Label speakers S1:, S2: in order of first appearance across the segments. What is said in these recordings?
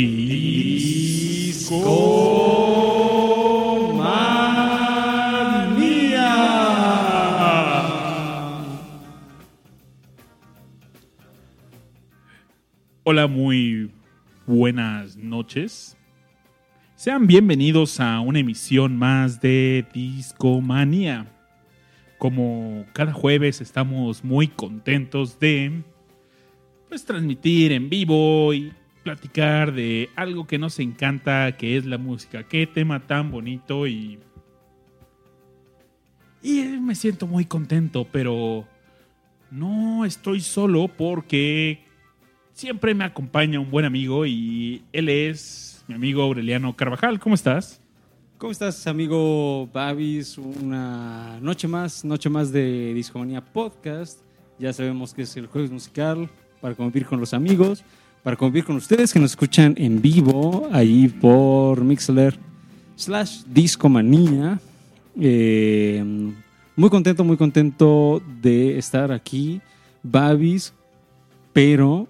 S1: Hola, muy buenas noches. Sean bienvenidos a una emisión más de Discomanía. Como cada jueves estamos muy contentos de pues transmitir en vivo y platicar de algo que nos encanta, que es la música. Qué tema tan bonito y y me siento muy contento, pero no estoy solo porque siempre me acompaña un buen amigo y él es mi amigo Aureliano Carvajal. ¿Cómo estás?
S2: ¿Cómo estás, amigo Babis? Una noche más, noche más de Discomanía Podcast. Ya sabemos que es el jueves musical para convivir con los amigos, para convivir con ustedes que nos escuchan en vivo ahí por Mixler slash Discomanía. Eh, muy contento, muy contento de estar aquí, Babis, pero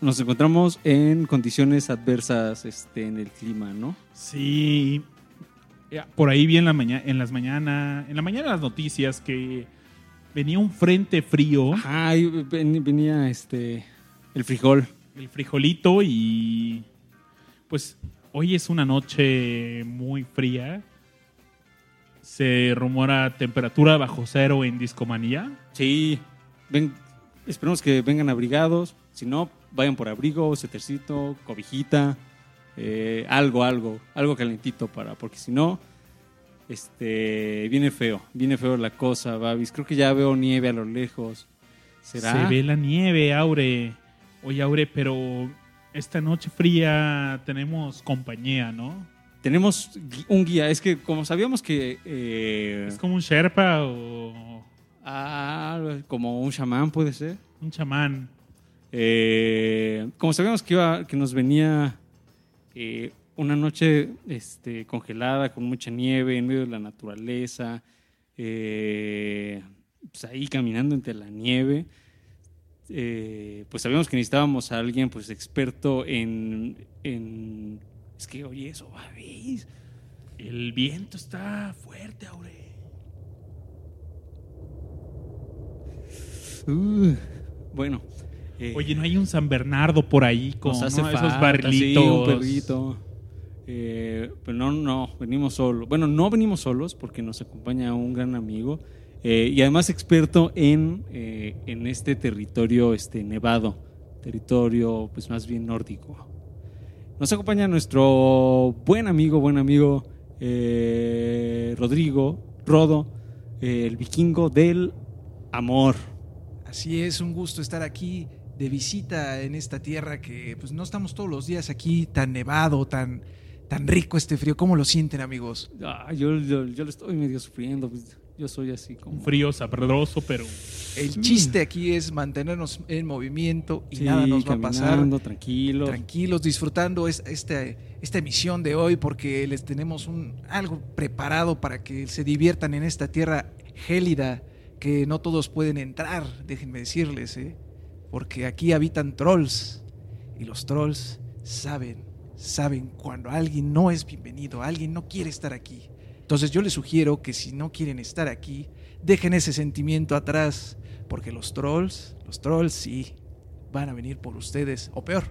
S2: nos encontramos en condiciones adversas este, en el clima, ¿no?
S1: Sí. Por ahí vi en, la mañana, en las mañanas, en la mañana las noticias que venía un frente frío.
S2: Ajá, venía este el frijol.
S1: El frijolito y pues hoy es una noche muy fría. Se rumora temperatura bajo cero en Discomanía.
S2: Sí, ven, esperemos que vengan abrigados. Si no, vayan por abrigo, cetercito, cobijita, eh, algo, algo, algo calentito para, porque si no, este, viene feo, viene feo la cosa, Babis. Creo que ya veo nieve a lo lejos.
S1: ¿Será? Se ve la nieve, Aure. Oye, Aure, pero esta noche fría tenemos compañía, ¿no?
S2: Tenemos un guía. Es que como sabíamos que... Eh,
S1: ¿Es como un Sherpa o...?
S2: Ah, como un chamán puede ser.
S1: Un chamán.
S2: Eh, como sabíamos que, iba, que nos venía eh, una noche este, congelada con mucha nieve en medio de la naturaleza, eh, pues ahí caminando entre la nieve, pues sabíamos que necesitábamos a alguien pues experto en, en es que oye eso, ¿veis?
S1: El viento está fuerte, Aure.
S2: Uh, bueno,
S1: eh, Oye, ¿no hay un San Bernardo por ahí con esos barrilitos?
S2: Sí, un perrito. Eh, pero no, no, venimos solos. Bueno, no venimos solos porque nos acompaña un gran amigo eh, y además experto en, en este territorio este, nevado, territorio pues más bien nórdico. Nos acompaña nuestro buen amigo, buen amigo Rodrigo, Rodo, el vikingo del amor.
S3: Así es, un gusto estar aquí de visita en esta tierra que pues no estamos todos los días aquí tan nevado, tan, tan rico este frío. ¿Cómo lo sienten amigos?
S2: Ah, yo, yo, lo estoy medio sufriendo, pues, yo soy así como...
S1: Frío sabroso, pero...
S3: El chiste aquí es mantenernos en movimiento y nada nos va a pasar.
S2: tranquilos.
S3: Tranquilos, disfrutando esta, esta emisión de hoy porque les tenemos un, algo preparado para que se diviertan en esta tierra gélida que no todos pueden entrar, déjenme decirles, ¿eh? porque aquí habitan trolls y los trolls saben, saben cuando alguien no es bienvenido, alguien no quiere estar aquí. Entonces yo les sugiero que si no quieren estar aquí, dejen ese sentimiento atrás, porque los trolls, los trolls sí, van a venir por ustedes, o peor,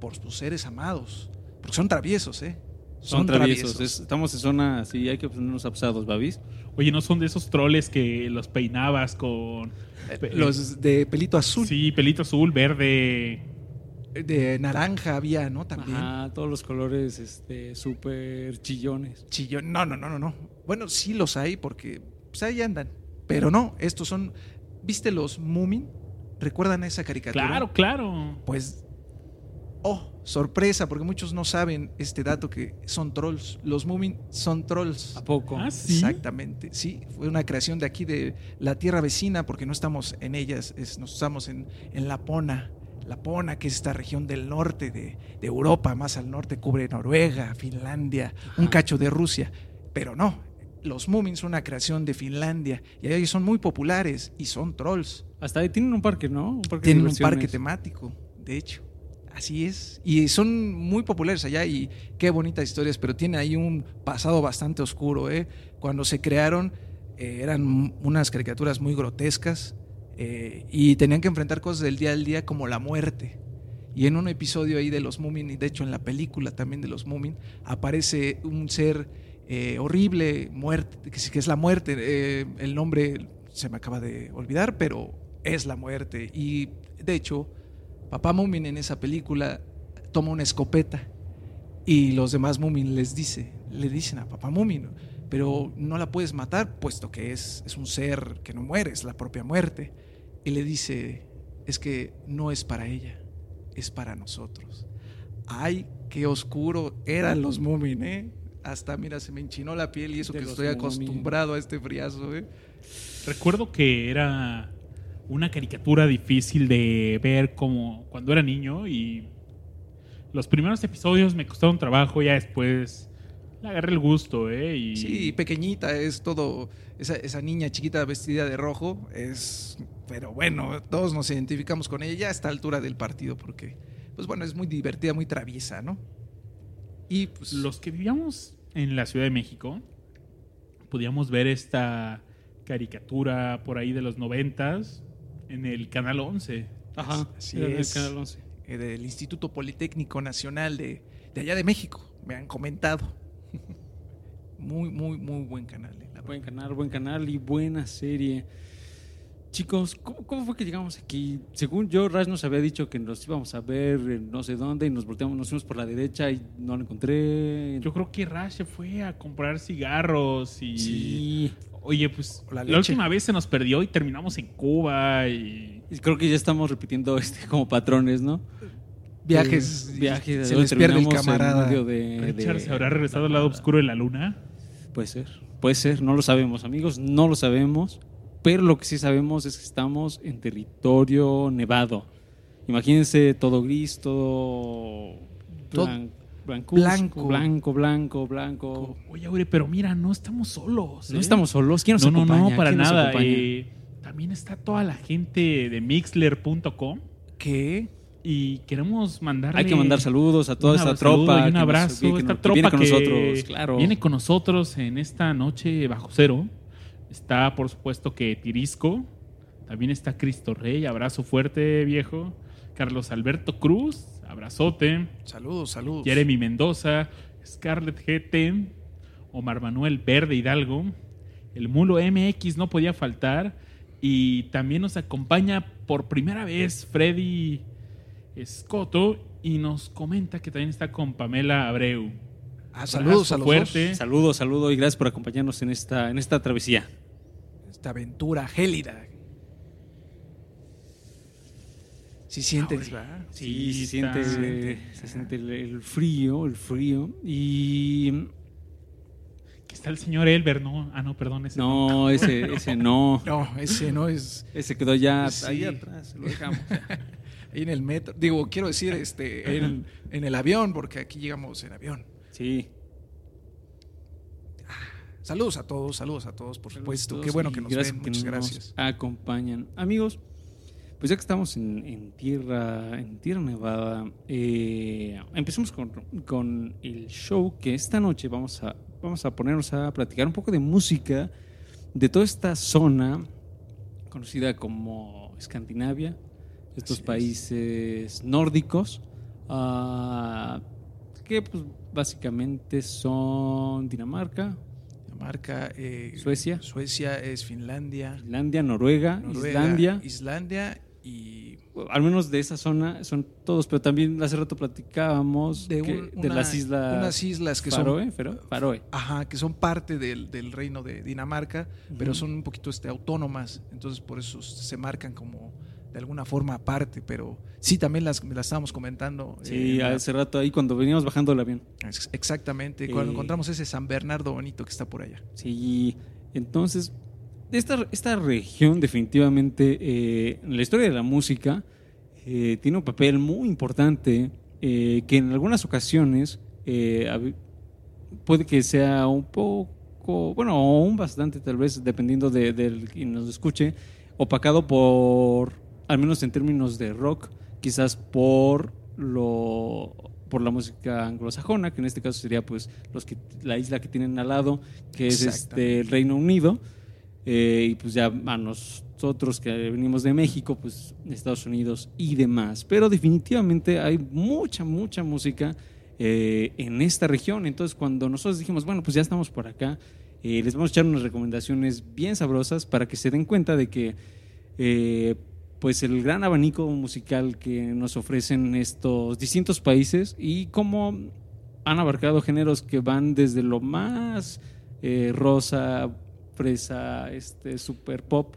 S3: por sus seres amados, porque son traviesos, ¿eh?
S2: Son, traviesos. estamos en zona así, hay que ponernos abusados, ¿babis?
S1: Oye, ¿no son de esos troles que los peinabas con
S3: eh, los de pelito azul.
S1: Sí, pelito azul, verde.
S3: De naranja había, ¿no? También.
S2: Ah, todos los colores este súper chillones.
S3: Chillón. No, no, no, no, no. Bueno, sí los hay porque pues ahí andan. Pero no, estos son. ¿Viste los Moomin? ¿Recuerdan esa caricatura?
S1: Claro, claro.
S3: Pues oh, sorpresa, porque muchos no saben este dato que son trolls. Los Moomin son trolls.
S2: ¿A poco?
S1: ¿Ah, sí?
S3: Exactamente, sí. Fue una creación de aquí, de la tierra vecina, porque no estamos en ellas, nos estamos en, en Lapona. Lapona, que es esta región del norte de, Europa, más al norte cubre Noruega, Finlandia, un cacho de Rusia. Pero no, los Moomin son una creación de Finlandia y ellos son muy populares y son trolls.
S2: Hasta ahí tienen un parque, ¿no?
S3: tienen un parque temático, de hecho Así es. Y son muy populares allá y qué bonitas historias, pero tiene ahí un pasado bastante oscuro. ¿eh? Cuando se crearon eh, eran unas caricaturas muy grotescas eh, y tenían que enfrentar cosas del día al día como la muerte. Y en un episodio ahí de los Moomin, y de hecho en la película también de los Moomin, aparece un ser eh, horrible, muerte, que, es la muerte. el nombre se me acaba de olvidar, pero es la muerte. Y de hecho, Papá Mumin en esa película toma una escopeta y los demás Mumin les dice, le dicen a Papá Mumin, pero no la puedes matar puesto que es, es un ser que no muere, es la propia muerte. Y le dice, es que no es para ella, es para nosotros. Ay, qué oscuro eran los Mumin, ¿eh? Hasta, mira, se me enchinó la piel y eso que estoy acostumbrado a este friazo, ¿eh?
S1: Recuerdo que era una caricatura difícil de ver como cuando era niño y los primeros episodios me costaron trabajo, ya después le agarré el gusto, ¿eh? Y...
S3: Sí, pequeñita, es todo, esa, esa, niña chiquita vestida de rojo, es, pero bueno, todos nos identificamos con ella ya a esta altura del partido porque, pues bueno, es muy divertida, muy traviesa, ¿no?
S1: Y pues... Los que vivíamos en la Ciudad de México, podíamos ver esta caricatura por ahí de los noventas, en el Canal 11.
S3: Ajá, sí, es. El Canal 11. Eh, del Instituto Politécnico Nacional de, de, allá de México, me han comentado. muy, muy, muy buen canal. Eh,
S2: buen canal, buen canal y buena serie. Chicos, ¿cómo, ¿cómo, fue que llegamos aquí? Según yo, Rash nos había dicho que nos íbamos a ver en no sé dónde y nos volteamos, nos fuimos por la derecha y no lo encontré.
S1: Yo creo que Rash se fue a comprar cigarros y... Sí. Oye, pues la, última vez se nos perdió y terminamos en Cuba y...
S2: creo que ya estamos repitiendo este como patrones, ¿no?
S3: Viajes.
S2: viajes.
S3: Se les pierde el camarada.
S1: De, Richard se habrá regresado al lado oscuro de la luna.
S2: Puede ser, puede ser, no lo sabemos, amigos, no lo sabemos. Pero lo que sí sabemos es que estamos en territorio nevado. Imagínense todo gris, todo, blanco, blanco, blanco, blanco.
S1: Oye, Aure, pero mira, no estamos solos.
S2: No ¿eh? estamos solos. ¿Quién nos
S1: no,
S2: acompaña?
S1: No, no, para nada. Eh, también está toda la gente de mixler.com.
S3: ¿Qué?
S1: Y queremos mandarle.
S2: Hay que mandar saludos a toda esta tropa.
S1: Y un abrazo. esta tropa viene con nosotros, claro. Viene con nosotros en esta noche bajo cero. Está, por supuesto, que Tirisco. También está Cristo Rey. Abrazo fuerte, viejo. Carlos Alberto Cruz abrazote.
S3: Saludos, saludos.
S1: Jeremy Mendoza, Scarlett GT, Omar Manuel Verde Hidalgo, el Mulo MX no podía faltar y también nos acompaña por primera vez Freddy Escoto y nos comenta que también está con Pamela Abreu.
S3: Ah, saludos a fuerte.
S2: Saludos, saludos y gracias por acompañarnos en esta, en esta travesía.
S3: Esta aventura gélida Sí sientes,
S2: ¿verdad? Sí, se, siente, se siente el, frío, el frío. Y...
S1: Que está el señor Elber, ¿no? Ah, no, perdón,
S2: ese no. No, ese, ese no.
S3: no, ese no es...
S2: Ese quedó ya ahí atrás, lo dejamos.
S3: ahí en el metro, digo, quiero decir, este, en, en el avión, porque aquí llegamos en avión.
S2: Sí.
S3: Saludos a todos, saludos a todos, por supuesto. Qué bueno que nos ven, muchas gracias.
S2: acompañan. Amigos, pues ya que estamos en, tierra, en tierra nevada, eh, empecemos con, el show que esta noche vamos a, vamos a ponernos a platicar un poco de música de toda esta zona conocida como Escandinavia, estos países nórdicos, uh, que pues básicamente son Dinamarca,
S3: Dinamarca, eh,
S2: Suecia.
S3: Suecia es Finlandia.
S2: Finlandia, Noruega, Noruega, Islandia.
S3: Islandia y
S2: al menos de esa zona son todos, pero también hace rato platicábamos de, de las islas
S3: unas islas que
S2: son
S3: Faroe, ajá, que son parte del, del reino de Dinamarca, pero son un poquito este autónomas, entonces por eso se marcan como de alguna forma aparte, pero sí también las, las estábamos comentando.
S2: Sí, hace rato ahí cuando veníamos bajando el avión.
S3: Exactamente, cuando encontramos ese San Bernardo bonito que está por allá.
S2: Sí, entonces esta, esta región definitivamente eh, en la historia de la música eh, tiene un papel muy importante eh, que en algunas ocasiones puede que sea un poco, bueno, aún bastante tal vez, dependiendo de, del quien nos escuche, opacado por, al menos en términos de rock, quizás por lo por la música anglosajona, que en este caso sería pues los que la isla que tienen al lado, que es este el Reino Unido, eh, y pues ya a nosotros que venimos de México, pues Estados Unidos y demás. Pero definitivamente hay mucha, mucha música eh, en esta región. Entonces cuando nosotros dijimos, bueno, pues ya estamos por acá, eh, les vamos a echar unas recomendaciones bien sabrosas para que se den cuenta de que pues el gran abanico musical que nos ofrecen estos distintos países y cómo han abarcado géneros que van desde lo más eh, rosa, fresa, este, super pop.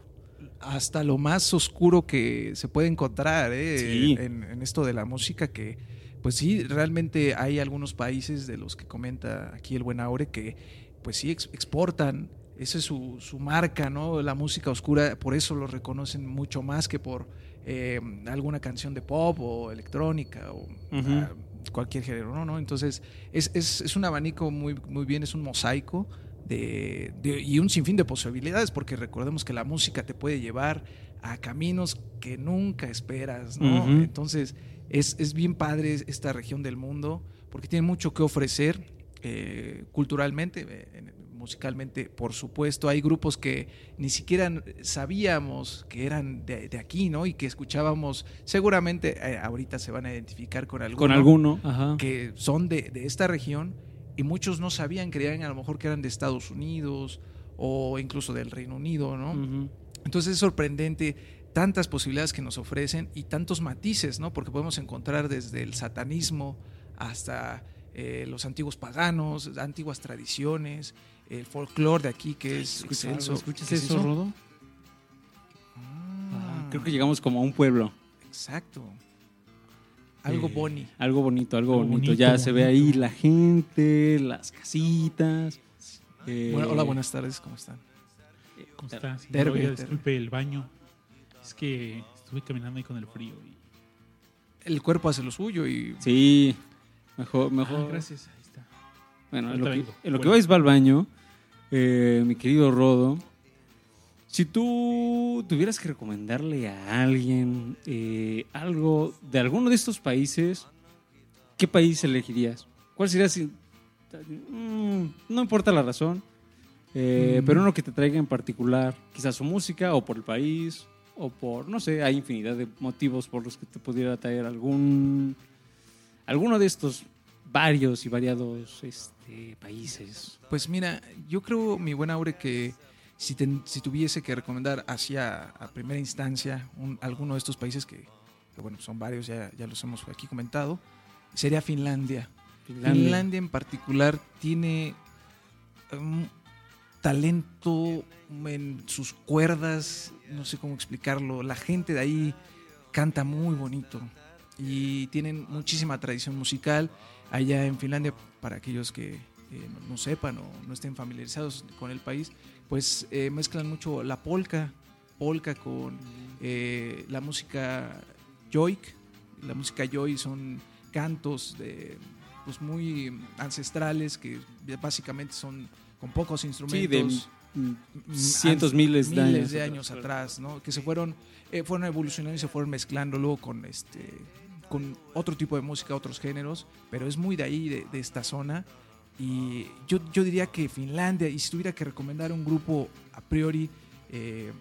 S3: Hasta lo más oscuro que se puede encontrar ¿eh? en, esto de la música que, pues sí, realmente hay algunos países de los que comenta aquí el buen Aure que pues sí exportan esa es su, su, marca, ¿no? La música oscura, por eso lo reconocen mucho más que por eh, alguna canción de pop o electrónica o ah, cualquier género, ¿no? ¿no? Entonces, es, es, es, un abanico muy, muy bien, es un mosaico de, y un sinfín de posibilidades, porque recordemos que la música te puede llevar a caminos que nunca esperas, ¿no? Entonces, es, es, bien padre esta región del mundo, porque tiene mucho que ofrecer eh, culturalmente, eh, musicalmente, por supuesto. Hay grupos que ni siquiera sabíamos que eran de, aquí, ¿no? Y que escuchábamos, seguramente eh, ahorita se van a identificar con alguno.
S2: Con alguno,
S3: Que son de, esta región y muchos no sabían, creían a lo mejor que eran de Estados Unidos o incluso del Reino Unido, ¿no? Entonces es sorprendente tantas posibilidades que nos ofrecen y tantos matices, ¿no? Porque podemos encontrar desde el satanismo hasta eh, los antiguos paganos, antiguas tradiciones, el folclore de aquí que es
S2: excelso. ¿Escuchas eso, Rodo? Ah. creo que llegamos como a un pueblo.
S3: Exacto. Algo
S2: eh,
S3: boni.
S2: Algo bonito, algo, bonito. Ya se ve ahí la gente, las casitas.
S3: Eh, hola, buenas tardes, ¿cómo están?
S1: ¿Cómo estás? disculpe el baño. Es que estuve caminando ahí con el frío. Y...
S3: El cuerpo hace lo suyo y...
S2: Sí, mejor... mejor.
S1: Ah, gracias, ahí está.
S2: Bueno, en lo, que, en lo que vais va al baño, eh, mi querido Rodo, si tú tuvieras que recomendarle a alguien eh, algo de alguno de estos países, ¿qué país elegirías? ¿Cuál sería si, mm, no importa la razón, eh, mm. pero uno que te traiga en particular, quizás su música o por el país o por, no sé, hay infinidad de motivos por los que te pudiera traer algún, alguno de estos varios y variados este, países.
S3: Pues mira, yo creo, mi buen Aure, que si, si tuviese que recomendar hacia a primera instancia un, alguno de estos países que, bueno, son varios, ya, ya los hemos aquí comentado, sería Finlandia. Finlandia, en particular tiene un talento en sus cuerdas, no sé cómo explicarlo, la gente de ahí canta muy bonito y tienen muchísima tradición musical allá en Finlandia, para aquellos que no, sepan o no estén familiarizados con el país, pues eh, mezclan mucho la polka, polka con eh, la música joik. La música joy son cantos de, pues muy ancestrales que básicamente son con pocos instrumentos.
S2: cientos, miles,
S3: de años, de años atrás, ¿no? Que se fueron, eh, fueron evolucionando y se fueron mezclando luego con este con otro tipo de música, otros géneros, pero es muy de ahí, de, esta zona. Y yo, yo, diría que Finlandia, y si tuviera que recomendar un grupo a priori, eh,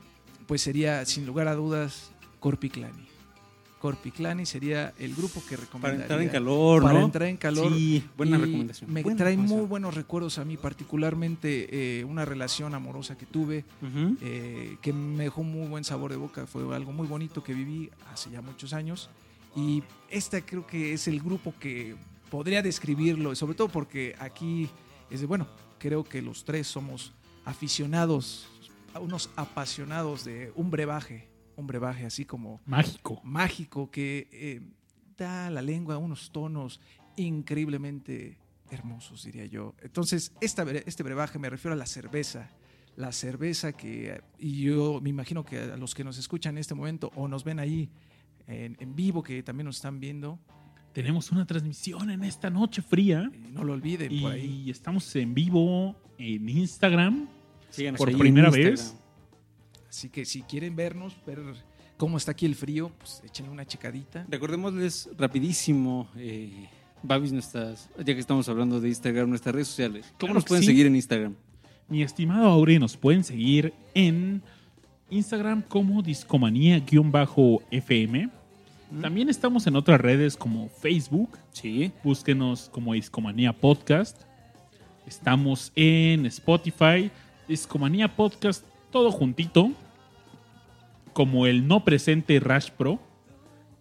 S3: pues sería sin lugar a dudas Corpiclani. Corpiclani sería el grupo que recomendaría.
S2: Para entrar en calor,
S3: Para entrar en calor.
S2: Sí, buena recomendación.
S3: Me trae muy buenos recuerdos a mí, particularmente eh, una relación amorosa que tuve, eh, que me dejó muy buen sabor de boca. Fue algo muy bonito que viví hace ya muchos años. Y este creo que es el grupo que podría describirlo, sobre todo porque aquí es de, bueno, creo que los tres somos aficionados, unos apasionados de un brebaje, un brebaje así como...
S1: Mágico.
S3: Mágico, que eh, da a la lengua unos tonos increíblemente hermosos, diría yo. Entonces, esta, este brebaje me refiero a la cerveza. La cerveza que, y yo me imagino que a los que nos escuchan en este momento o nos ven ahí en, vivo que también nos están viendo.
S1: Tenemos una transmisión en esta noche fría.
S3: Eh, no lo olviden
S1: y
S3: por ahí.
S1: estamos en vivo en Instagram por primera vez.
S3: Así que si quieren vernos, ver cómo está aquí el frío, pues échenle una checadita.
S2: Recordémosles rapidísimo, eh, Babis, nuestras, ya que estamos hablando de Instagram, nuestras redes sociales. ¿Cómo
S1: Claro
S2: nos pueden
S1: sí.
S2: seguir en Instagram?
S1: Mi estimado Aure, nos pueden seguir en Instagram como discomanía-fm. También estamos en otras redes como Facebook.
S2: Sí.
S1: Búsquenos como Discomanía Podcast. Estamos en Spotify. Discomanía Podcast, todo juntito. Como el no presente Rash Pro.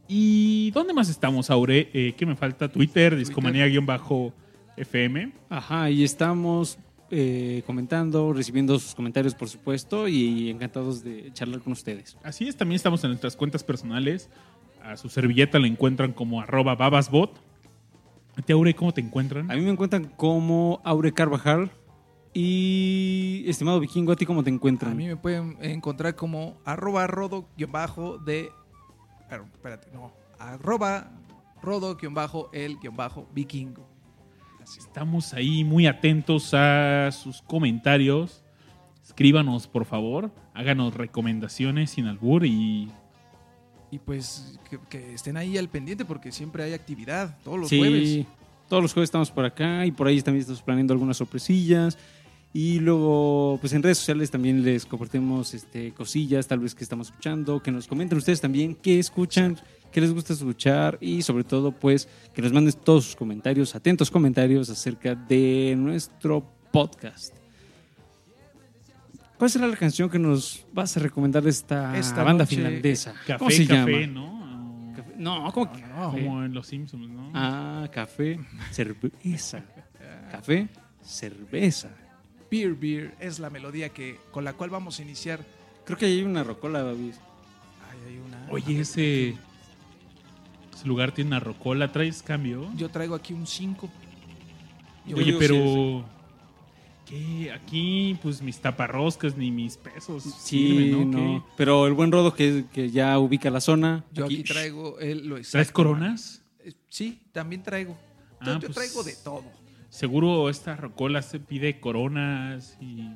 S1: ¿Y dónde más estamos, Aure? Eh, ¿Qué me falta? Twitter, Discomanía-FM.
S2: Ajá, y estamos eh, comentando, recibiendo sus comentarios, por supuesto, y encantados de charlar con ustedes.
S1: Así es, también estamos en nuestras cuentas personales. A su servilleta la encuentran como arroba babasbot. ¿A ti, Aure, cómo te encuentran?
S2: A mí me encuentran como Aure Carvajal. Y, estimado vikingo, ¿a ti cómo te encuentran?
S3: A mí me pueden encontrar como arroba rodo guion bajo de... pero, espérate, no. Arroba rodo guion bajo el guion bajo vikingo. Así.
S1: Estamos ahí muy atentos a sus comentarios. Escríbanos, por favor. Háganos recomendaciones sin albur y
S3: Y pues que, que estén ahí al pendiente porque siempre hay actividad todos los
S2: sí,
S3: jueves.
S2: todos los jueves estamos por acá y por ahí también estamos planeando algunas sorpresillas. Y luego, pues en redes sociales también les compartimos este, cosillas, tal vez que estamos escuchando, que nos comenten ustedes también qué escuchan, qué les gusta escuchar y sobre todo, pues, que nos manden todos sus comentarios, atentos comentarios acerca de nuestro podcast. ¿Cuál será la canción que nos vas a recomendar de esta,
S3: Esta
S2: banda
S3: noche,
S2: finlandesa?
S1: café,
S2: ¿Cómo se
S1: café,
S2: llama?
S1: ¿no?
S2: Café- No, ¿cómo que
S3: No,
S2: café?
S1: Como en Los Simpsons, ¿no?
S2: Ah, café, cerveza. Café, cerveza.
S3: Beer Beer es la melodía que, con la cual vamos a iniciar.
S2: Creo que hay una rocola, Babis.
S3: Ay, hay una-
S1: Oye, ese, ese lugar tiene una rocola. ¿Traes cambio?
S3: Yo traigo aquí un 5.
S2: Yo
S1: Oye, pero... ¿Qué? Aquí, pues mis taparroscas ni mis pesos.
S2: Sí,
S1: sirven,
S2: no. Pero el buen Rodo que, que ya ubica la zona.
S3: Yo aquí, traigo el, lo
S1: ¿Traes
S3: exacto.
S1: coronas?
S3: Eh, Sí, también traigo.
S1: Ah,
S3: yo
S1: pues-
S3: traigo de todo.
S1: Seguro esta rocola se pide coronas y...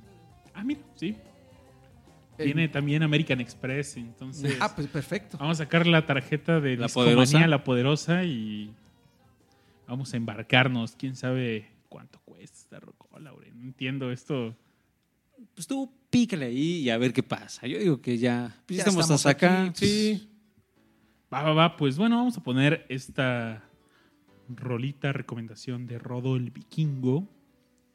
S1: Ah, mira, sí.
S3: Eh,
S1: Tiene también American Express, entonces...
S3: Ah, pues perfecto.
S1: Vamos a sacar la tarjeta de
S2: La
S1: la
S2: Poderosa.
S1: la poderosa y vamos a embarcarnos. Quién sabe cuánto cuesta esta rocola, güey. No entiendo esto.
S2: Pues tú pícale ahí y a ver qué pasa. Yo digo que ya, pues
S3: Ya
S2: estamos,
S3: estamos
S2: hasta acá.
S3: aquí,
S2: Sí.
S1: Va, va, va. Pues bueno, vamos a poner esta rolita recomendación de Rodo el Vikingo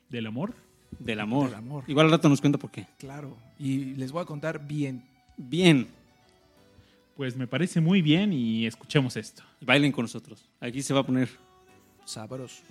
S1: del amor.
S2: Del amor.
S3: Del amor.
S2: Igual al rato nos cuenta por qué.
S3: Claro. Y les voy a contar bien.
S2: Bien.
S1: Pues me parece muy bien y escuchemos esto.
S2: Bailen con nosotros. Aquí se va a poner.
S3: Sabroso.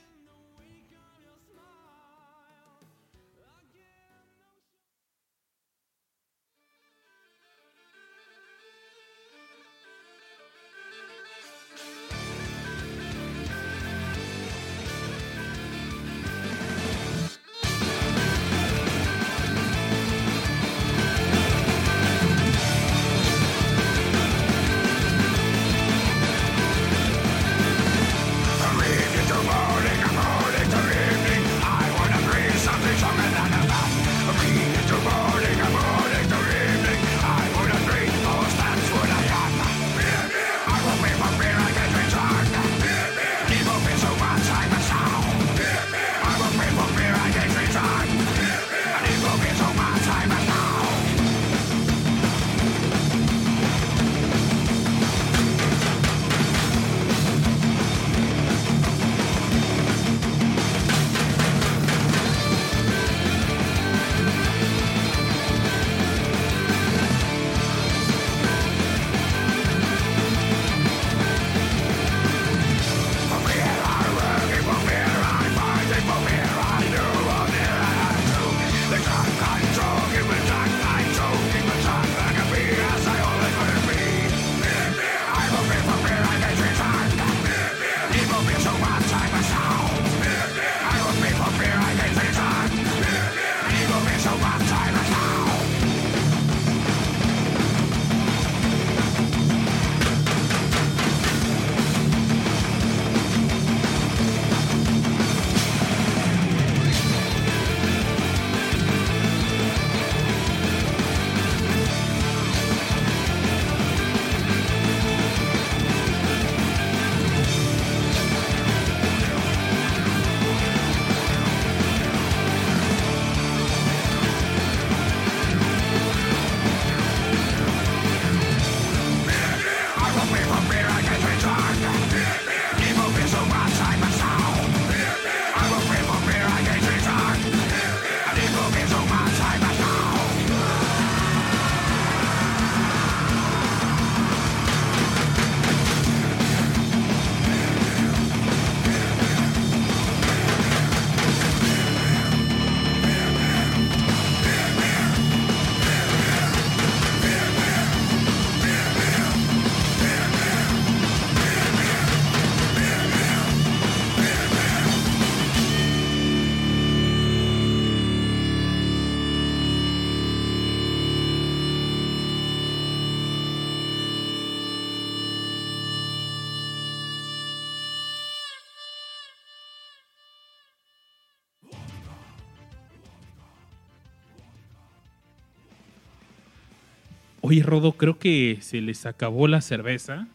S1: Oye, Rodo, creo que se les acabó la cerveza,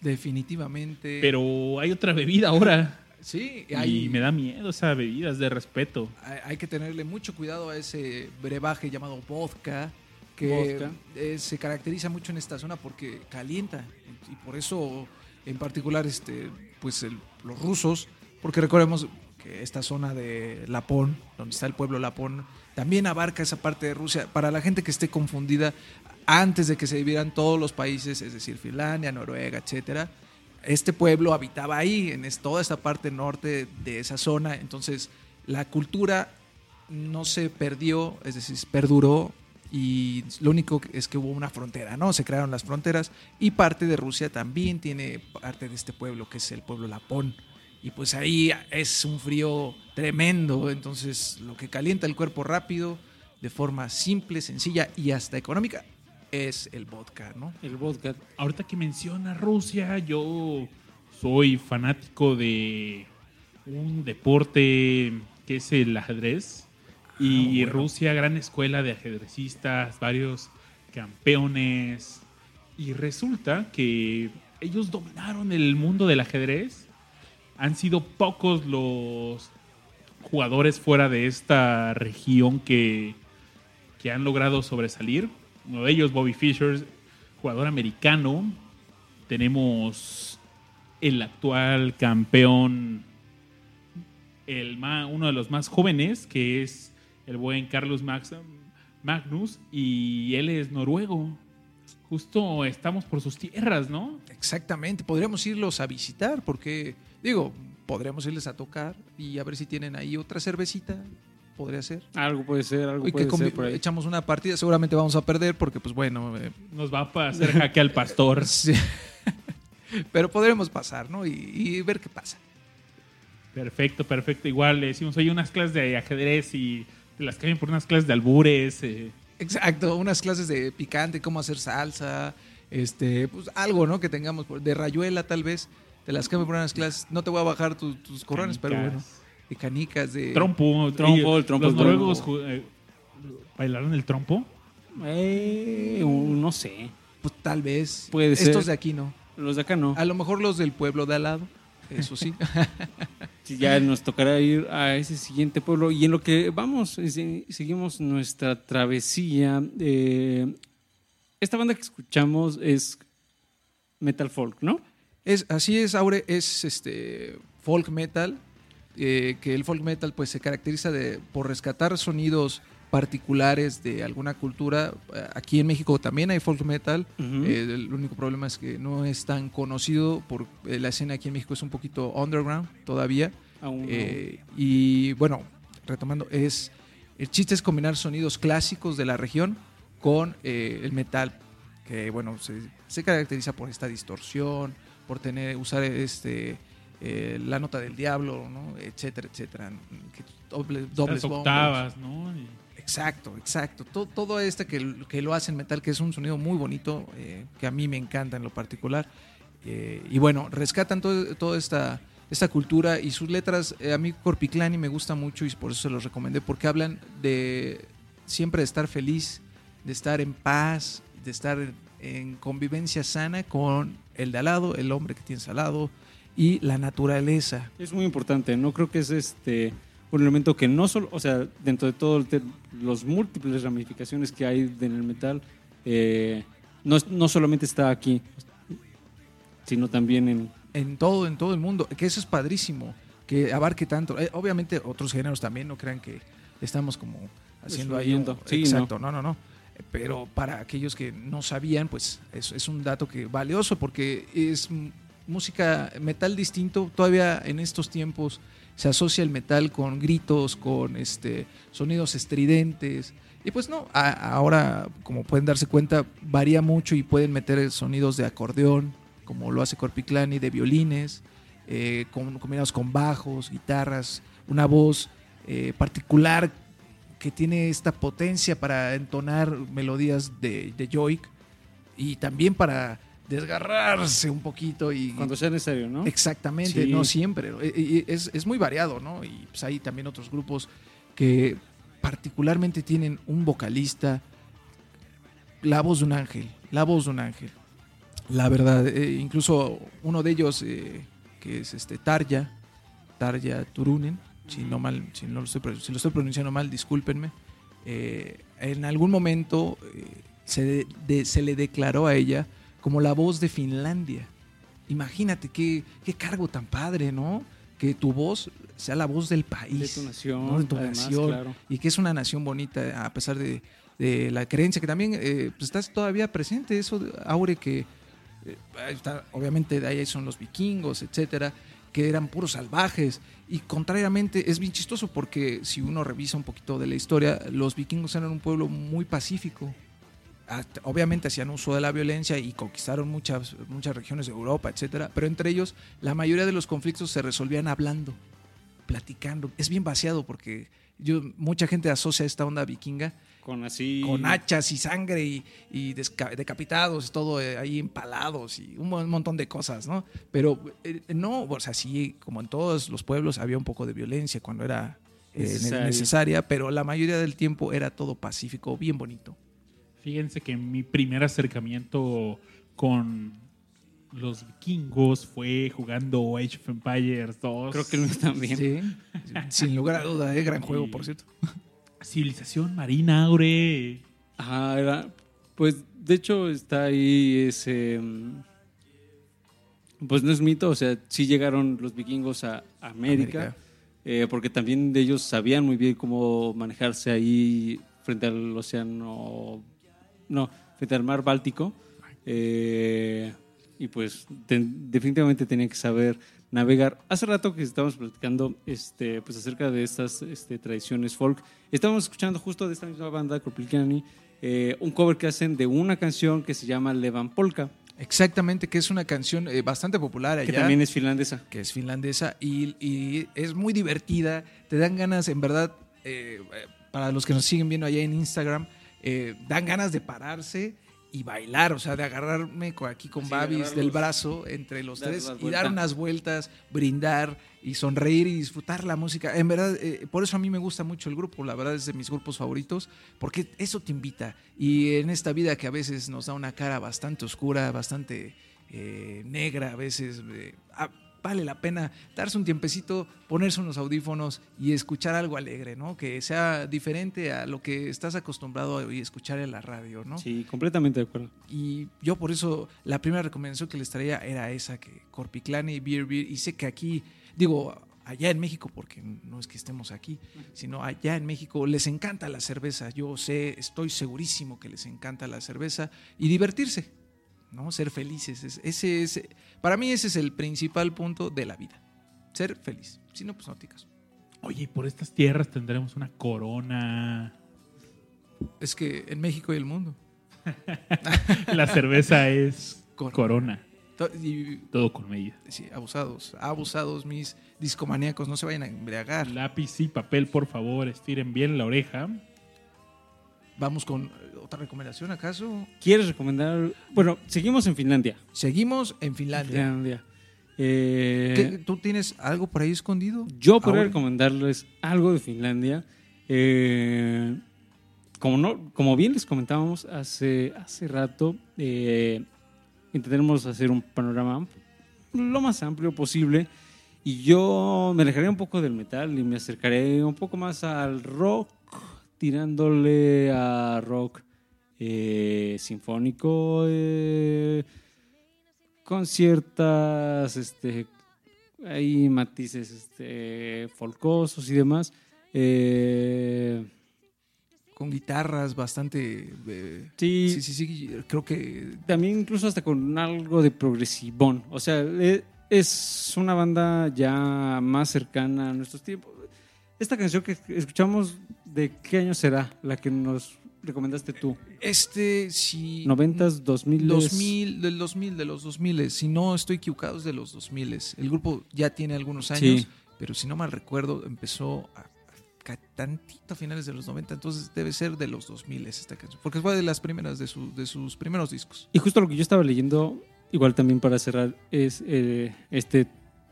S3: Definitivamente.
S1: pero hay otra bebida ahora.
S3: sí,
S1: Y
S3: hay,
S1: me da miedo esa bebida, es de respeto.
S3: hay- hay que tenerle mucho cuidado a ese brebaje llamado vodka, que
S2: Vodka.
S3: eh, se caracteriza mucho en esta zona porque calienta. Y por eso, en particular, este, pues el- los rusos, porque recordemos que esta zona de Lapón, donde está el pueblo Lapón, también abarca esa parte de Rusia. Para la gente que esté confundida, antes de que se dividieran todos los países, es decir, Finlandia, Noruega, etcétera, este pueblo habitaba ahí, en toda esta parte norte de esa zona. Entonces, la cultura no se perdió, es decir, perduró y lo único es que hubo una frontera, ¿no? Se crearon las fronteras y parte de Rusia también tiene parte de este pueblo, que es el pueblo Lapón. Y pues ahí es un frío tremendo, entonces lo que calienta el cuerpo rápido, de forma simple, sencilla y hasta económica, es el vodka, ¿no?
S2: El vodka.
S1: Ahorita que menciona Rusia, yo soy fanático de un deporte que es el ajedrez. Y
S3: Ah, bueno.
S1: Rusia, gran escuela de ajedrecistas, varios campeones. Y resulta que ellos dominaron el mundo del ajedrez. Han sido pocos los jugadores fuera de esta región que, que han logrado sobresalir. Uno de ellos, Bobby Fischer, jugador americano. Tenemos el actual campeón, el ma- uno de los más jóvenes, que es el buen Carlos Magnus, y él es noruego. Justo estamos por sus tierras, ¿no?
S3: Exactamente, podríamos irlos a visitar porque, digo, podríamos irles a tocar y a ver si tienen ahí otra cervecita, podría ser.
S2: Algo puede ser, algo
S3: Y que
S2: puede
S3: convi-
S2: ser por ahí.
S3: echamos una partida, seguramente vamos a perder porque, pues bueno, eh,
S1: Nos va a hacer jaque al pastor.
S3: sí. pero podremos pasar, ¿no? Y, y ver qué pasa.
S1: Perfecto, perfecto. Igual le decimos, oye, unas clases de ajedrez y te las cambian por unas clases de albures. eh.
S3: Exacto, unas clases de picante, cómo hacer salsa, este, pues algo, ¿no? Que tengamos, de rayuela tal vez, te las cambio por unas clases, no te voy a bajar tu- tus corrones, pero bueno. De canicas, de...
S1: Trompo.
S2: Trompo, el trompo
S1: Los noruegos eh, bailaron el trompo.
S2: Eh, no sé.
S3: Pues tal vez.
S2: Puede
S3: Estos
S2: ser.
S3: de aquí no.
S2: Los de acá no.
S3: A lo mejor los del pueblo de al lado, eso sí.
S2: Sí, ya nos tocará ir a ese siguiente pueblo. Y en lo que vamos, seguimos nuestra travesía. eh, esta banda que escuchamos es metal folk, ¿no?
S3: es, así es, Aure, es este folk metal, eh, que el folk metal pues se caracteriza de, por rescatar sonidos particulares de alguna cultura. Eh, Aquí en México también hay folk metal. Eh, el único problema es que no es tan conocido por eh, la escena aquí en México es un poquito underground todavía.
S2: Aún no.
S3: Y bueno, retomando, es el chiste es combinar sonidos clásicos de la región con el metal, que bueno, se, se caracteriza por esta distorsión, por tener, usar este eh, la nota del diablo, ¿no? etcétera, etcétera. Que doble- dobles bombos.
S1: octavas, ¿no? Y-
S3: Exacto, exacto. Todo, todo este que, que lo hace en metal, que es un sonido muy bonito, eh, que a mí me encanta en lo particular. Eh, y bueno, rescatan todo- toda esta, esta cultura y sus letras. a mí Corpiclani me gusta mucho y por eso se los recomendé, porque hablan de siempre de estar feliz, de estar en paz, de estar en, en convivencia sana con el de al lado, el hombre que tienes al lado y la naturaleza.
S2: Es muy importante, ¿no? Creo que es este un elemento que no solo, o sea, dentro de todos los múltiples ramificaciones que hay en el metal, eh, no, no solamente está aquí, sino también en...
S3: en todo, en todo el mundo, que eso es padrísimo, que abarque tanto. Eh, obviamente otros géneros también, no crean que estamos como haciendo ahí. un-.
S2: Sí,
S3: exacto, no. no, no, Pero para aquellos que no sabían, pues es, es un dato que valioso porque es música metal distinto. Todavía en estos tiempos se asocia el metal con gritos, con este sonidos estridentes. Y pues no, ahora, como pueden darse cuenta, varía mucho y pueden meter sonidos de acordeón, como lo hace Corpiclani, de violines, eh, con- combinados con bajos, guitarras, una voz eh, particular que tiene esta potencia para entonar melodías de, de y también para desgarrarse un poquito y
S2: Cuando sea necesario, ¿no?
S3: Exactamente,
S2: Sí.
S3: no siempre. Y- y Es, es muy variado, ¿no? Y pues hay también otros grupos que particularmente tienen un vocalista la voz de un ángel, la voz de un ángel. La verdad, eh, incluso uno de ellos, eh, que es este Tarja, Tarja Turunen, si no mal, si no lo estoy, si lo estoy pronunciando mal, discúlpenme. eh, en algún momento se, de- se le declaró a ella como la voz de Finlandia. Imagínate qué, qué cargo tan padre, ¿no? Que tu voz sea la voz del país.
S2: De tu nación,
S3: ¿no? De tu
S2: además,
S3: nación.
S2: claro.
S3: Y que es una nación bonita, a pesar de, de la creencia que también eh, pues, está todavía presente. Eso, Aure, que eh, está, obviamente de ahí son los vikingos, etcétera, que eran puros salvajes. Y contrariamente, es bien chistoso porque si uno revisa un poquito de la historia, los vikingos eran un pueblo muy pacífico. Hasta- obviamente hacían uso de la violencia y conquistaron muchas, muchas regiones de Europa, etcétera, pero entre ellos la mayoría de los conflictos se resolvían hablando, platicando. Es bien vaciado porque yo, mucha gente asocia esta onda vikinga
S2: Con así.
S3: con hachas y sangre y, y decapitados, todo eh, ahí empalados y un mon- montón de cosas, ¿no? Pero eh, no, o sea, sí, como en todos los pueblos había un poco de violencia cuando era eh, necesaria, pero la mayoría del tiempo era todo pacífico, bien bonito.
S1: Fíjense que mi primer acercamiento con los vikingos fue jugando Age of Empires 2.
S2: Creo que mío también.
S3: Sí, sin lugar a duda, ¿eh? gran juego, por cierto.
S1: Civilización Marina, Aure.
S2: Ajá, era. Pues de hecho está ahí ese. mm, Pues no es mito, o sea, sí llegaron los vikingos a América,
S3: América.
S2: eh, porque también de ellos sabían muy bien cómo manejarse ahí frente al océano. No, frente al mar Báltico. eh, y pues ten- definitivamente tenían que saber navegar. Hace rato que estábamos platicando este, pues acerca de estas este, tradiciones folk. Estábamos escuchando justo de esta misma banda, Korpilkani, eh, un cover que hacen de una canción que se llama Levan Polka,
S3: Exactamente, que es una canción eh, bastante popular allá.
S2: que también es finlandesa.
S3: que es finlandesa y, y es muy divertida. Te dan ganas, en verdad, eh, eh, para los que nos siguen viendo allá en Instagram, eh, dan ganas de pararse y bailar, o sea, de agarrarme aquí con
S2: Sí,
S3: Babis del brazo entre los tres y dar unas vueltas, brindar y sonreír y disfrutar la música. En verdad, eh, por eso a mí me gusta mucho el grupo, la verdad es de mis grupos favoritos, porque eso te invita. Y en esta vida que a veces nos da una cara bastante oscura, bastante eh, negra, a veces eh, vale la pena darse un tiempecito, ponerse unos audífonos y escuchar algo alegre, ¿no? Que sea diferente a lo que estás acostumbrado a escuchar en la radio, ¿no?
S2: Sí, completamente de acuerdo.
S3: Y yo por eso la primera recomendación que les traía era esa, que Corpiclane y Beer Beer, y sé que aquí, digo, allá en México, porque no es que estemos aquí, sino allá en México les encanta la cerveza, yo sé, estoy segurísimo que les encanta la cerveza y divertirse, ¿no? Ser felices, es- ese es, para mí ese es el principal punto de la vida, ser feliz, si no, pues no te caso.
S1: Oye, y por estas tierras tendremos una corona.
S3: Es que en México y el mundo.
S1: La cerveza es
S3: Corona.
S1: corona.
S3: To- y
S1: Todo con
S3: sí, abusados, abusados mis discomaníacos, no se vayan a embriagar.
S1: Lápiz y papel, por favor, estiren bien la oreja.
S3: Vamos con eh, otra recomendación, ¿acaso?
S2: ¿Quieres recomendar? Bueno, seguimos en Finlandia.
S3: Seguimos en Finlandia.
S2: Finlandia. Eh,
S3: ¿Qué- ¿Tú tienes algo por ahí escondido?
S2: Yo podría
S3: Ahora.
S2: recomendarles algo de Finlandia. Eh, como, no, como bien les comentábamos hace, hace rato, eh, intentaremos hacer un panorama lo más amplio posible. Y yo me alejaré un poco del metal y me acercaré un poco más al rock, tirándole a rock eh, sinfónico, eh, con ciertas este, hay matices este, folcosos y demás. Eh,
S3: Con guitarras bastante... eh,
S2: sí,
S3: sí, sí, sí, creo que...
S2: también incluso hasta con algo de progresivón. O sea, e- es una banda ya más cercana a nuestros tiempos. Esta canción que escuchamos, ¿de qué año será la que nos recomendaste tú?
S3: Este, si...
S2: ¿90s, 2000?
S3: 2000, del 2000, de los 2000. Si no estoy equivocado, es de los 2000. El grupo ya tiene algunos años,
S2: Sí.
S3: pero si no mal recuerdo, empezó a, a tantito a finales de los 90, entonces debe ser de los 2000 esta canción, porque fue de las primeras de, su- de sus primeros discos.
S2: Y justo lo que yo estaba leyendo, igual también para cerrar, es eh, este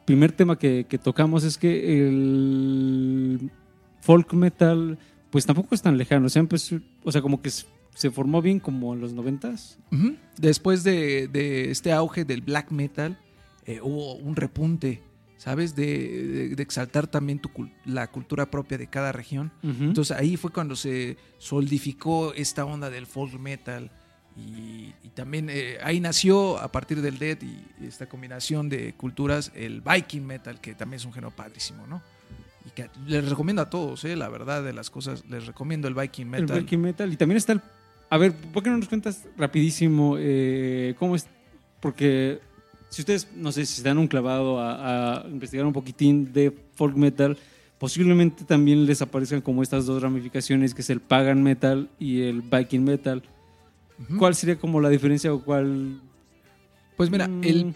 S2: primer tema que, que tocamos, es que el folk metal, pues tampoco es tan lejano. O sea, empezó- o sea como que se formó bien como en los noventas.
S3: Ujú. Después de, de este auge del black metal, eh, hubo un repunte, ¿sabes? De, de- de exaltar también tu la cultura propia de cada región. Entonces ahí fue cuando se solidificó esta onda del folk metal. Y, y también eh, ahí nació a partir del death y esta combinación de culturas el viking metal, que también es un género padrísimo, ¿no? Y que les recomiendo a todos, ¿eh? la verdad de las cosas, les recomiendo el viking
S2: el
S3: metal.
S2: Viking Metal. Y también está el. A ver, ¿por qué no nos cuentas rapidísimo eh, cómo es? Porque si ustedes, no sé, si se dan un clavado a, a investigar un poquitín de folk metal, posiblemente también les aparezcan como estas dos ramificaciones, que es el pagan metal y el Viking metal. ¿Cuál sería como la diferencia o cuál?
S3: Pues mira,
S2: Mm,
S3: el,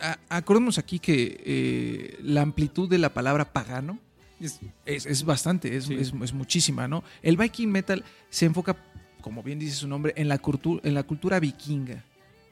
S3: a- acordemos aquí que eh, la amplitud de la palabra pagano
S2: es-
S3: es, es bastante, es,
S2: Sí.
S3: es- es muchísima, ¿no? El Viking Metal se enfoca, como bien dice su nombre, en la, cultu- en la cultura vikinga.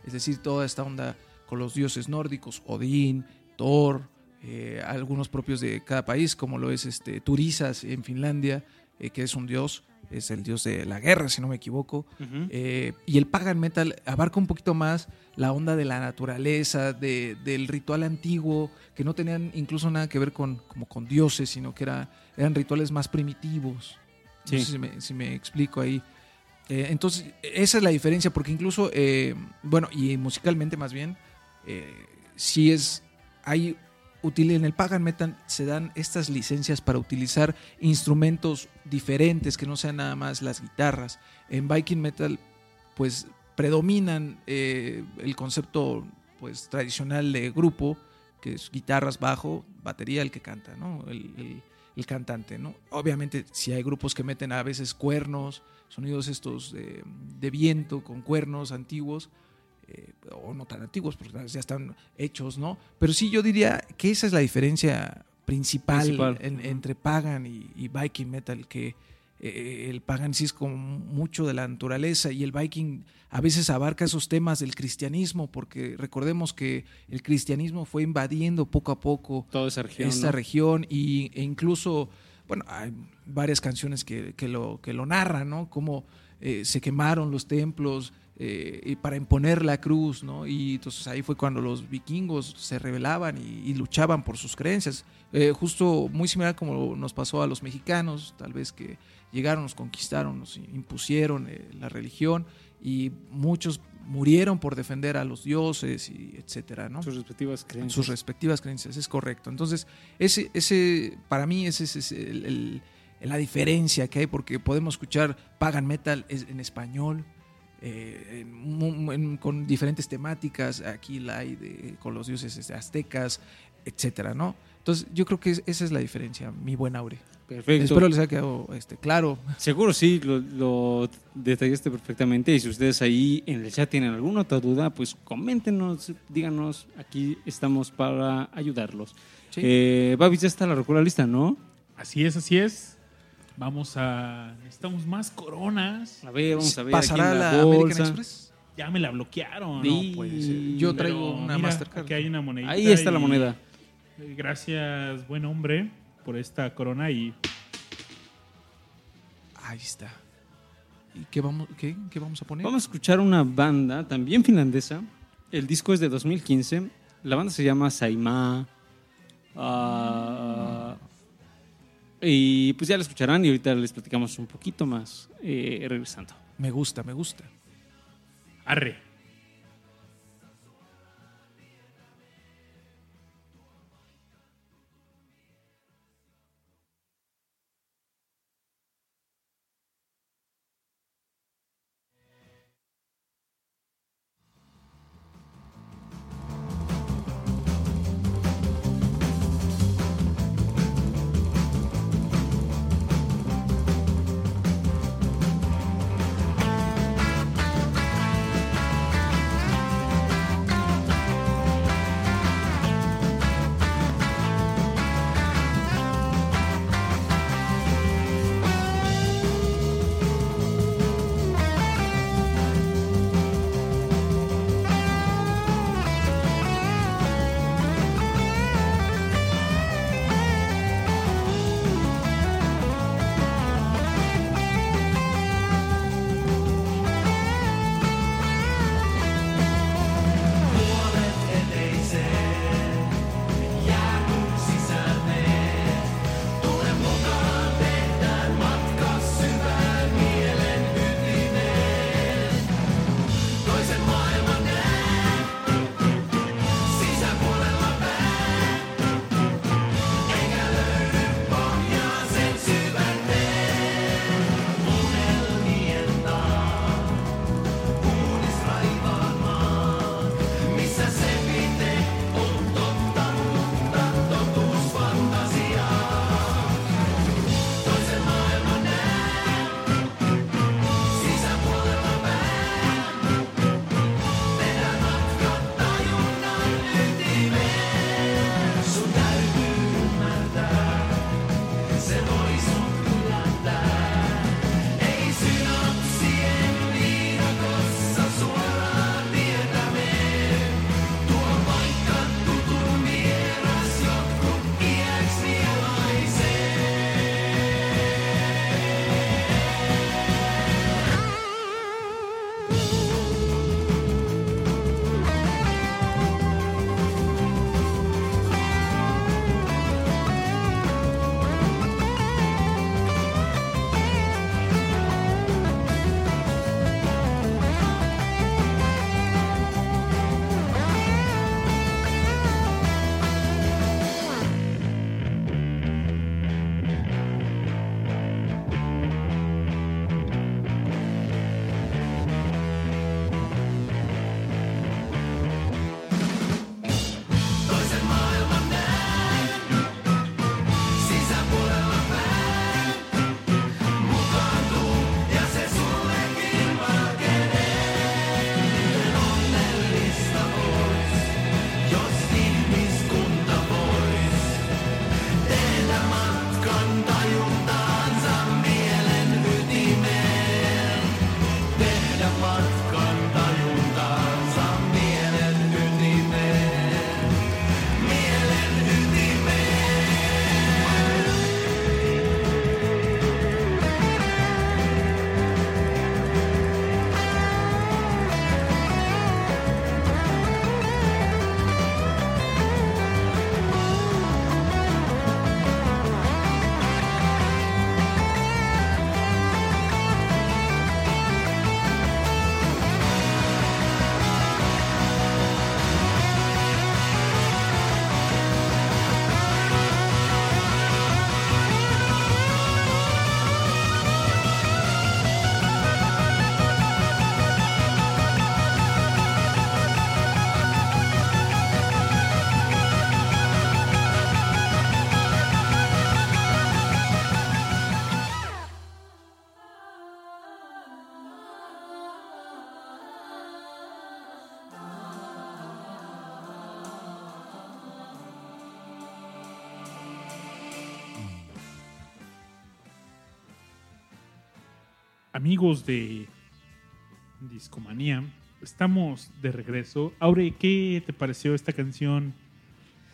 S3: Es decir, toda esta onda con los dioses nórdicos, Odín, Thor, eh, algunos propios de cada país, como lo es este, Turisas en Finlandia, eh, que es un dios, es el dios de la guerra, si no me equivoco. Eh, y el pagan metal abarca un poquito más la onda de la naturaleza, de- del ritual antiguo, que no tenían incluso nada que ver con, como con dioses, sino que era, eran rituales más primitivos. No sé si me, si me explico ahí. Eh, entonces, esa es la diferencia, porque incluso, eh, bueno, y musicalmente más bien, sí es, hay, en el pagan metal se dan estas licencias para utilizar instrumentos diferentes, que no sean nada más las guitarras. En Viking Metal, pues predominan eh, el concepto pues tradicional de grupo, que es guitarras, bajo, batería, el que canta, ¿no? El, el- cantante, ¿no? Obviamente, si hay grupos que meten a veces cuernos, sonidos estos de, de viento con cuernos antiguos, eh, o no tan antiguos, porque ya están hechos, ¿no? Pero sí, yo diría que esa es la diferencia principal,
S2: Principal.
S3: en-
S2: Ujú.
S3: entre Pagan y, y Viking Metal, que eh, el Pagan sí es como mucho de la naturaleza y el Viking a veces abarca esos temas del cristianismo, porque recordemos que el cristianismo fue invadiendo poco a poco
S2: Toda esa región.
S3: esta
S2: ¿no?
S3: región y, e incluso, bueno, hay varias canciones que, que lo, que lo narran, ¿no? Cómo eh, se quemaron los templos eh, y para imponer la cruz, ¿no? Y entonces ahí fue cuando los vikingos se rebelaban y, y luchaban por sus creencias. Eh, justo muy similar como nos pasó a los mexicanos, tal vez que llegaron, nos conquistaron, nos impusieron eh, la religión y muchos murieron por defender a los dioses y etcétera, ¿no?
S2: Sus respectivas
S3: en
S2: creencias.
S3: sus respectivas creencias, es correcto. Entonces, ese, ese para mí ese, ese es el- el- la diferencia que hay, porque podemos escuchar pagan metal en español, eh, en mu- en- con diferentes temáticas, aquí la hay de, con los dioses este, aztecas, etcétera, ¿no? Entonces, yo creo que es- esa es la diferencia, mi buen Aure.
S2: Perfecto.
S3: Espero les haya quedado este, claro.
S2: Seguro sí, lo, lo detallaste perfectamente. Y si ustedes ahí en el chat tienen alguna otra duda, pues coméntenos, díganos. Aquí estamos para ayudarlos.
S3: Sí.
S2: Eh, Babis, ya está la recuerda lista, ¿no?
S1: Así es, así es. Vamos a. Necesitamos más coronas.
S2: A ver, vamos a ver.
S3: ¿Pasará
S2: aquí en
S3: la,
S2: la,
S3: American
S2: bolsa.
S3: Express?
S1: Ya me la bloquearon.
S2: Sí.
S1: No puede ser.
S3: Yo
S1: Pero
S3: traigo una
S1: mira,
S3: Mastercard.
S1: Aquí hay una monedita.
S2: Ahí está la moneda.
S1: eh, Gracias, buen hombre, por esta corona y
S3: Ahí está. ¿Y qué vamos, qué, qué vamos a poner?
S2: Vamos a escuchar una banda también finlandesa. El disco es de 2015. La banda se llama Saima. Ah, y pues ya la escucharán y ahorita les platicamos un poquito más eh, regresando.
S3: Me gusta, me gusta.
S1: arre. Amigos de Discomanía, estamos de regreso. Aure, ¿qué te pareció esta canción?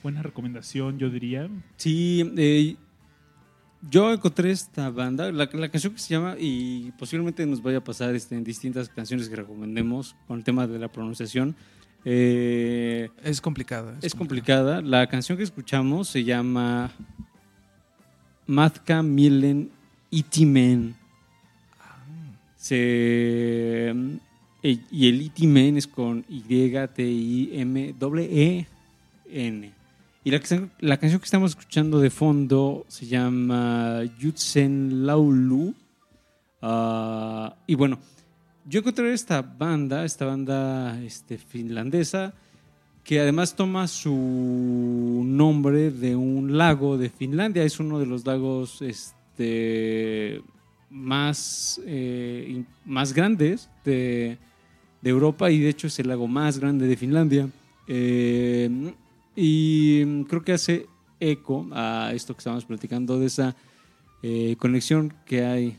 S1: Buena recomendación, yo diría.
S2: Sí, eh, yo encontré esta banda, la, la canción que se llama, y posiblemente nos vaya a pasar este, en distintas canciones que recomendemos con el tema de la pronunciación. Eh,
S3: Es complicada.
S2: es complicada. La canción que escuchamos se llama Matka Milen Itimen. Se, eh, y el Itimen es con Y-T-I-M-E-N. Y la, la canción que estamos escuchando de fondo se llama Yutsen Laulu. Ah, y bueno, yo encontré esta banda, esta banda este, finlandesa, que además toma su nombre de un lago de Finlandia. Es uno de los lagos este, más, eh, más grandes de, de Europa y de hecho es el lago más grande de Finlandia. Eh, y creo que hace eco a esto que estábamos platicando de esa eh, conexión que hay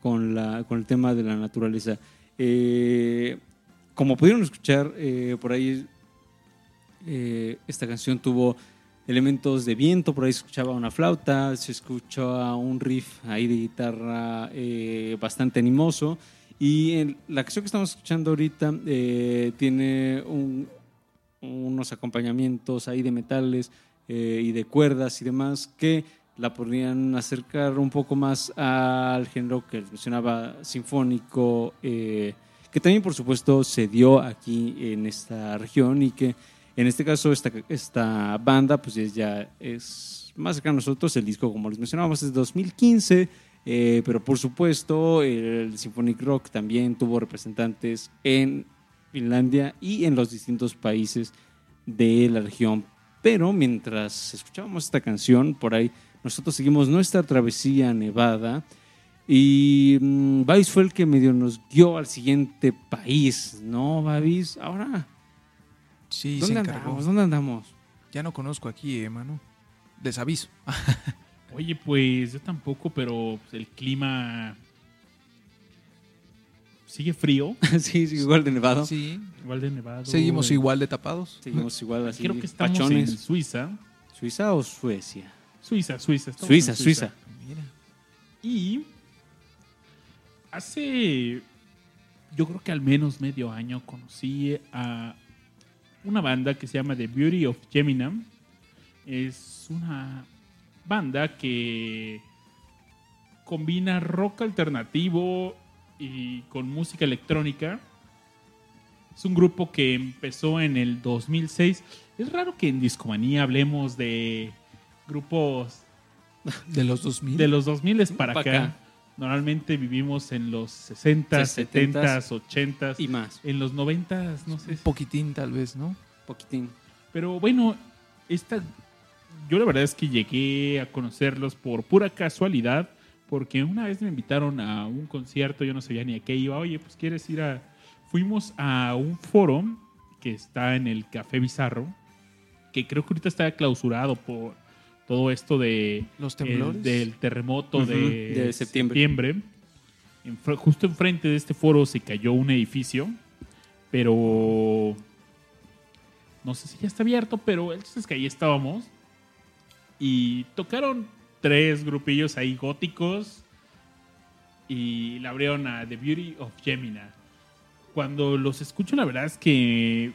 S2: con, la, con el tema de la naturaleza. Eh, como pudieron escuchar por ahí, esta canción tuvo elementos de viento, por ahí se escuchaba una flauta, se escuchaba un riff ahí de guitarra eh, bastante animoso. Y en la canción que estamos escuchando ahorita eh, tiene un- unos acompañamientos ahí de metales eh, y de cuerdas y demás que la podrían acercar un poco más al género que mencionaba sinfónico, eh, que también por supuesto se dio aquí en esta región y que en este caso esta, esta banda pues es- ya es más cercana a nosotros, el disco como les mencionábamos es de 2015, eh, pero por supuesto el Symphonic Rock también tuvo representantes en Finlandia y en los distintos países de la región. Pero mientras escuchábamos esta canción, por ahí nosotros seguimos nuestra travesía Nevada y mm, Babis fue el que medio nos guió al siguiente país, ¿no, Babis? Ahora,
S3: Sí, se
S2: ¿dónde
S3: encargó.
S2: andamos? ¿Dónde andamos?
S3: Ya no conozco aquí, eh, mano. Les aviso.
S1: Oye, pues yo tampoco, pero pues, el clima sigue frío,
S2: sí, sí, igual de nevado.
S3: Sí,
S1: igual de nevado.
S3: seguimos
S1: Eh,
S3: igual de tapados.
S2: Seguimos igual así,
S1: Creo que estamos
S2: pachones.
S1: en Suiza.
S2: ¿Suiza o Suecia?
S1: Suiza, Suiza. estamos
S2: Suiza,
S1: en
S2: Suiza.
S3: Mira.
S1: Y hace, yo creo que al menos medio año conocí a una banda que se llama The Beauty of Gemina. Es una banda que combina rock alternativo y con música electrónica. Es un grupo que empezó en el 2006. Es raro que en Discomanía hablemos de grupos
S3: De los 2000.
S1: de los 2000 para
S2: Pa'
S1: acá.
S2: acá.
S1: Normalmente vivimos en los 60, 70, 80,
S2: Y más,
S1: en los 90, no sé.
S3: Un poquitín, tal vez, ¿no?
S2: poquitín.
S1: Pero bueno, esta yo la verdad es que llegué a conocerlos por pura casualidad, porque una vez me invitaron a un concierto, yo no sabía ni a qué iba. Oye, pues quieres ir a fuimos a un foro que está en el Café Bizarro, que creo que ahorita está clausurado por todo esto de
S3: Los
S1: el-
S3: temblores.
S1: del terremoto de,
S2: de septiembre.
S1: septiembre. En fr- justo enfrente de este foro se cayó un edificio, pero no sé si ya está abierto, pero el es que ahí estábamos y tocaron tres grupillos ahí góticos y le abrieron a The Beauty of Gemina. Cuando los escucho, la verdad es que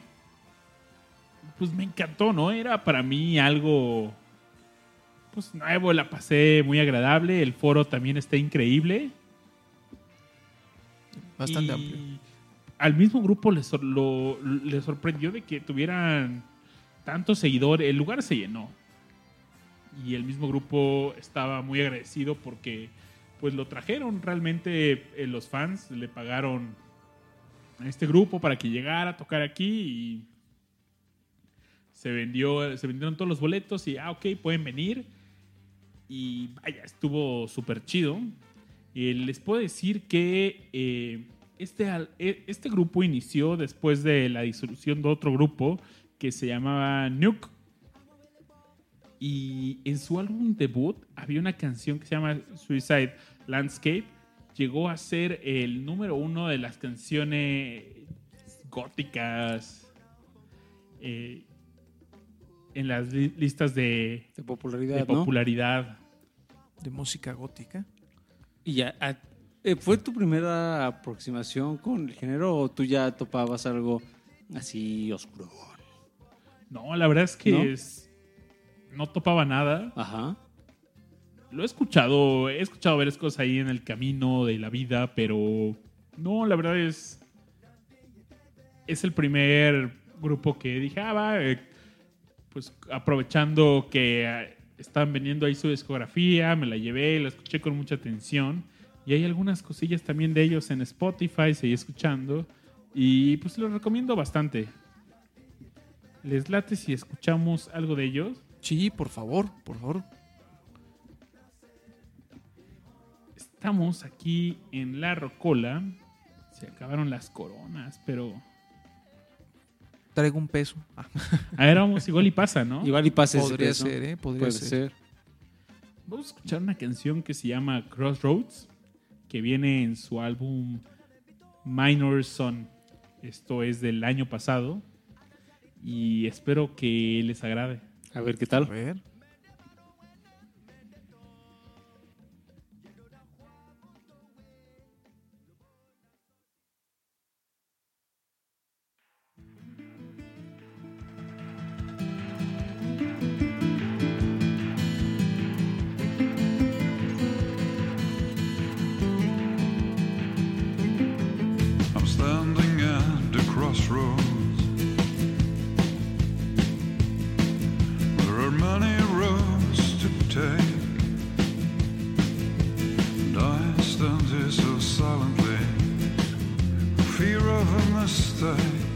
S1: pues me encantó, ¿no? Era para mí algo pues nuevo, la pasé muy agradable, el foro también está increíble.
S3: Bastante
S1: Y
S3: amplio.
S1: Al mismo grupo le, sor- lo- le sorprendió de que tuvieran tantos seguidores, el lugar se llenó. Y el mismo grupo estaba muy agradecido porque pues lo trajeron realmente eh, los fans, le pagaron a este grupo para que llegara a tocar aquí y se vendió, se vendieron todos los boletos y ah, ok, pueden venir. Y vaya, estuvo súper chido. Eh, les puedo decir que eh, este, eh, este grupo inició después de la disolución de otro grupo que se llamaba Nuke. Y en su álbum debut había una canción que se llama Suicide Landscape. llegó a ser el número uno de las canciones góticas eh, en las li- listas de,
S2: De popularidad,
S1: de
S2: ¿no?
S3: De música gótica.
S2: Y ya, a- eh, ¿fue tu primera aproximación con el género o tú ya topabas algo así oscuro?
S1: No, la verdad es que
S2: ¿No?
S1: es- no topaba nada.
S2: Ajá.
S1: Lo he escuchado, he escuchado varias cosas ahí en el camino de la vida, pero no, la verdad es. Es el primer grupo que dije, ah, va, eh, pues aprovechando que están vendiendo ahí su discografía, me la llevé, la escuché con mucha atención. Y hay algunas cosillas también de ellos en Spotify, seguí escuchando. Y pues los recomiendo bastante. ¿Les late si escuchamos algo de ellos?
S3: Sí, por favor, por favor.
S1: Estamos aquí en La Rocola. Se acabaron las coronas, pero.
S3: Traigo un peso. Ah,
S1: A ver, vamos, igual y pasa, ¿no?
S2: Igual y pasa ese
S3: podría
S2: peso.
S3: ser, ¿eh? Podría
S2: Puede
S3: ser.
S2: ser.
S1: Vamos a escuchar una canción que se llama Crossroads, que viene en su álbum Minor Son. Esto es del año pasado. Y espero que les agrade.
S2: A ver qué
S3: A
S2: tal.
S3: ver.
S4: So silently, fear of a mistake.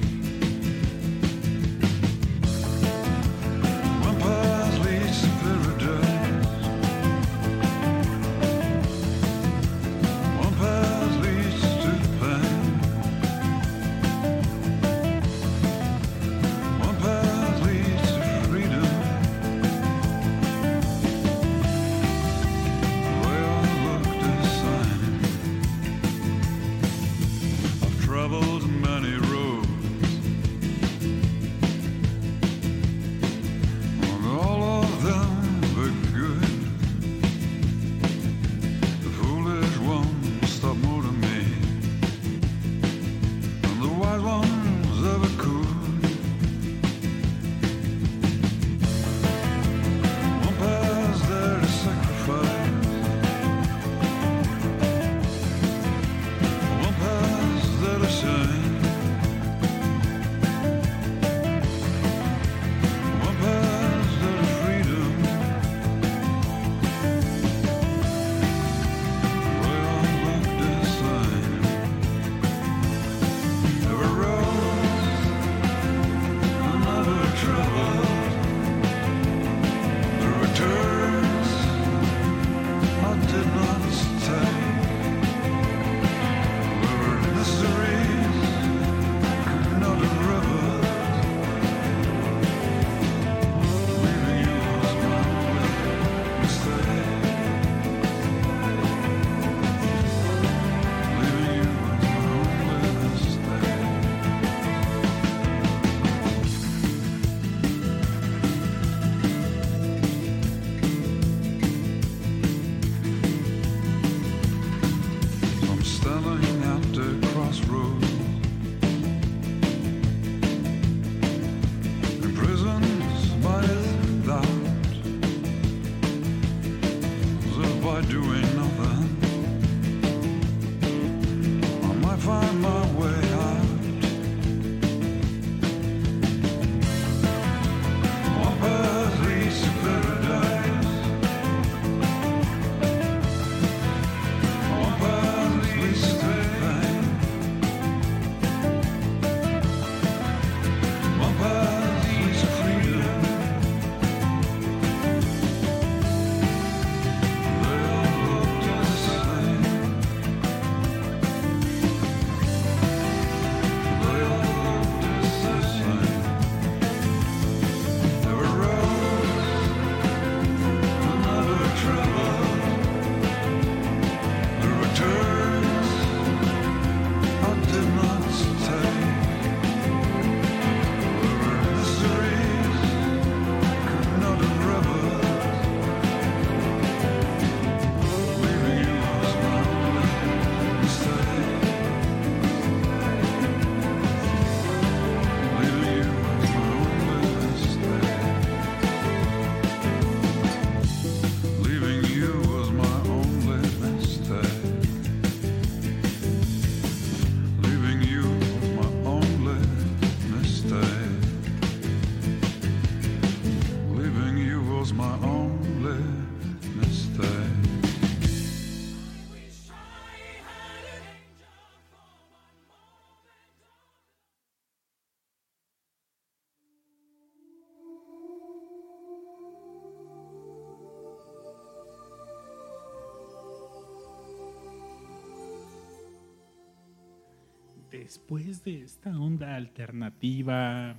S1: Después de esta onda alternativa,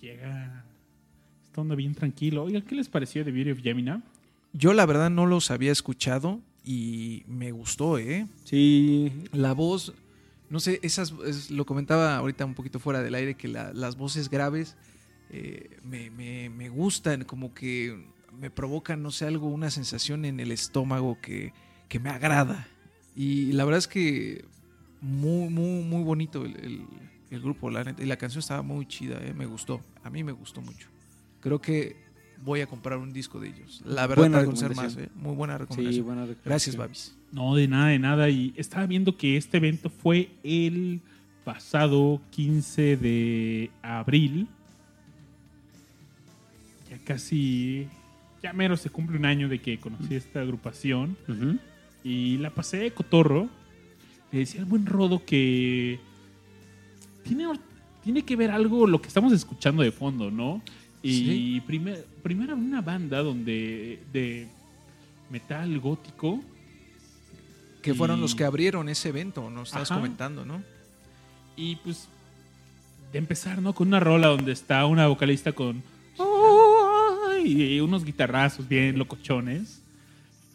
S1: llega esta onda bien tranquilo. Oiga, ¿qué les pareció de Beauty of Gemina?
S3: Yo la verdad no los había escuchado y me gustó, ¿eh?
S2: Sí,
S3: La voz, no sé, esas, es- lo comentaba ahorita un poquito fuera del aire, que la- las voces graves eh, me, me- me gustan, como que me provocan, no sé, algo, una sensación en el estómago que, que me agrada. Y la verdad es que muy, muy, muy bonito el, el- el grupo, la neta. Y la canción estaba muy chida, ¿eh? me gustó. A mí me gustó mucho. Creo que voy a comprar un disco de ellos. La verdad,
S2: Buena
S3: para conocer más,
S2: recomendación.
S3: ¿eh? muy buena
S2: sí,
S3: recomendación.
S2: buena recomendación.
S3: Gracias, Babis.
S1: No, de nada, de nada. Y estaba viendo que este evento fue el pasado 15 de abril. Ya casi, ya mero se cumple un año de que conocí esta agrupación. Y la pasé de cotorro. Le decía al buen Rodo que tiene, tiene que ver algo lo que estamos escuchando de fondo, ¿no? Y
S3: Sí.
S1: primer- primero una banda donde de metal gótico.
S3: Que fueron los que abrieron ese evento, nos estabas
S1: Ajá.
S3: comentando, ¿no?
S1: Y pues de empezar, ¿no? Con una rola donde está una vocalista con y unos guitarrazos bien locochones.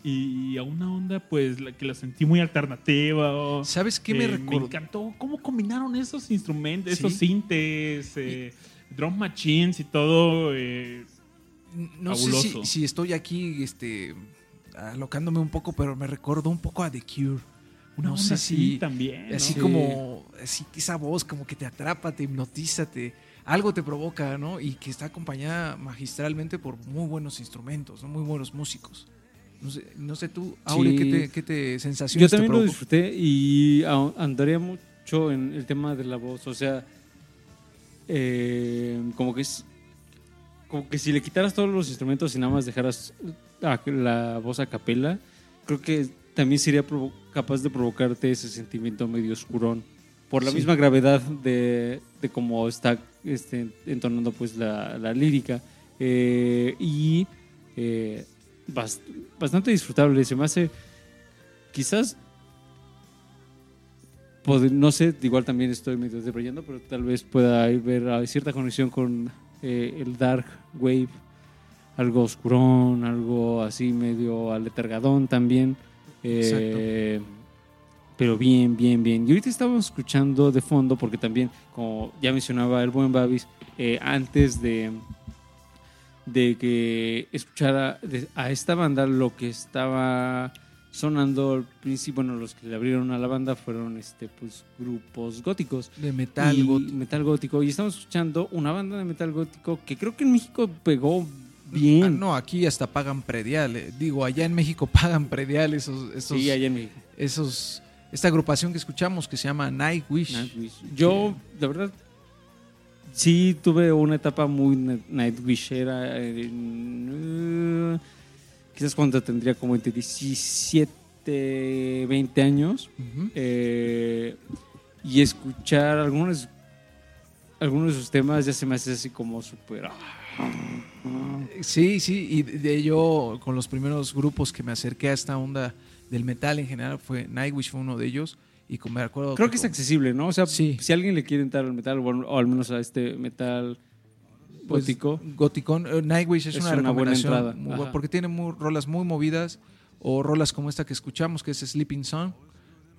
S1: Y a una onda, pues, la que la sentí muy alternativa. o-
S3: ¿Sabes qué me
S1: Eh,
S3: recordó?
S1: encantó cómo combinaron esos instrumentos,
S3: Sí.
S1: esos sintes, eh, drum machines y todo. eh,
S3: No sé si, estoy aquí este, alocándome un poco, pero me recordó un poco a The Cure.
S1: una
S3: no
S1: onda
S3: sé
S1: así
S3: si
S1: también. ¿no?
S3: así
S2: Sí.
S3: como así que esa voz como que te atrapa, te hipnotiza, te algo te provoca, ¿no? Y que está acompañada magistralmente por muy buenos instrumentos, ¿no? muy buenos músicos. No sé, no sé tú, Aure,
S2: Sí.
S3: ¿qué, te, qué te
S2: Yo
S3: sensaciones te
S2: también lo disfruté y andaría mucho en el tema de la voz. O sea, eh, como que es. Como que si le quitaras todos los instrumentos y nada más dejaras a- la voz a capela, creo que también sería capaz de provocarte ese sentimiento medio oscurón. Por la
S3: Sí.
S2: misma gravedad de, de cómo está este, entonando pues la, la lírica. Eh, y eh, bast- bastante disfrutable. Se me hace quizás no sé, igual también estoy medio debrayando, pero tal vez pueda haber ah, cierta conexión con eh, el dark wave, algo oscurón, algo así medio aletargadón también. Eh, pero bien, bien, bien. Y ahorita estábamos escuchando de fondo, porque también, como ya mencionaba el buen Babis, eh, antes de, de que escuchara a esta banda, lo que estaba sonando al principio, bueno, los que le abrieron a la banda fueron este, pues, grupos góticos.
S3: De metal,
S2: Y
S3: gótico.
S2: metal gótico. Y estamos escuchando una banda de metal gótico que creo que en México pegó bien.
S3: Ah, no, aquí hasta pagan predial. Digo, allá en México pagan predial esos, esos,
S2: sí, allá en México.
S3: esos, esta agrupación que escuchamos que se llama Nightwish.
S2: Nightwish. Yo, la verdad, sí tuve una etapa muy Nightwishera. en, eh, quizás cuando tendría como entre 17, 20 años. Eh, y escuchar algunos, algunos de sus temas ya se me hace así como súper... ah,
S3: Sí, sí, y de de yo con los primeros grupos que me acerqué a esta onda del metal en general fue Nightwish fue uno de ellos y como me acuerdo
S2: Creo que es accesible, ¿no? O sea,
S3: Sí.
S2: si alguien le quiere entrar al metal, o, al- menos a este metal
S3: pues,
S2: gótico,
S3: Goticón, eh, Nightwish es,
S2: Es
S3: una,
S2: una buena entrada,
S3: muy buena,
S2: ajá.
S3: porque tiene muy- rolas muy movidas o rolas como esta que escuchamos que es Sleeping Song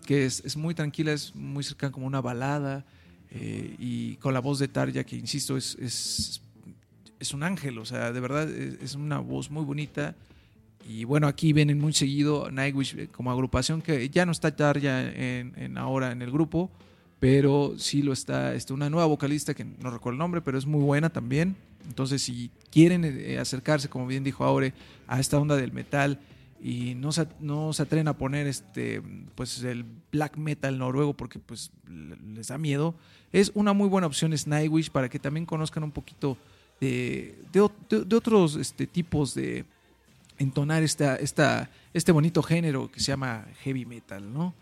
S3: que es, es muy tranquila, es muy cercana como una balada eh, y con la voz de Tarja que insisto es, es, es un ángel, o sea, de verdad es, es una voz muy bonita y bueno, aquí vienen muy seguido Nightwish eh, como agrupación que ya no está Tarja en, ahora en el grupo, pero sí lo está este, una nueva vocalista que no recuerdo el nombre, pero es muy buena también. Entonces, si quieren eh, acercarse, como bien dijo Aure, a esta onda del metal y no se, no se atreven a poner este pues el black metal noruego porque pues le- les da miedo, es una muy buena opción Nightwish para que también conozcan un poquito de, de, ot- de- de otros este, tipos de entonar esta, esta, este bonito género que se llama heavy metal, ¿no?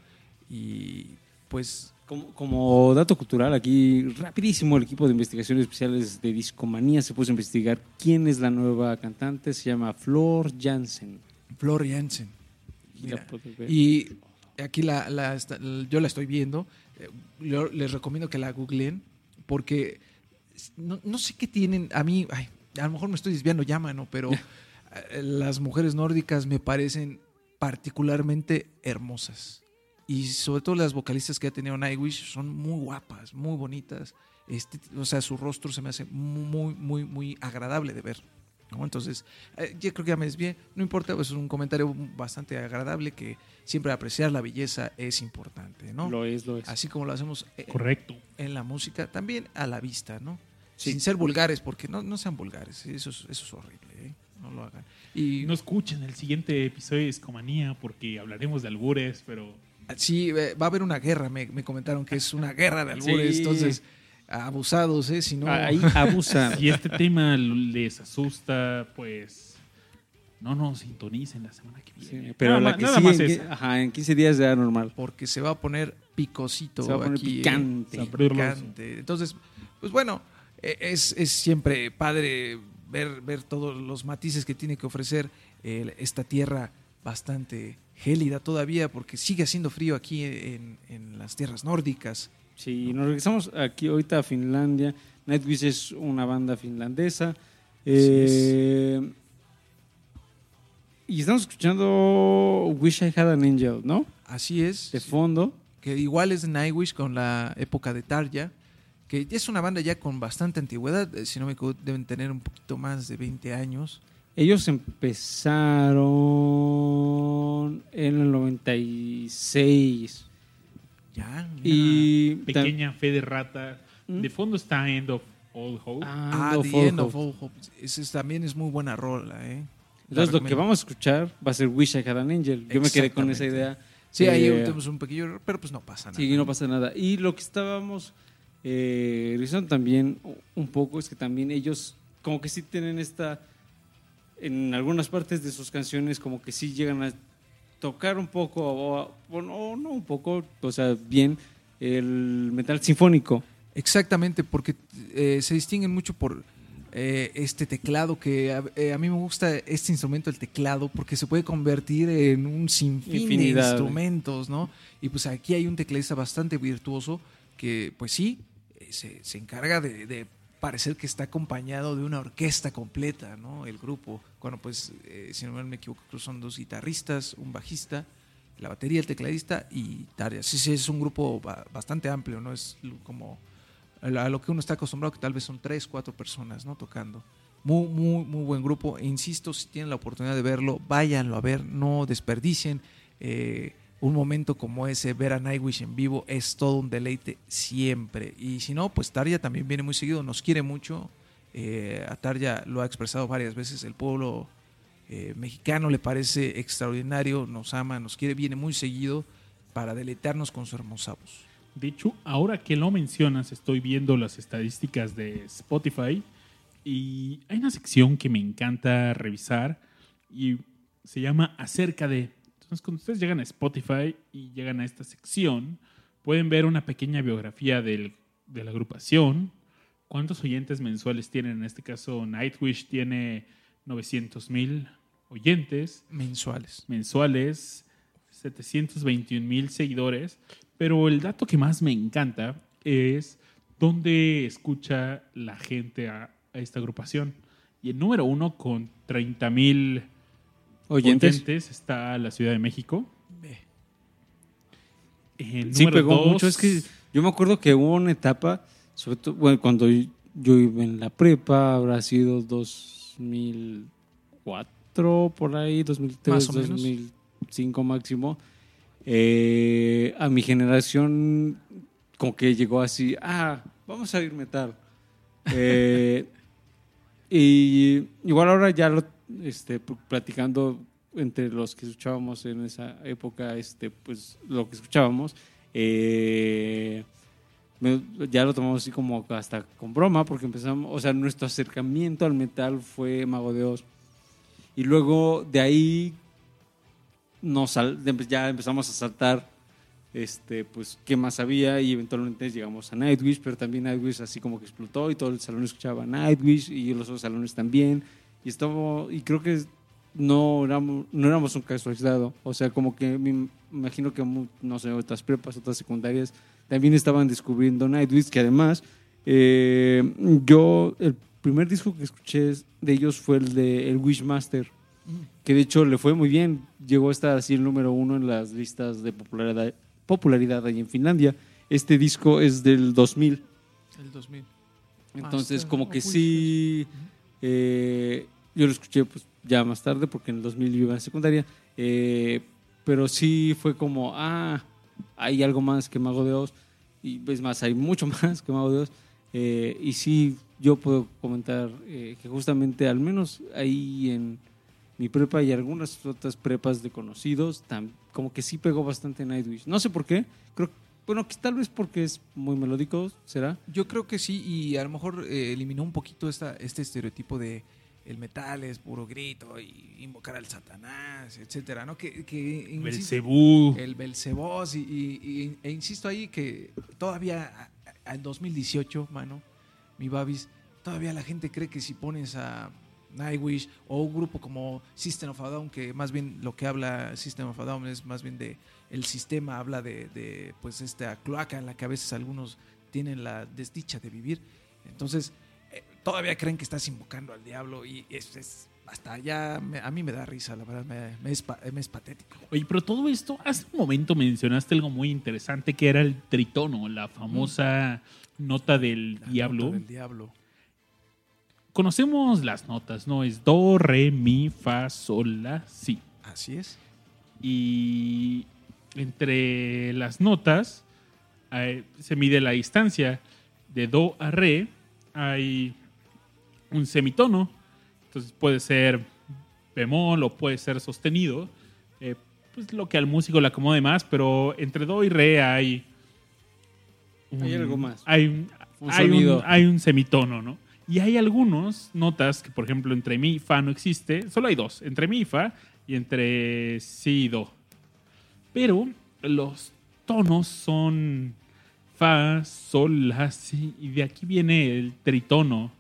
S3: Y pues
S2: como, como dato cultural, aquí rapidísimo el equipo de investigaciones especiales de Discomanía se puso a investigar quién es la nueva cantante, se llama Flor Jansen.
S3: Flor Jansen.
S2: Y
S3: Mira, aquí la, la yo la estoy viendo. eh, yo les recomiendo que la googleen porque no, no sé qué tienen. A mí, ay, a lo mejor me estoy desviando ya, mano, pero las mujeres nórdicas me parecen particularmente hermosas. Y sobre todo las vocalistas que ha tenido Nightwish son muy guapas, muy bonitas. Este, o sea, su rostro se me hace muy, muy, muy agradable de ver. ¿no? Entonces, eh, yo creo que ya me desvié. No importa, pues, es un comentario bastante agradable que siempre apreciar la belleza es importante, ¿no?
S2: Lo es, lo es.
S3: Así como lo hacemos eh,
S1: Correcto.
S3: en la música, también a la vista, ¿no?
S2: Sí.
S3: Sin ser vulgares, porque no, no sean vulgares, eso es, eso es horrible, ¿eh? No lo hagan. Y
S1: No escuchen el siguiente episodio de Discomanía porque hablaremos de albures, pero
S3: sí, eh, va a haber una guerra, me, me comentaron que es una guerra de albures,
S2: Sí.
S3: entonces, abusados, ¿eh? Si no,
S2: Ahí abusa.
S1: si este tema les asusta, pues no nos sintonicen la semana que
S2: Sí,
S1: viene.
S2: pero
S1: nada,
S2: la que
S1: nada
S2: sigue
S1: más
S2: en,
S1: es.
S2: ajá, en 15 días ya normal.
S3: porque se va a poner picosito
S2: Se va a poner
S3: aquí, ¿eh?
S2: picante.
S3: Picante. Entonces, pues bueno, eh, es, es siempre padre ver, ver todos los matices que tiene que ofrecer eh, esta tierra bastante gélida todavía, porque sigue haciendo frío aquí en, en las tierras nórdicas.
S2: Sí, nos regresamos aquí ahorita a Finlandia. Nightwish es una banda finlandesa. Eh, y estamos escuchando Wish I Had an Angel, ¿no?
S3: Así es.
S2: De fondo.
S3: que igual es Nightwish con la época de Tarja, que es una banda ya con bastante antigüedad, eh, si no me equivoco, deben tener un poquito más de 20 años.
S2: Ellos empezaron en el 96.
S3: Ya, mira.
S2: Y
S1: Pequeña fe de rata.
S2: ¿Mm?
S1: De fondo está End of All Hope.
S3: Ah,
S2: Ah,
S3: The End of All Hope. Ese es- también es muy buena rola, ¿eh?
S2: Entonces lo que vamos a escuchar va a ser Wish I Had an Angel. Yo me quedé con esa idea.
S3: Sí, ahí tenemos un pequeño error, pero pues no pasa nada.
S2: Sí, no pasa nada. Y lo que estábamos eh, revisando también un poco es que también ellos como que sí tienen esta, en algunas partes de sus canciones como que sí llegan a tocar un poco, o, o no, no un poco, o sea, bien el metal sinfónico.
S3: Exactamente, porque eh, se distinguen mucho por eh, este teclado que a, eh, a mí me gusta este instrumento, el teclado, porque se puede convertir en un sinfín
S2: Infinidad,
S3: de
S2: ¿eh?
S3: instrumentos, ¿no? Y pues aquí hay un tecladista bastante virtuoso que, pues sí, se, encarga de, parecer que está acompañado de una orquesta completa, ¿no? El grupo. Bueno, pues, eh, si no me equivoco, son dos guitarristas, un bajista, la batería, el tecladista y Tarja. Sí, sí, es un grupo ba- bastante amplio, ¿no? Es como a lo que uno está acostumbrado, que tal vez son tres, cuatro personas, ¿no? Tocando. Muy, muy, muy buen grupo. Insisto, si tienen la oportunidad de verlo, váyanlo a ver, no desperdicien. eh, un momento como ese, ver a Nightwish en vivo, es todo un deleite siempre. Y si no, pues Tarja también viene muy seguido, nos quiere mucho. Eh, a Tarja lo ha expresado varias veces, el pueblo eh, mexicano le parece extraordinario, nos ama, nos quiere, viene muy seguido para deleitarnos con su hermosa voz.
S1: De hecho, ahora que lo mencionas, estoy viendo las estadísticas de Spotify y hay una sección que me encanta revisar y se llama Acerca de. Entonces, cuando ustedes llegan a Spotify y llegan a esta sección, pueden ver una pequeña biografía del- de la agrupación, cuántos oyentes mensuales tienen. En este caso, Nightwish tiene 900 mil oyentes
S3: Mensuales.
S1: mensuales, 721 mil seguidores, pero el dato que más me encanta es dónde escucha la gente a, a esta agrupación. Y el número uno con 30 mil
S2: Oyentes.
S1: oyentes está la Ciudad de México. El
S2: Sí, pegó
S1: dos-
S2: mucho. Es que yo me acuerdo que hubo una etapa, sobre todo bueno, cuando yo iba en la prepa, habrá sido 2004, por ahí, 2003,
S3: Más o menos.
S2: 2005 máximo. Eh, a mi generación, como que llegó así, ah, vamos a ir metal. Eh, y igual ahora ya lo, este, pl- platicando entre los que escuchábamos en esa época, este, pues lo que escuchábamos, eh, ya lo tomamos así como hasta con broma, porque empezamos, o sea, nuestro acercamiento al metal fue Mago de Oz. Y luego de ahí nos ya empezamos a saltar este, pues, qué más había y eventualmente llegamos a Nightwish, pero también Nightwish así como que explotó y todo el salón escuchaba Nightwish y los otros salones también. Y, estaba, y creo que no éramos, no éramos un caso aislado. O sea, como que me imagino que, no sé, otras prepas, otras secundarias también estaban descubriendo Nightwish, que además eh, yo, el primer disco que escuché de ellos fue el de El Wishmaster, que de hecho le fue muy bien. Llegó a estar así el número uno en las listas de popularidad, popularidad ahí en Finlandia. Este disco es del 2000.
S3: El 2000.
S2: Entonces,
S3: Master
S2: como que sí, eh, yo lo escuché pues ya más tarde, porque en el 2000 yo iba en secundaria, eh, pero sí fue como, ah, hay algo más que Mago de Oz, y es más, hay mucho más que Mago de Oz, eh, y sí, yo puedo comentar eh, que justamente, al menos ahí en mi prepa y algunas otras prepas de conocidos, como que sí pegó bastante Nightwish. No sé por qué, creo bueno, que tal vez porque es muy melódico, ¿será?
S3: Yo creo que sí, y a lo mejor eliminó un poquito esta, este estereotipo de el metal es puro grito y invocar al Satanás, etcétera, ¿no? Que, que insisto,
S1: Belcebú.
S3: el Belcebos y, y- y- e insisto ahí que todavía en 2018, mano, mi Babis, todavía la gente cree que si pones a Nightwish o un grupo como System of a Down, que más bien lo que habla System of a Down es más bien de el sistema, habla de, de, pues esta cloaca en la que a veces algunos tienen la desdicha de vivir. Entonces, todavía creen que estás invocando al diablo y es, es- hasta ya me- a mí me da risa, la verdad, me, me es, pa- me es patético.
S1: Oye, pero todo esto, hace un momento mencionaste algo muy interesante que era el tritono, la famosa nota del
S3: La
S1: diablo.
S3: nota del diablo.
S1: Conocemos las notas, ¿no? Es do, re, mi, fa, sol, la, si.
S3: Así es.
S1: Y entre las notas eh, se mide la distancia de do a re. Hay un semitono. Entonces puede ser bemol o puede ser sostenido. eh, pues lo que al músico le acomode más, pero entre do y re hay.
S2: Hay algo más.
S1: Hay un,
S2: Un
S1: hay un- hay un semitono, ¿no? Y hay algunos notas que, por ejemplo, entre mi y fa no existe. Solo hay dos. Entre mi y fa y entre si y do. Pero los tonos son fa, sol, la, si. Y de aquí viene el tritono.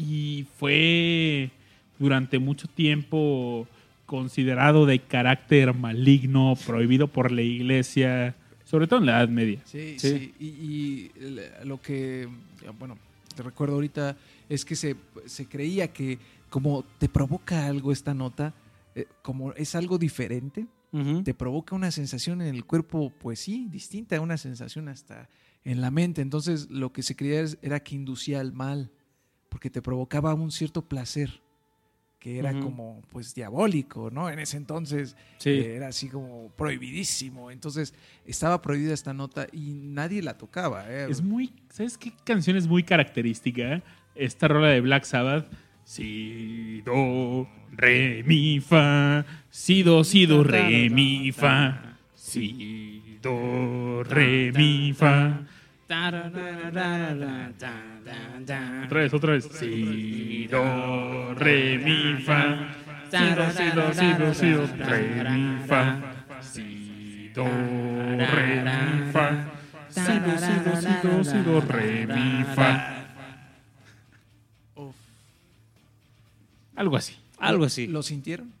S1: Y fue durante mucho tiempo considerado de carácter maligno, prohibido por la iglesia, sobre todo en la Edad Media.
S3: Sí,
S2: Sí.
S3: sí. Y, lo que, bueno, te recuerdo ahorita es que se, se creía que como te provoca algo esta nota, eh, como es algo diferente, te provoca una sensación en el cuerpo, pues sí, distinta, una sensación hasta en la mente. Entonces lo que se creía era que inducía al mal, porque te provocaba un cierto placer que era como pues diabólico, ¿no? En ese entonces
S2: Sí.
S3: eh, era así como prohibidísimo. Entonces estaba prohibida esta nota y nadie la tocaba. ¿eh?
S1: Es muy. ¿Sabes qué canción es muy característica? Esta rola de Black Sabbath. Si, do, re, mi, fa. Si, do, si, do, re, mi, fa. Si, do, re, mi, fa. Otra vez, otra vez. Si, do, re, mi, fa. Si, do, si, do, si, do, si, do, re, mi, fa. Si, do, re, mi, fa. Si, do, si, do, si, do, si, do, re, mi, fa. Algo así.
S2: Algo así.
S3: ¿Lo sintieron?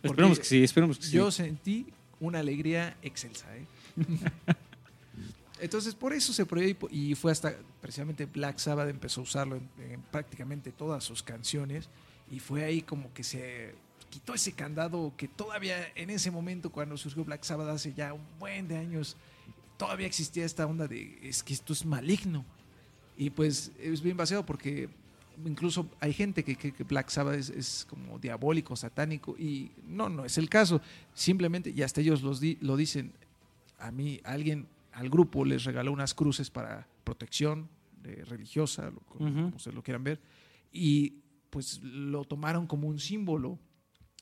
S2: Esperemos que sí, esperemos que sí.
S3: Yo sentí una alegría excelsa. ¿eh? Entonces, por eso se prohibió y fue hasta precisamente Black Sabbath empezó a usarlo en, en prácticamente todas sus canciones y fue ahí como que se quitó ese candado que todavía en ese momento cuando surgió Black Sabbath hace ya un buen de años todavía existía esta onda de es que esto es maligno y pues es bien vaciado porque incluso hay gente que cree que Black Sabbath es, es como diabólico, satánico, y no, no es el caso. Simplemente, y hasta ellos los di- lo dicen, a mí, alguien, al grupo les regaló unas cruces para protección religiosa, lo- como, se lo quieran ver, y pues lo tomaron como un símbolo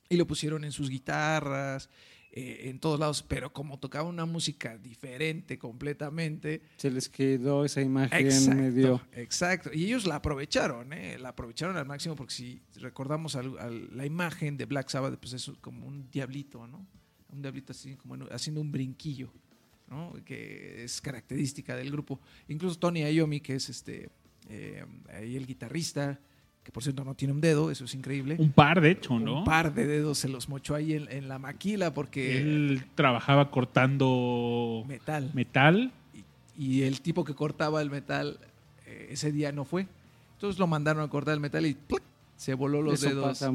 S3: y lo pusieron en sus guitarras, eh, en todos lados, pero como tocaba una música diferente completamente,
S2: Se les quedó esa imagen
S3: Exacto,
S2: medio.
S3: exacto. Y ellos la aprovecharon, ¿eh? La aprovecharon al máximo porque si recordamos al- al- la imagen de Black Sabbath, pues es como un diablito, ¿no? Un diablito así como en- haciendo un brinquillo, ¿no? Que es característica del grupo. Incluso Tony Iommi, que es este, eh, ahí el guitarrista, que por cierto no tiene un dedo, eso es increíble.
S1: Un par, de hecho, ¿no?
S3: Un par de dedos se los mochó ahí en, en la maquila porque
S1: Él trabajaba cortando
S3: metal.
S1: metal.
S3: y el tipo que cortaba el metal eh, ese día no fue. Entonces lo mandaron a cortar el metal y ¡pluc! se voló los
S2: Eso
S3: dedos.
S2: pasa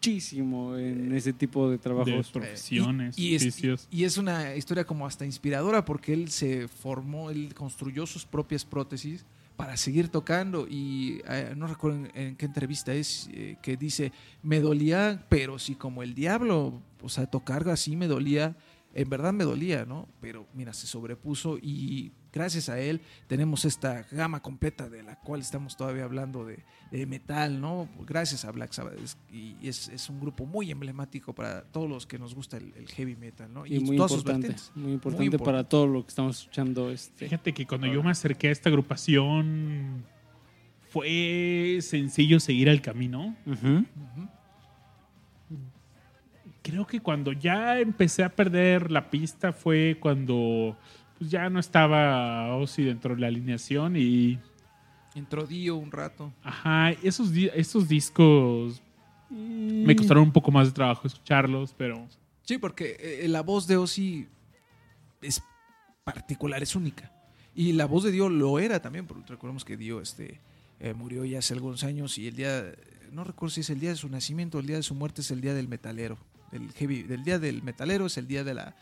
S2: muchísimo en ese tipo de
S1: de
S2: trabajos.
S1: profesiones,
S3: y, y es,
S1: oficios.
S3: y es una historia como hasta inspiradora porque él se formó, él construyó sus propias prótesis para seguir tocando y eh, no recuerdo en, en qué entrevista es eh, que dice me dolía pero sí como el diablo o sea tocar así me dolía en verdad me dolía no pero mira se sobrepuso y gracias a él tenemos esta gama completa de la cual estamos todavía hablando de, de metal no gracias a Black Sabbath Es- y es, es un grupo muy emblemático para todos los que nos gusta el, el heavy metal no
S2: y muy
S3: todas sus
S2: importante, muy importante
S3: importante.
S2: para todo lo que estamos escuchando. Este.
S1: Fíjate que cuando yo me acerqué a esta agrupación fue sencillo seguir el camino. Creo que cuando ya empecé a perder la pista fue cuando pues, ya no estaba Ozzy dentro de la alineación y
S3: entró Dio un rato
S1: ajá, esos, esos discos me costaron un poco más de trabajo escucharlos, pero
S3: Sí, porque eh, la voz de Ozzy es particular, es única. Y la voz de Dio lo era también, porque recordemos que Dio este, eh, murió ya hace algunos años y el día, no recuerdo si es el día de su nacimiento o el día de su muerte es el día del metalero. Del, heavy, del día del metalero es el día de la,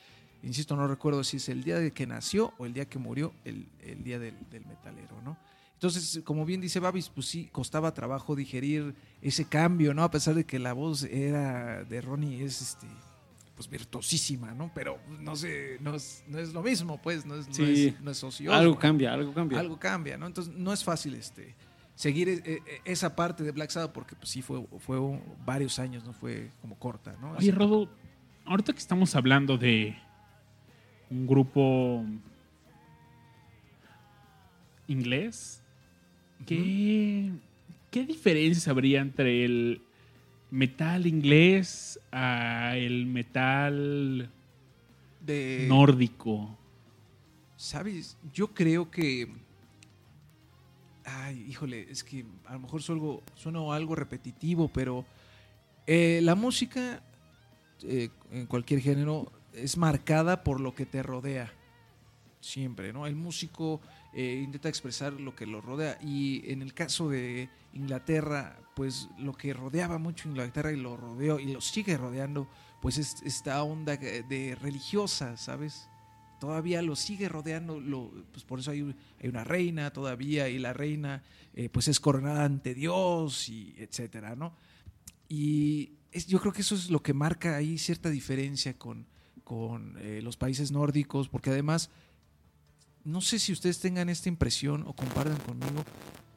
S3: insisto, no recuerdo si es el día de que nació o el día que murió, el, el día del, del metalero, ¿no? Entonces, como bien dice Babis, pues sí, costaba trabajo digerir ese cambio, ¿no? A pesar de que la voz era de Ronnie es este pues virtuosísima, ¿no? Pero no sé, no es, no es lo mismo, pues, no es, no
S2: Sí.
S3: es, no es Ozzy
S2: Algo
S3: Osbourne.
S2: cambia, algo cambia.
S3: Algo cambia, ¿no? Entonces no es fácil este seguir eh, eh, esa parte de Black Sabbath porque pues sí fue, fue varios años, no fue como corta, ¿no?
S1: Oye, Rodo, ahorita que estamos hablando de un grupo inglés, ¿qué, qué diferencias habría entre el metal inglés a el metal
S3: de
S1: nórdico?
S3: ¿Sabes? Yo creo que. Ay, híjole, es que a lo mejor sueno, sueno algo repetitivo, pero eh, la música, eh, en cualquier género, es marcada por lo que te rodea. Siempre, ¿no? El músico eh, intenta expresar lo que lo rodea. Y en el caso de Inglaterra, pues lo que rodeaba mucho Inglaterra y lo rodeó y lo sigue rodeando, pues es esta onda de religiosa, ¿sabes? todavía lo sigue rodeando, pues por eso hay, un- hay una reina todavía y la reina eh, pues es coronada ante Dios y etcétera, ¿no? Y yo creo que eso es lo que marca ahí cierta diferencia con, con eh, los países nórdicos, porque además, no sé si ustedes tengan esta impresión o compartan conmigo,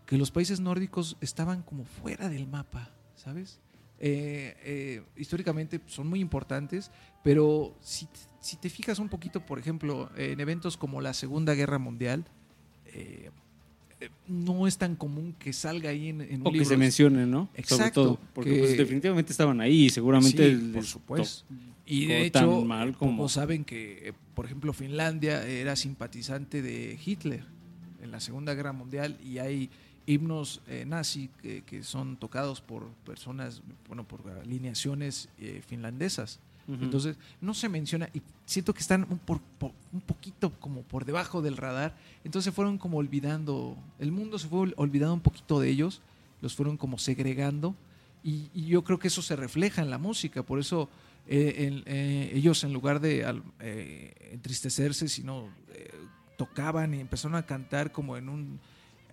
S3: que los países nórdicos estaban como fuera del mapa, ¿sabes? Eh, eh, históricamente son muy importantes, pero si, si te fijas un poquito, por ejemplo, en eventos como la Segunda Guerra Mundial, eh, no es tan común que salga ahí en, en un
S2: O que se mencione, ¿no? Sobre
S3: Exacto,
S2: todo. Porque
S3: que-
S2: pues, definitivamente estaban ahí seguramente
S3: Sí,
S2: les
S3: por supuesto. Y de
S2: tan
S3: hecho,
S2: mal
S3: eh,
S2: como-
S3: pocos saben que, eh, por ejemplo, Finlandia era simpatizante de Hitler en la Segunda Guerra Mundial y hay himnos eh, nazi que, que son tocados por personas, bueno, por alineaciones eh, finlandesas.
S2: Ujú.
S3: Entonces, no se menciona y siento que están un, por- por- un poquito como por debajo del radar. Entonces fueron como olvidando, el mundo se fue ol- olvidando un poquito de ellos, los fueron como segregando y, y yo creo que eso se refleja en la música. Por eso eh, eh, ellos en lugar de eh, entristecerse, sino tocaban y empezaron a cantar como en un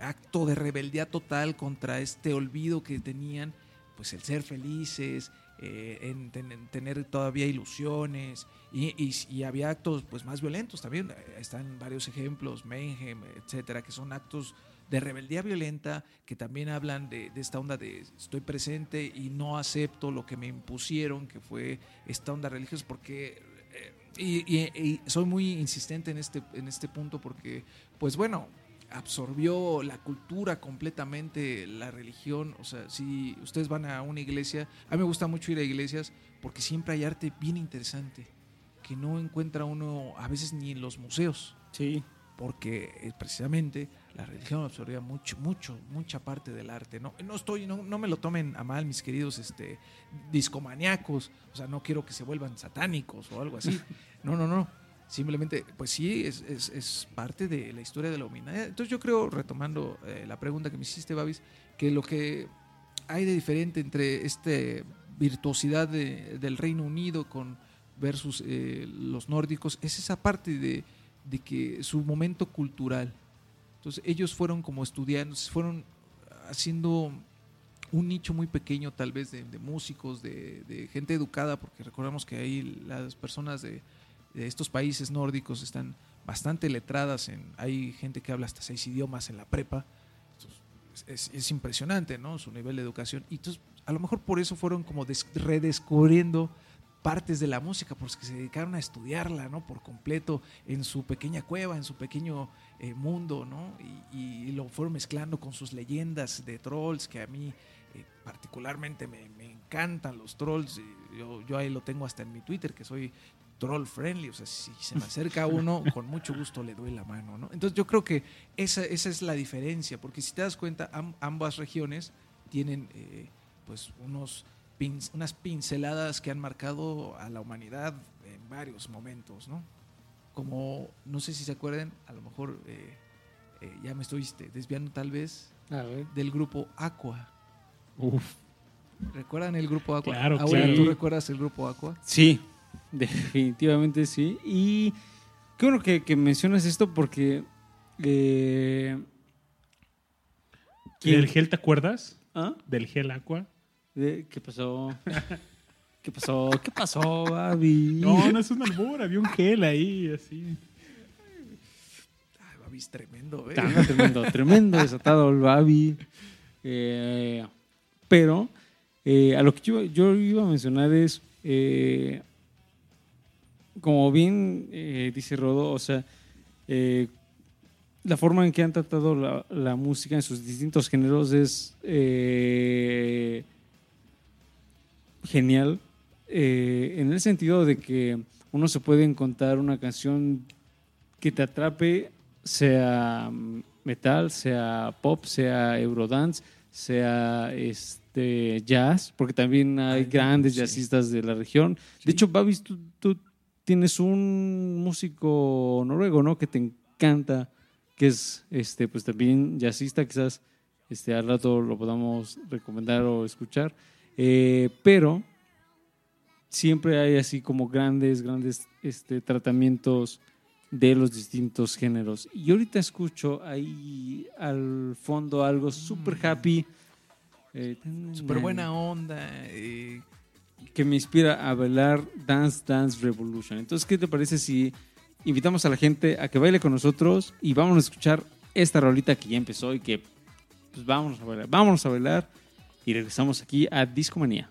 S3: acto de rebeldía total contra este olvido que tenían, pues el ser felices, eh, en, ten- en tener todavía ilusiones y, había actos pues más violentos también. Están varios ejemplos, Mayhem, etcétera, que son actos de rebeldía violenta que también hablan de, de esta onda de estoy presente y no acepto lo que me impusieron, que fue esta onda religiosa, porque eh, y, y- y soy muy insistente en este, en este punto porque, pues bueno, absorbió la cultura completamente, la religión. O sea, si ustedes van a una iglesia, a mí me gusta mucho ir a iglesias porque siempre hay arte bien interesante que no encuentra uno a veces ni en los museos
S2: Sí.
S3: porque eh, precisamente la religión absorbía mucho, mucho, mucha parte del arte. No, no estoy, no, no me lo tomen a mal, mis queridos este, discomaniacos. O sea, no quiero que se vuelvan satánicos o algo así. No, no, no. Simplemente, pues sí, es, es- es parte de la historia de la humanidad. Entonces yo creo, retomando eh, la pregunta que me hiciste, Babis, que lo que hay de diferente entre este virtuosidad de- del Reino Unido con versus eh, los nórdicos es esa parte de, de que su momento cultural. Ellos fueron como estudiantes, fueron haciendo un nicho muy pequeño tal vez de, músicos, de, gente educada, porque recordamos que ahí las personas de, estos países nórdicos están bastante letradas, en, hay gente que habla hasta seis idiomas en la prepa, es, es impresionante, ¿no? Su nivel de educación. Y entonces, a lo mejor por eso fueron como des- redescubriendo partes de la música, porque se dedicaron a estudiarla, ¿no? Por completo, en su pequeña cueva, en su pequeño eh, mundo, ¿no? Y, y lo fueron mezclando con sus leyendas de trolls, que a mí eh, particularmente me, me encantan los trolls. Yo, yo ahí lo tengo hasta en mi Twitter, que soy troll friendly, o sea, si se me acerca uno, con mucho gusto le doy la mano, ¿no? Entonces yo creo que esa, esa es la diferencia, porque si te das cuenta, am- ambas regiones tienen eh, pues unos pin- unas pinceladas que han marcado a la humanidad en varios momentos, ¿no? Como, no sé si se acuerdan, a lo mejor eh, eh, ya me estoy este, desviando tal vez,
S2: A ver.
S3: del grupo Aqua.
S1: Uf.
S3: ¿Recuerdan el grupo Aqua?
S1: Claro,
S3: Abuela,
S2: claro.
S3: ¿tú recuerdas el grupo Aqua?
S2: Sí, definitivamente sí. Y qué bueno que, que mencionas esto porque... eh, ¿quién-
S1: ¿Del gel te acuerdas?
S2: ¿Ah?
S1: ¿Del gel aqua?
S2: ¿Qué pasó? ¿Qué pasó? ¿Qué pasó, Babi?
S1: No, no es un albur, había un gel ahí, así.
S3: Ay, Babis, tremendo, ¿eh?
S2: Anda tremendo, tremendo desatado el Babi. Eh, pero eh, a lo que yo, yo iba a mencionar es, eh, como bien eh, dice Rodo, o sea, eh, la forma en que han tratado la, la música en sus distintos géneros es eh, genial, eh, en el sentido de que uno se puede encontrar una canción que te atrape, sea metal, sea pop, sea eurodance, sea este jazz, porque también hay
S3: Ay,
S2: grandes
S3: sí.
S2: jazzistas de la región.
S3: Sí.
S2: De hecho, Babis, tú, tú tienes un músico noruego, ¿no? Que te encanta, que es este, pues también jazzista, quizás este, al rato lo podamos recomendar o escuchar. Eh, pero siempre hay así como grandes, grandes este, tratamientos de los distintos géneros. Y ahorita escucho ahí al fondo algo super happy. eh,
S3: Súper buena onda. eh,
S2: que me inspira a bailar Dance Dance Revolution. Entonces, ¿qué te parece si invitamos a la gente a que baile con nosotros y vamos a escuchar esta rolita que ya empezó y que pues vámonos a bailar, vámonos a bailar y regresamos aquí a Discomanía.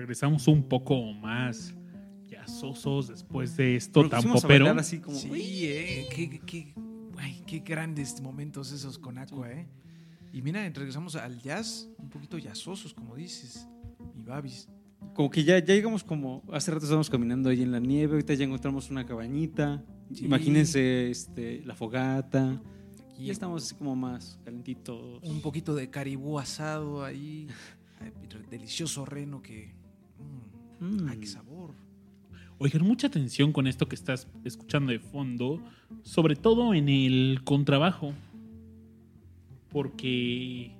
S1: Regresamos un poco más ya sosos después de esto tan popero.
S2: así como,
S3: Sí, eh, qué, qué- ay, qué grandes momentos esos con Aqua, ¿eh? Y mira, regresamos al jazz, un poquito jazzosos, como dices, mi babis.
S2: como que ya, ya llegamos como, hace rato estábamos caminando ahí en la nieve, ahorita ya encontramos una cabañita,
S3: Sí.
S2: imagínense este, la fogata,
S3: Aquí
S2: ya estamos así como más calentitos.
S3: un poquito de caribú asado ahí, delicioso reno que... mm. ¡Ay, qué sabor!
S1: Oigan, mucha atención con esto que estás escuchando de fondo, sobre todo en el contrabajo. Porque,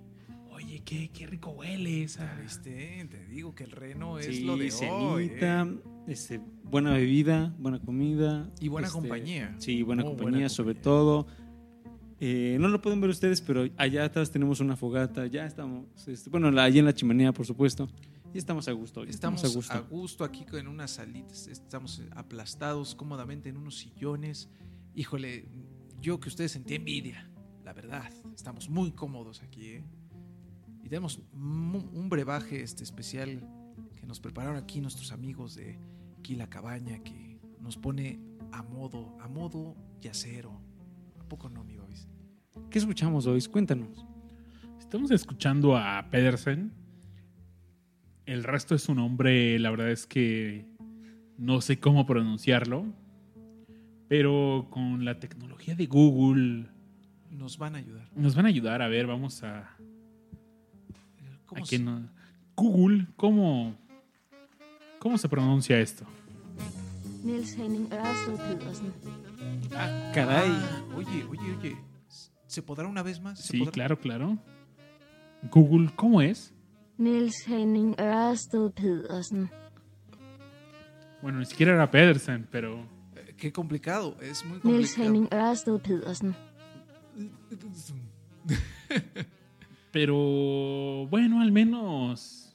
S1: oye, qué, qué rico huele esa.
S3: ¿Viste? Te digo que el reno es
S2: Sí,
S3: lo de hoy,
S2: cenita,
S3: ¿eh?
S2: este, buena bebida, buena comida.
S3: Y buena
S2: este,
S3: compañía.
S2: Sí, buena
S3: Muy
S2: compañía,
S3: buena
S2: sobre
S3: compañía.
S2: todo. Eh, no lo pueden ver ustedes, pero allá atrás tenemos una fogata, ya estamos, este, bueno, la- allí en la chimenea, por supuesto, y estamos a gusto. ya
S3: Estamos
S2: a gusto.
S3: a gusto aquí en unas salitas, estamos aplastados cómodamente en unos sillones. Híjole, yo que ustedes sentí envidia, la verdad. Estamos muy cómodos aquí, ¿eh? Y tenemos un brebaje este especial que nos prepararon aquí nuestros amigos de aquí la cabaña que nos pone a modo, a modo yacero. ¿A poco no, mi babis?
S2: ¿Qué escuchamos hoy? Cuéntanos.
S1: Estamos escuchando a Pedersen. El resto de su nombre, la verdad es que no sé cómo pronunciarlo. Pero con la tecnología de Google
S3: Nos van a ayudar.
S1: nos van a ayudar. A ver, vamos a.
S3: ¿Cómo se-
S1: no- Google, ¿cómo, ¿cómo se pronuncia esto?
S5: Niels Henning.
S2: Ah, caray.
S3: Oye, oye, oye. ¿Se podrá una vez más? ¿Se
S1: Sí,
S3: podrá?
S1: claro, claro. Google, ¿cómo es?
S5: Niels Henning Ørsted Pedersen.
S1: Bueno, ni siquiera era Pedersen, pero.
S3: Eh, Qué complicado, es muy
S5: Niels
S3: complicado.
S5: Henning Ørsted Pedersen.
S1: Pero bueno, al menos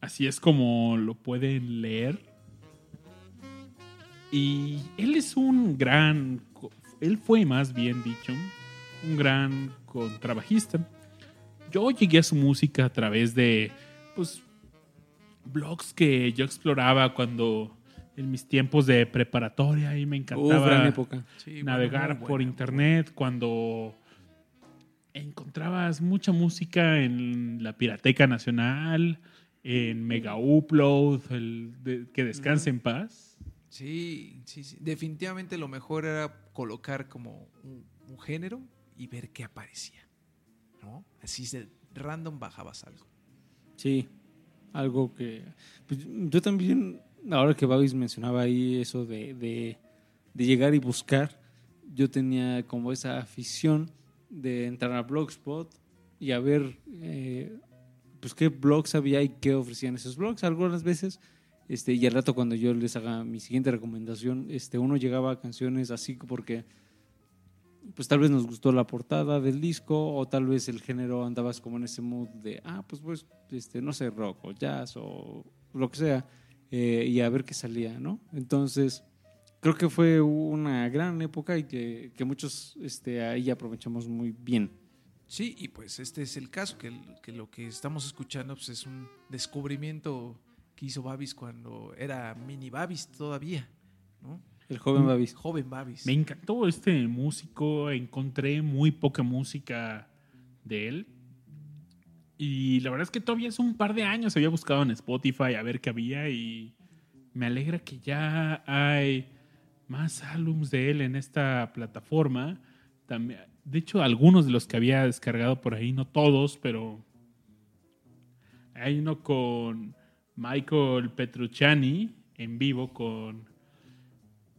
S1: así es como lo pueden leer. Y él es un gran, él fue más bien dicho, un gran contrabajista. Yo llegué a su música a través de, pues, blogs que yo exploraba cuando en mis tiempos de preparatoria y me encantaba
S2: época.
S3: Sí,
S1: navegar por internet cuando encontrabas mucha música en la Pirateca Nacional, en Mega Upload, el de- que descanse en paz.
S3: Sí, sí, sí. Definitivamente lo mejor era colocar como un, un género y ver qué aparecía. ¿No? Así de random bajabas algo.
S2: Sí, algo que... pues, yo también, ahora que Babis mencionaba ahí eso de, de, llegar y buscar, yo tenía como esa afición de entrar a Blogspot y a ver eh, pues qué blogs había y qué ofrecían esos blogs. Algunas veces, este, y al rato cuando yo les haga mi siguiente recomendación, este, uno llegaba a canciones así porque pues tal vez nos gustó la portada del disco o tal vez el género andabas como en ese mood de, ah, pues pues, este, no sé, rock o jazz o lo que sea, eh, y a ver qué salía, ¿no? Entonces, creo que fue una gran época y que, que muchos este, ahí aprovechamos muy bien.
S3: Sí, y pues este es el caso, que, que lo que estamos escuchando pues, es un descubrimiento que hizo Babis cuando era mini Babis todavía, ¿no?
S2: El joven Babis.
S3: Joven Babis.
S1: Me encantó este músico, encontré muy poca música de él. Y la verdad es que todavía hace un par de años había buscado en Spotify a ver qué había y me alegra que ya hay más álbums de él en esta plataforma. También, de hecho, algunos de los que había descargado por ahí, no todos, pero hay uno con Michael Petrucciani en vivo con,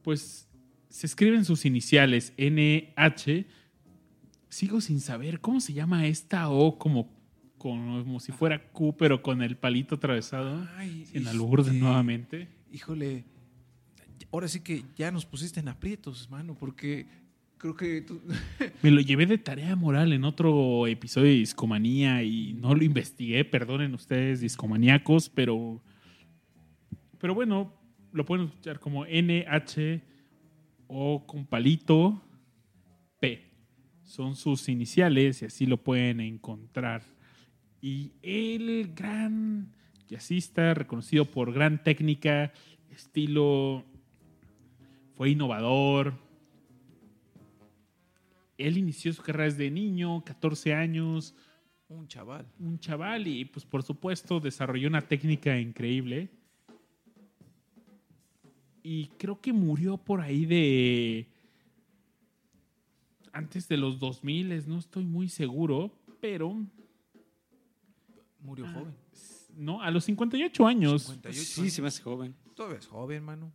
S1: pues, se escriben sus iniciales NH sigo sin saber cómo se llama esta O como, como si fuera Q, pero con el palito atravesado.
S3: Ay,
S1: En de
S3: este,
S1: nuevamente.
S3: Híjole, ahora sí que ya nos pusiste en aprietos, mano, porque creo que tú...
S1: Me lo llevé de tarea moral en otro episodio de Discomanía y no lo investigué, perdonen ustedes, discomaníacos, pero. Pero bueno, lo pueden escuchar como NH o con palito P. Son sus iniciales y así lo pueden encontrar. Y el gran jazzista, reconocido por gran técnica, estilo. Fue innovador, él inició su carrera desde niño, 14 años,
S3: Un chaval.
S1: un chaval y pues por supuesto desarrolló una técnica increíble. Y creo que murió por ahí de antes de los 2000, no estoy muy seguro, pero
S3: Murió
S1: Ah,
S3: joven.
S1: no, a los 58 años.
S3: 58
S2: Sí,
S3: años.
S2: se me hace joven.
S3: Todavía es joven, mano.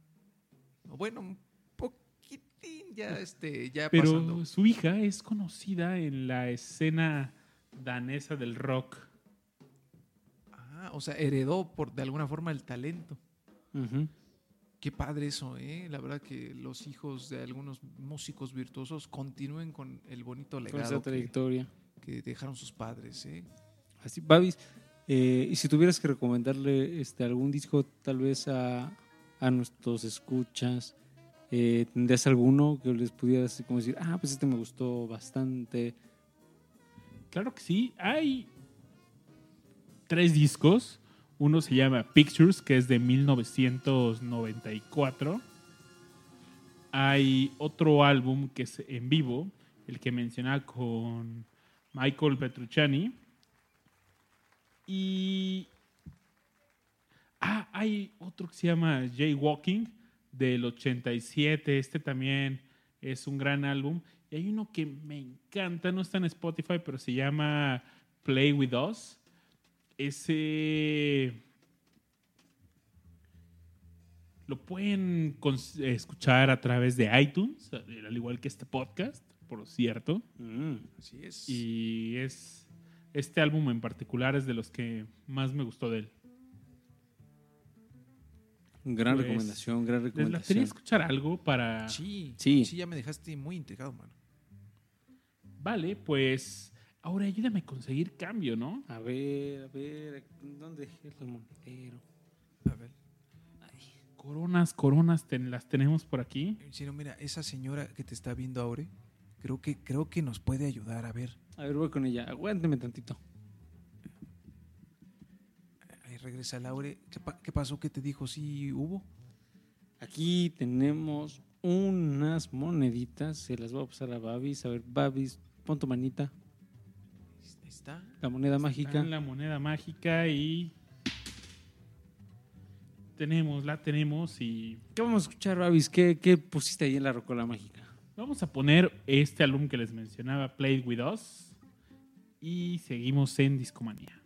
S3: Bueno, un poquitín ya, este, ya
S1: Pero
S3: pasando.
S1: su hija es conocida en la escena danesa del rock.
S3: Ah, o sea, heredó por de alguna forma el talento.
S2: Ujú.
S3: Qué padre eso, ¿eh? La verdad que los hijos de algunos músicos virtuosos continúen con el bonito
S2: Con esa
S3: legado que, dejaron sus padres, ¿eh?
S2: Así, Babis, eh, y si tuvieras que recomendarle este, algún disco tal vez a, a nuestros escuchas, eh, ¿tendrías alguno que les pudieras como decir, ah, pues este me gustó bastante?
S1: Claro que sí. Hay tres discos. Uno se llama Pictures, que es de 1994. Hay otro álbum que es en vivo, el que mencionaba con Michael Petrucciani. Y. Ah, hay otro que se llama Jaywalking del 87. Este también es un gran álbum. Y hay uno que me encanta, no está en Spotify, pero se llama Play With Us. Ese lo pueden escuchar a través de iTunes, al igual que este podcast, por cierto.
S2: Mm,
S3: Así es.
S1: Y es este álbum en particular es de los que más me gustó de él.
S2: gran
S1: Pues,
S2: recomendación, gran
S1: ¿Les latería
S2: recomendación.
S1: escuchar algo para...?
S3: Sí,
S2: Sí.
S3: sí, ya me dejaste muy intrigado, mano.
S1: Vale, pues ahora ayúdame a conseguir cambio, ¿no?
S2: A ver, a ver, ¿dónde dejé el monedero?
S3: A ver.
S1: Coronas, coronas, ten- las tenemos por aquí.
S3: Si no, mira, esa señora que te está viendo ahora, creo que, creo que nos puede ayudar. A ver,
S2: A ver, voy con ella. Aguánteme tantito.
S3: ahí regresa Laure. ¿Qué, pa- qué pasó? ¿Qué te dijo? ¿Sí hubo?
S2: Aquí tenemos unas moneditas. Se las voy a pasar a Babis. A ver, Babis, pon tu manita.
S3: Está.
S2: La moneda
S1: Está
S2: mágica.
S1: la moneda mágica y... Tenemos, la tenemos y
S2: ¿Qué vamos a escuchar, Babis? ¿Qué, qué pusiste ahí en la rocola mágica?
S1: vamos a poner este álbum que les mencionaba, Play With Us, y seguimos en Discomanía.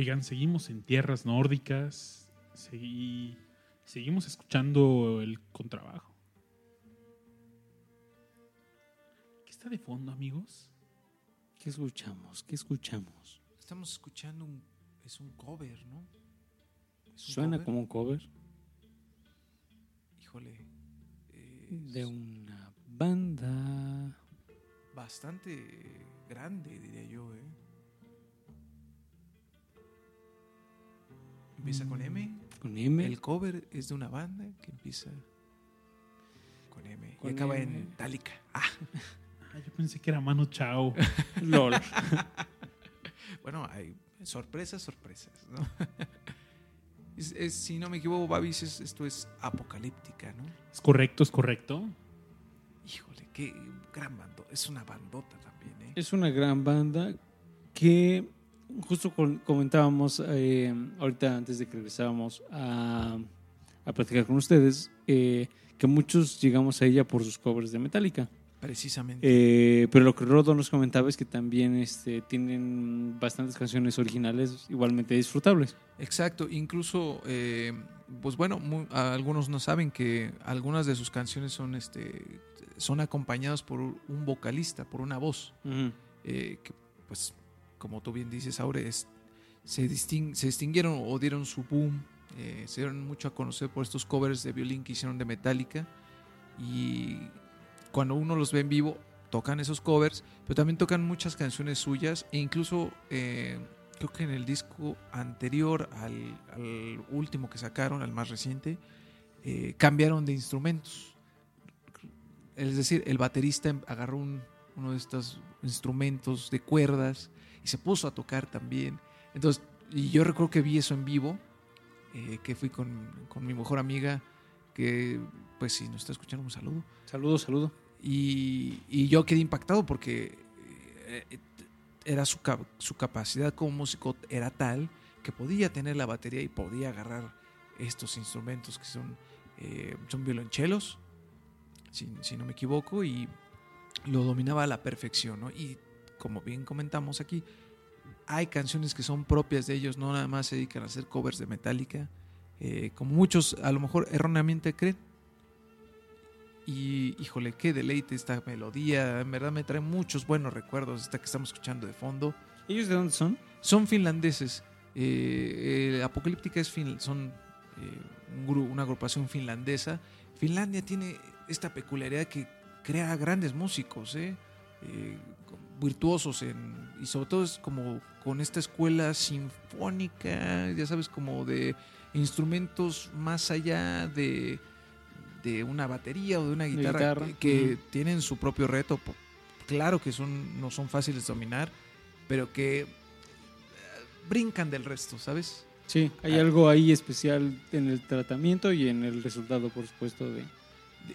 S1: Oigan, seguimos en tierras nórdicas. Segui- seguimos escuchando el contrabajo. ¿Qué está de fondo, amigos?
S2: ¿Qué escuchamos? ¿Qué escuchamos?
S3: Estamos escuchando un. Es un cover, ¿no? ¿Es un
S2: Suena
S3: cover?
S2: como un cover
S3: Híjole. es
S2: de una banda.
S3: Bastante grande, diría yo, ¿eh? Empieza con M.
S2: Con M.
S3: El cover es de una banda que empieza con M.
S2: Con
S3: y acaba
S2: M.
S3: en Tálica. Ah,
S1: Ah, yo pensé que era Mano Chao.
S2: LOL.
S3: bueno, hay sorpresas, sorpresas, ¿no? Es- es- si no me equivoco, Babis, es- esto es apocalíptica, ¿no?
S1: ¿Es correcto? ¿Es correcto?
S3: Híjole, qué gran bando. Es una bandota también, ¿eh?
S2: Es una gran banda que justo comentábamos eh, ahorita antes de que regresábamos a, a platicar con ustedes eh, que muchos llegamos a ella por sus covers de Metallica.
S3: Precisamente.
S2: Eh, pero lo que Rodo nos comentaba es que también este, tienen bastantes canciones originales igualmente disfrutables.
S3: Exacto, incluso, eh, pues bueno, algunos no saben que algunas de sus canciones son, este, son acompañadas por un vocalista, por una voz, eh, que pues, como tú bien dices, Aure, es- se, distin- se distinguieron o dieron su boom, eh, se dieron mucho a conocer por estos covers de violín que hicieron de Metallica y cuando uno los ve en vivo tocan esos covers, pero también tocan muchas canciones suyas e incluso eh, creo que en el disco anterior al, al último que sacaron, al más reciente, eh, cambiaron de instrumentos. Es decir, el baterista agarró un- uno de estos instrumentos de cuerdas y se puso a tocar también. Entonces, y yo recuerdo que vi eso en vivo, eh, que fui con, con mi mejor amiga, que pues si nos está escuchando un saludo.
S2: Saludos, saludo.
S3: Y, y yo quedé impactado porque eh, era su, su capacidad como músico era tal que podía tener la batería y podía agarrar estos instrumentos que son, eh, son violonchelos, si, si no me equivoco, y lo dominaba a la perfección. ¿no? Y como bien comentamos aquí, hay canciones que son propias de ellos, no nada más se dedican a hacer covers de Metallica, eh, como muchos a lo mejor erróneamente creen. Y híjole, qué deleite esta melodía. En verdad me trae muchos buenos recuerdos esta que estamos escuchando de fondo.
S2: ¿Ellos de dónde son?
S3: Son finlandeses. Eh, eh, Apocalíptica es fin- son eh, un gru- una agrupación finlandesa. Finlandia tiene esta peculiaridad que crea grandes músicos, ¿eh? Eh, virtuosos en, y sobre todo es como con esta escuela sinfónica, ya sabes, como de instrumentos más allá de, de una batería o de una guitarra,
S2: guitarra,
S3: que, tienen su propio reto. Claro que son, no son fáciles de dominar, pero que eh, brincan del resto, ¿sabes?
S2: Sí, hay
S3: Ah.
S2: algo ahí especial en el tratamiento y en el resultado, por supuesto, de...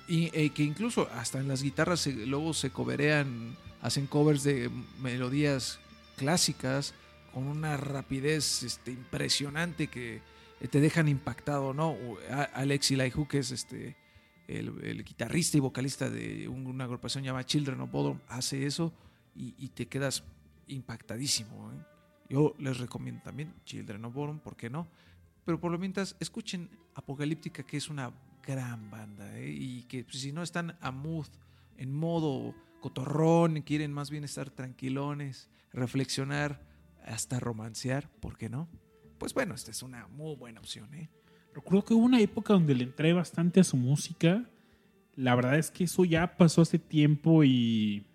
S3: Y eh, que incluso hasta en las guitarras se- luego se coverean, hacen covers de melodías clásicas con una rapidez este, impresionante que te dejan impactado, ¿no? Alex Elihu, que es este el, guitarrista y vocalista de un- una agrupación llamada Children of Bodom, hace eso y, y te quedas impactadísimo. ¿eh? Yo les recomiendo también Children of Bodom, ¿por qué no? Pero por lo mientras, escuchen Apocalíptica, que es una gran banda, ¿eh? y que pues, si no están a mood, en modo cotorrón, y quieren más bien estar tranquilones, reflexionar, hasta romancear, ¿por qué no? Pues bueno, esta es una muy buena opción, ¿eh?
S1: Recuerdo que hubo una época donde le entré bastante a su música. La verdad es que eso ya pasó hace tiempo y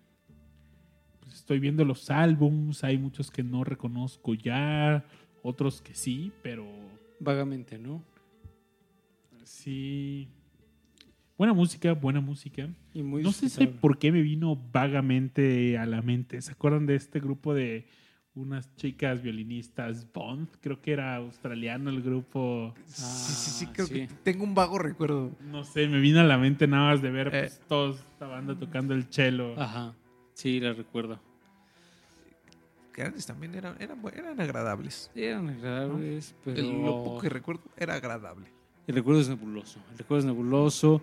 S1: pues, estoy viendo los álbums. Hay muchos que no reconozco ya, otros que sí, pero
S2: Vagamente, ¿no?
S1: sí. Buena música, buena música.
S2: Y muy
S1: no sé si por qué me vino vagamente a la mente. ¿Se acuerdan de este grupo de unas chicas violinistas? Bond, creo que era australiano el grupo.
S3: sí, sí, sí,
S2: Ah,
S3: creo
S2: sí.
S3: que tengo un vago recuerdo.
S1: No sé, me vino a la mente nada más de ver
S3: Eh.
S1: pues, todos esta banda tocando el cello.
S2: Ajá, sí, la recuerdo.
S3: Que antes también eran, eran, eran agradables.
S2: Eran agradables, pero...
S3: El- Lo poco que recuerdo era agradable.
S2: El recuerdo es nebuloso. El recuerdo es nebuloso.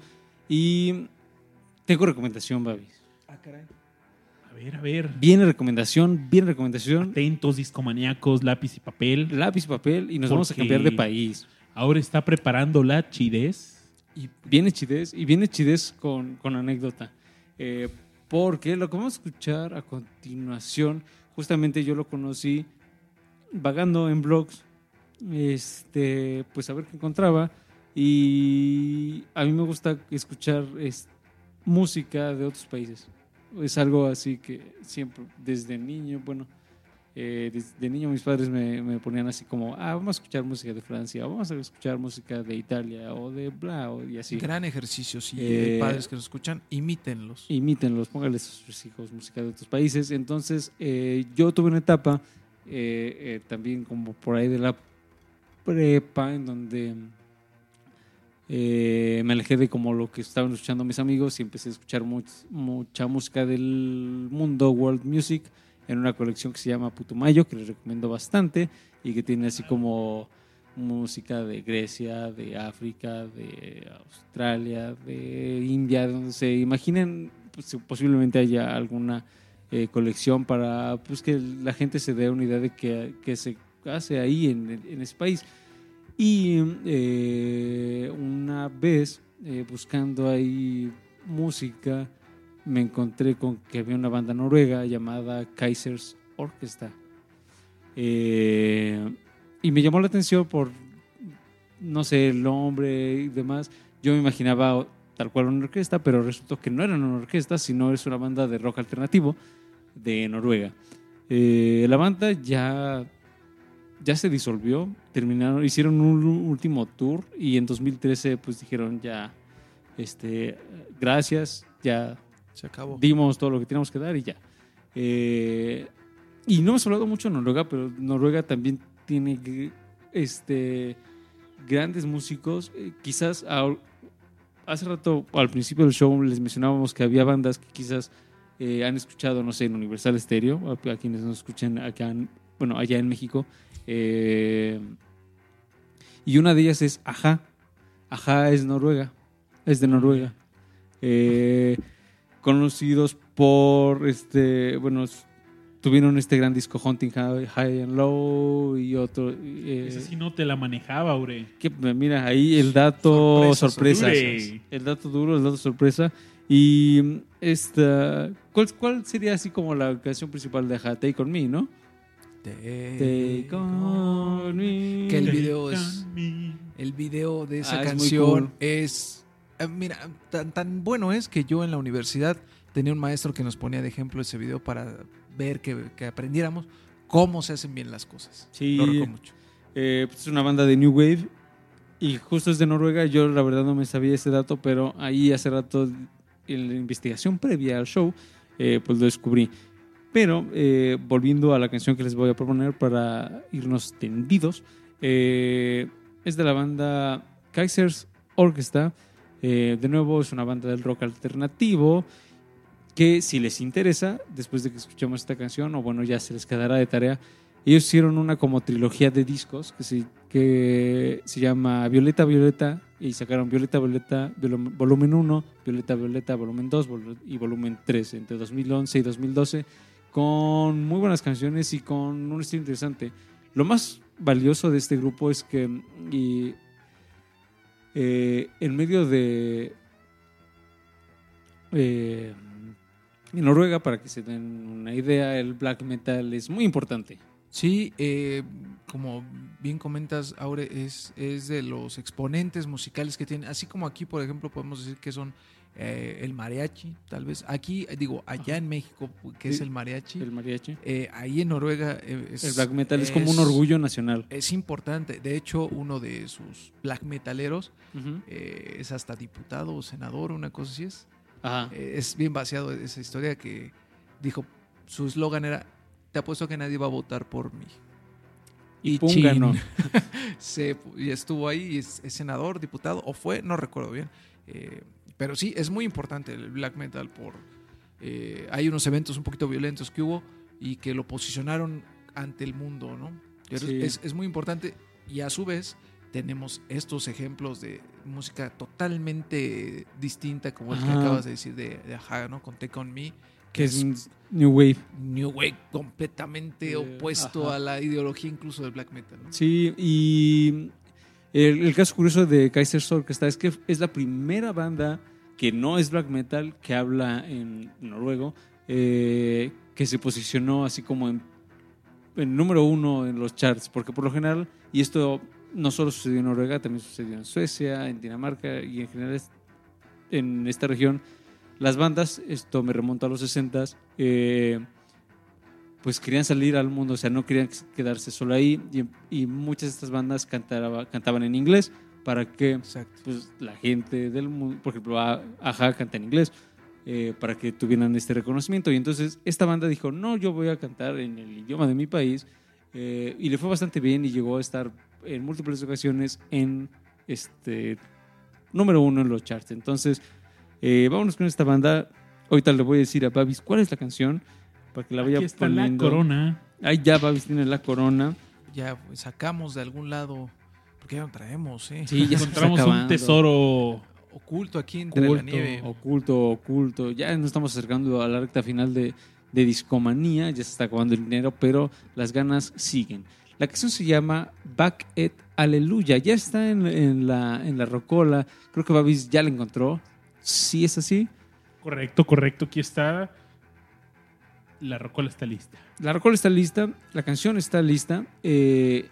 S2: Y tengo recomendación, Babis.
S3: Ah, caray.
S1: A ver, a ver.
S2: Viene recomendación, viene recomendación.
S1: Atentos, discomaníacos, lápiz y papel.
S2: Lápiz, papel y nos vamos a cambiar de país.
S1: Ahora está preparando la chidez.
S2: Y viene chidez, y viene chidez con, con anécdota. Eh, porque lo que vamos a escuchar a continuación, justamente yo lo conocí vagando en blogs, este, pues a ver qué encontraba. Y a mí me gusta escuchar es, música de otros países. Es algo así que siempre, desde niño, bueno, eh, desde niño mis padres me, me ponían así como, ah, vamos a escuchar música de Francia, o vamos a escuchar música de Italia o de bla, o- y así.
S3: Gran ejercicio, si
S2: Eh,
S3: padres que nos escuchan, imítenlos.
S2: Imítenlos, pónganles a sus hijos música de otros países. Entonces, eh, yo tuve una etapa eh, eh, también como por ahí de la prepa, en donde eh, me alejé de como lo que estaban escuchando mis amigos y empecé a escuchar much- mucha música del mundo, world music, en una colección que se llama Putumayo, que les recomiendo bastante y que tiene así como música de Grecia, de África, de Australia, de India, donde se imaginen, pues, posiblemente haya alguna eh, colección para pues, que la gente se dé una idea de qué se hace ahí en ese país. Y eh, una vez, eh, buscando ahí música, me encontré con que había una banda noruega llamada Kaisers Orchestra. Eh, y me llamó la atención por, no sé, el nombre y demás. Yo me imaginaba tal cual una orquesta, pero resultó que no era una orquesta, sino es una banda de rock alternativo de Noruega. La banda ya, ya se disolvió, terminaron, hicieron un último tour y en 2013 pues dijeron ya, este, gracias, ya
S3: Se acabó.
S2: dimos todo lo que teníamos que dar y ya. Eh, y no hemos hablado mucho de Noruega, pero Noruega también tiene este, grandes músicos. Eh, quizás a- hace rato, al principio del show, les mencionábamos que había bandas que quizás eh, han escuchado, no sé, en Universal Stereo, a, a quienes nos escuchen acá, en- bueno, allá en México. Eh, y una de ellas es Aja. Aja es Noruega, es de Noruega. Eh, conocidos por este, bueno, tuvieron este gran disco Hunting High, and Low y otro. eh,
S1: Esa sí no te la manejaba, Aure.
S2: que, mira, ahí el dato
S3: Sorpresa.
S2: El dato duro, el dato sorpresa. Y mm, esta, ¿cuál, cuál sería así como la canción principal de Aja? Take on Me, ¿no? Take on me.
S3: Que el video es-. El video de esa
S2: Ah, es
S3: canción
S2: cool.
S3: es. eh, mira, tan, tan bueno es que yo en la universidad tenía un maestro que nos ponía de ejemplo ese video para ver que, que aprendiéramos cómo se hacen bien las cosas.
S2: Sí.
S3: Lo recuerdo mucho.
S2: Eh, pues es una banda de New Wave y justo es de Noruega. Yo la verdad no me sabía ese dato, pero ahí hace rato en la investigación previa al show, eh, pues lo descubrí. Pero eh, volviendo a la canción que les voy a proponer para irnos tendidos, eh, es de la banda Kaisers Orchestra. Eh, de nuevo es una banda del rock alternativo que si les interesa, después de que escuchemos esta canción, o bueno, ya se les quedará de tarea, ellos hicieron una como trilogía de discos que se, que se llama Violeta Violeta y sacaron Violeta Violeta volum- volumen 1, Violeta Violeta volumen 2 vol- y volumen 3 entre 2011 y 2012 con muy buenas canciones y con un estilo interesante. Lo más valioso de este grupo es que y, eh, en medio de eh, en Noruega, para que se den una idea, el black metal es muy importante.
S3: Sí, eh, como bien comentas, Aure, es, es de los exponentes musicales que tienen, así como aquí, por ejemplo, podemos decir que son eh, el mariachi, tal vez. Aquí, eh, digo, allá en México, que es el mariachi,
S2: El mariachi.
S3: eh, ahí en Noruega eh, es,
S2: El black metal es, como un orgullo nacional.
S3: Es importante. De hecho, uno de sus black metaleros es hasta diputado o senador, una cosa así es.
S2: Ajá.
S3: Es bien vaciado esa historia que dijo, su eslogan era, te apuesto que nadie va a votar por mí.
S2: Y ganó.
S3: Se, y estuvo ahí, y es, es senador, diputado, o fue, no recuerdo bien. Eh, pero sí, es muy importante el black metal por... eh, hay unos eventos un poquito violentos que hubo y que lo posicionaron ante el mundo, ¿no? Pero
S2: Sí.
S3: es, es muy importante y a su vez tenemos estos ejemplos de música totalmente distinta como el que acabas de decir de, de ¿no? Con Take On Me,
S2: Que es New Wave.
S3: New Wave completamente
S2: Eh,
S3: opuesto
S2: ajá.
S3: a la ideología incluso del black metal. ¿no?
S2: Sí, y el, el caso curioso de Kaiser Orchestra es que es la primera banda que no es black metal, que habla en noruego, eh, que se posicionó así como en, en número uno en los charts, porque por lo general, y esto no solo sucedió en Noruega, también sucedió en Suecia, en Dinamarca y en general es- en esta región, las bandas, esto me remonta a los 60s, eh, pues querían salir al mundo, o sea, no querían quedarse solo ahí y, y muchas de estas bandas cantaba- cantaban en inglés para que pues, la gente del mundo, por ejemplo, Aja canta en inglés, eh, para que tuvieran este reconocimiento. Y entonces esta banda dijo, no, yo voy a cantar en el idioma de mi país. eh, y le fue bastante bien y llegó a estar en múltiples ocasiones en este número uno en los charts. Entonces, eh, vámonos con esta banda. Ahorita le voy a decir a Babis cuál es la canción para que la vaya
S1: Aquí está la
S2: poniendo.
S1: corona.
S2: Ahí ya Babis tiene la corona.
S3: Ya pues, sacamos de algún lado, porque ya no traemos, ¿eh?
S2: Sí, ya
S1: Encontramos un tesoro.
S3: Oculto aquí entre la nieve.
S2: oculto, oculto. Ya nos estamos acercando a la recta final de, de Discomanía, ya se está acabando el dinero, pero las ganas siguen. La canción se llama Back et Aleluya, ya está en, en la, en la rocola, creo que Babis ya la encontró. Sí, es así.
S1: Correcto, correcto. Aquí está. La rocola está lista.
S2: La rocola está lista, la canción está lista. eh,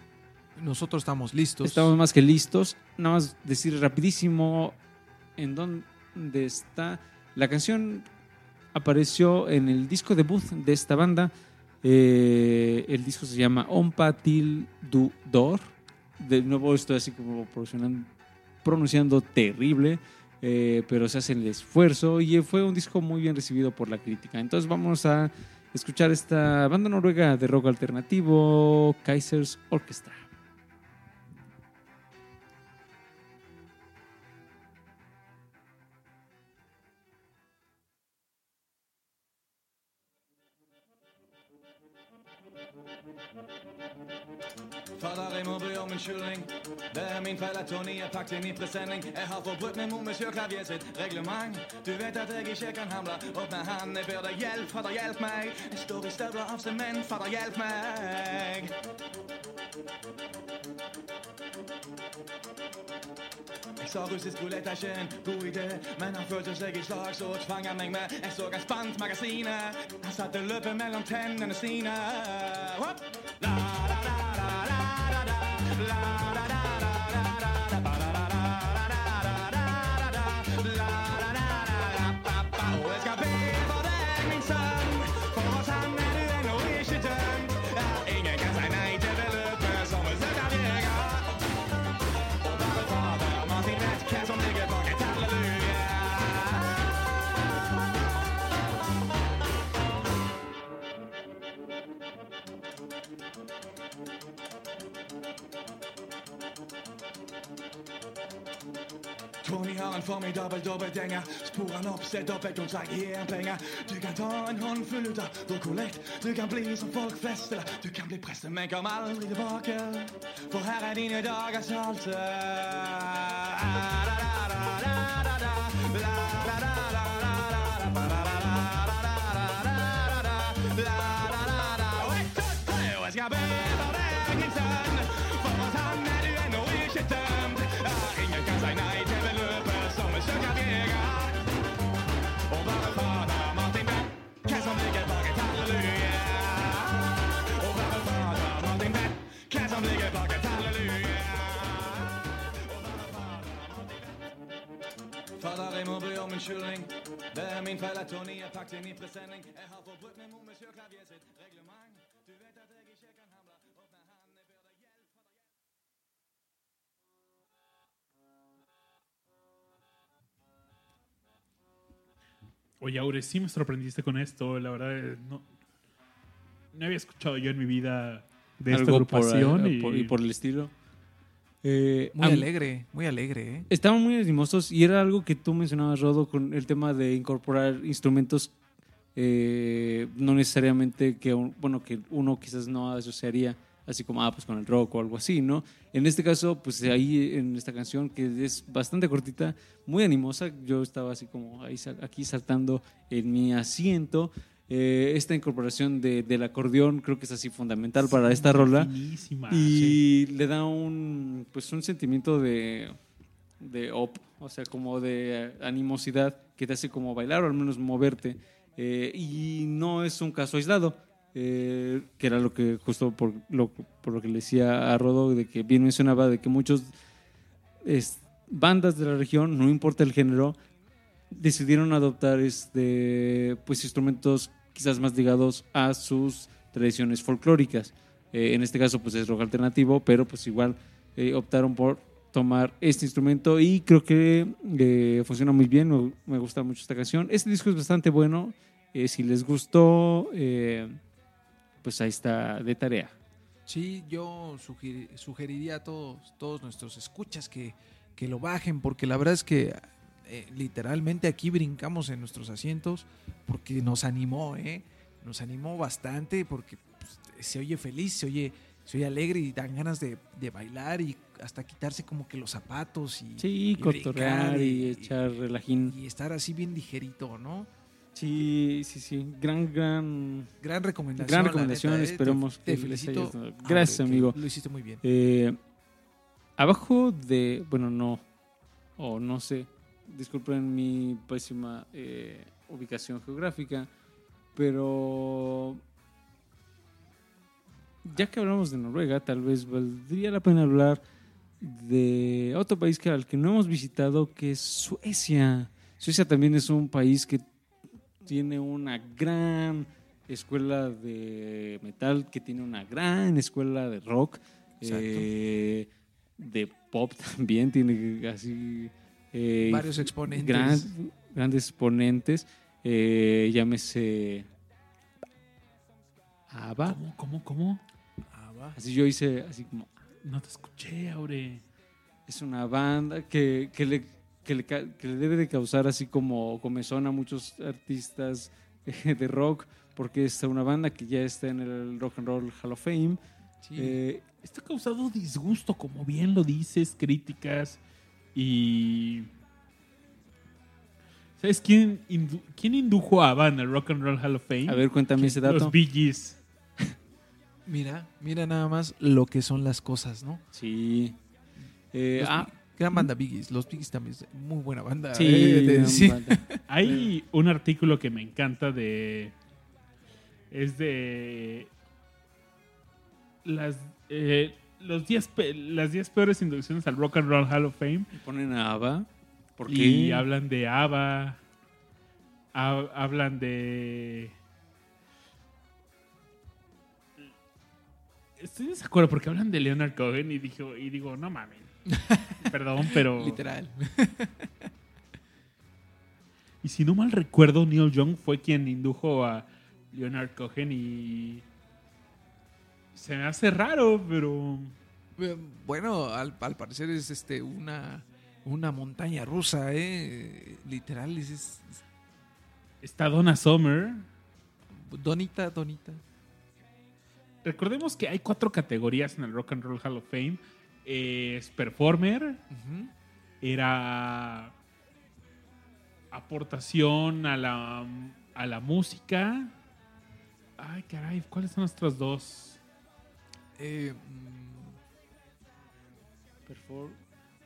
S3: Nosotros estamos listos.
S2: Estamos más que listos. Nada más decir rapidísimo en dónde está. La canción apareció en el disco debut de esta banda. Eh, el disco se llama Ompa Til Du Dor. De nuevo estoy así como pronunciando, pronunciando terrible, eh, pero se hace el esfuerzo y fue un disco muy bien recibido por la crítica. Entonces vamos a escuchar esta banda noruega de rock alternativo, Kaisers Orchestra.
S6: Tony er pakket inn i presenning. Jeg har forbrutt meg mot Monsieur Clavier sitt reglement. Du vet at jeg ikke kan hamle opp med han. Jeg ber deg hjelp, fader, hjelp meg. Jeg står i støvler av sement, fader, hjelp meg. Jeg sa russisk rulett er ikke en god idé, men han følte seg i slag, så tvang han meg med. Jeg så han spant magasinet. Han satte løpet mellom tennene sine. Hopp! Tony har en formidabel dobbeltgjenger. Spor han opp, se dobbeltkontrakt, gi han penger. Du kan ta en håndfull ut av vår kollekt. Du kan bli som folk flest, eller du kan bli prest, men kom aldri tilbake. For her er dine dager salte. Og
S1: Oye, Aure, sí me sorprendiste con esto. La verdad, eh, no, no había escuchado yo en mi vida de esta
S2: Algo
S1: agrupación.
S2: eh,
S1: y,
S2: por- y por el estilo. Eh,
S3: Muy alegre, muy alegre, ¿eh?
S2: Estaban muy animosos y era algo que tú mencionabas, Rodo, con el tema de incorporar instrumentos eh, no necesariamente que un- bueno que uno quizás no asociaría así como, ah, pues con el rock o algo así, ¿no? En este caso, pues ahí en esta canción, que es bastante cortita, muy animosa, yo estaba así como ahí, aquí saltando en mi asiento. Eh, esta incorporación de- del acordeón creo que es así fundamental para esta rola.
S1: Finísima, sí.
S2: Y le da un, pues un sentimiento de, de op, o sea, como de animosidad que te hace como bailar o al menos moverte. Eh, y no es un caso aislado, eh, que era lo que justo por lo, por lo que le decía a Rodo, de que bien mencionaba, de que muchos es- bandas de la región, no importa el género, decidieron adoptar este, pues, instrumentos quizás más ligados a sus tradiciones folclóricas. Eh, en este caso, pues es rock alternativo, pero pues igual eh, optaron por tomar este instrumento y creo que eh, funciona muy bien. Me, gusta mucho esta canción. Este disco es bastante bueno. Si les gustó, pues ahí está de tarea.
S3: Sí, yo sugeri- sugeriría a todos, todos nuestros escuchas que, que lo bajen, porque la verdad es que eh, literalmente aquí brincamos en nuestros asientos porque nos animó, ¿eh? Nos animó bastante porque pues, se oye feliz, se oye, se oye alegre y dan ganas de, de bailar y hasta quitarse como que los zapatos y,
S2: Sí,
S3: y
S2: cotorrear
S3: brincar
S2: y, echar relajín.
S3: y estar así bien ligerito, ¿no?
S2: Sí, sí, sí. Gran, gran
S3: Gran recomendación.
S2: Gran recomendación,
S3: neta, ¿eh?
S2: esperemos
S3: Te-
S2: que
S3: te
S2: les
S3: felicito.
S2: haya gustado. Gracias,
S3: que
S2: amigo.
S3: Lo hiciste muy bien.
S2: Eh, abajo de. Bueno, no. O no sé. Disculpen mi pésima eh, ubicación geográfica. Pero. Ya que hablamos de Noruega, tal vez valdría la pena hablar de otro país que, al que no hemos visitado, que es Suecia. Suecia también es un país que tiene una gran escuela de metal, que tiene una gran escuela de rock, eh, de pop también, tiene así... eh,
S3: Varios exponentes.
S2: gran- grandes exponentes, eh, llámese ABBA.
S1: ¿Cómo, cómo, cómo?
S3: Ah, va.
S2: Así yo hice así como
S1: No te escuché, Aure.
S2: es una banda que, que le, que, le, ca- que le debe de causar así como comezón a muchos artistas eh, de rock, porque es una banda que ya está en el Rock and Roll Hall of Fame.
S3: Sí.
S2: Eh,
S1: Esto ha causado disgusto, como bien lo dices, críticas y... ¿Sabes quién, indu- quién indujo a Van al Rock and Roll Hall of Fame?
S2: a ver, cuéntame ese dato.
S1: Los Bee Gees.
S3: Mira, mira nada más lo que son las cosas, ¿no?
S2: Sí. Eh,
S3: Los
S2: ah,
S3: Bee- gran banda Biggies. Los Biggies también es muy buena banda.
S2: sí,
S3: eh, sí.
S2: banda.
S1: Hay un artículo que me encanta de... Es de... Las, eh, los 10 pe- las 10 peores inducciones al Rock and Roll Hall of Fame.
S2: Ponen a ABBA. ¿Por
S1: Y hablan de ABBA. ha- hablan de. Estoy desacuerdo porque hablan de Leonard Cohen y, dijo, y digo, no mames. Perdón, pero.
S3: Literal.
S1: Y si no mal recuerdo, Neil Young fue quien indujo a Leonard Cohen y. Se me hace raro, pero.
S3: Eh, Bueno, al, al parecer es este una, una montaña rusa, ¿eh? Literal, es, es-
S1: Está Donna Summer.
S3: donita, donita.
S1: Recordemos que hay cuatro categorías en el Rock and Roll Hall of Fame. Eh, es performer, era aportación a la, a la música. Ay, caray, ¿cuáles son nuestros dos?
S3: Eh,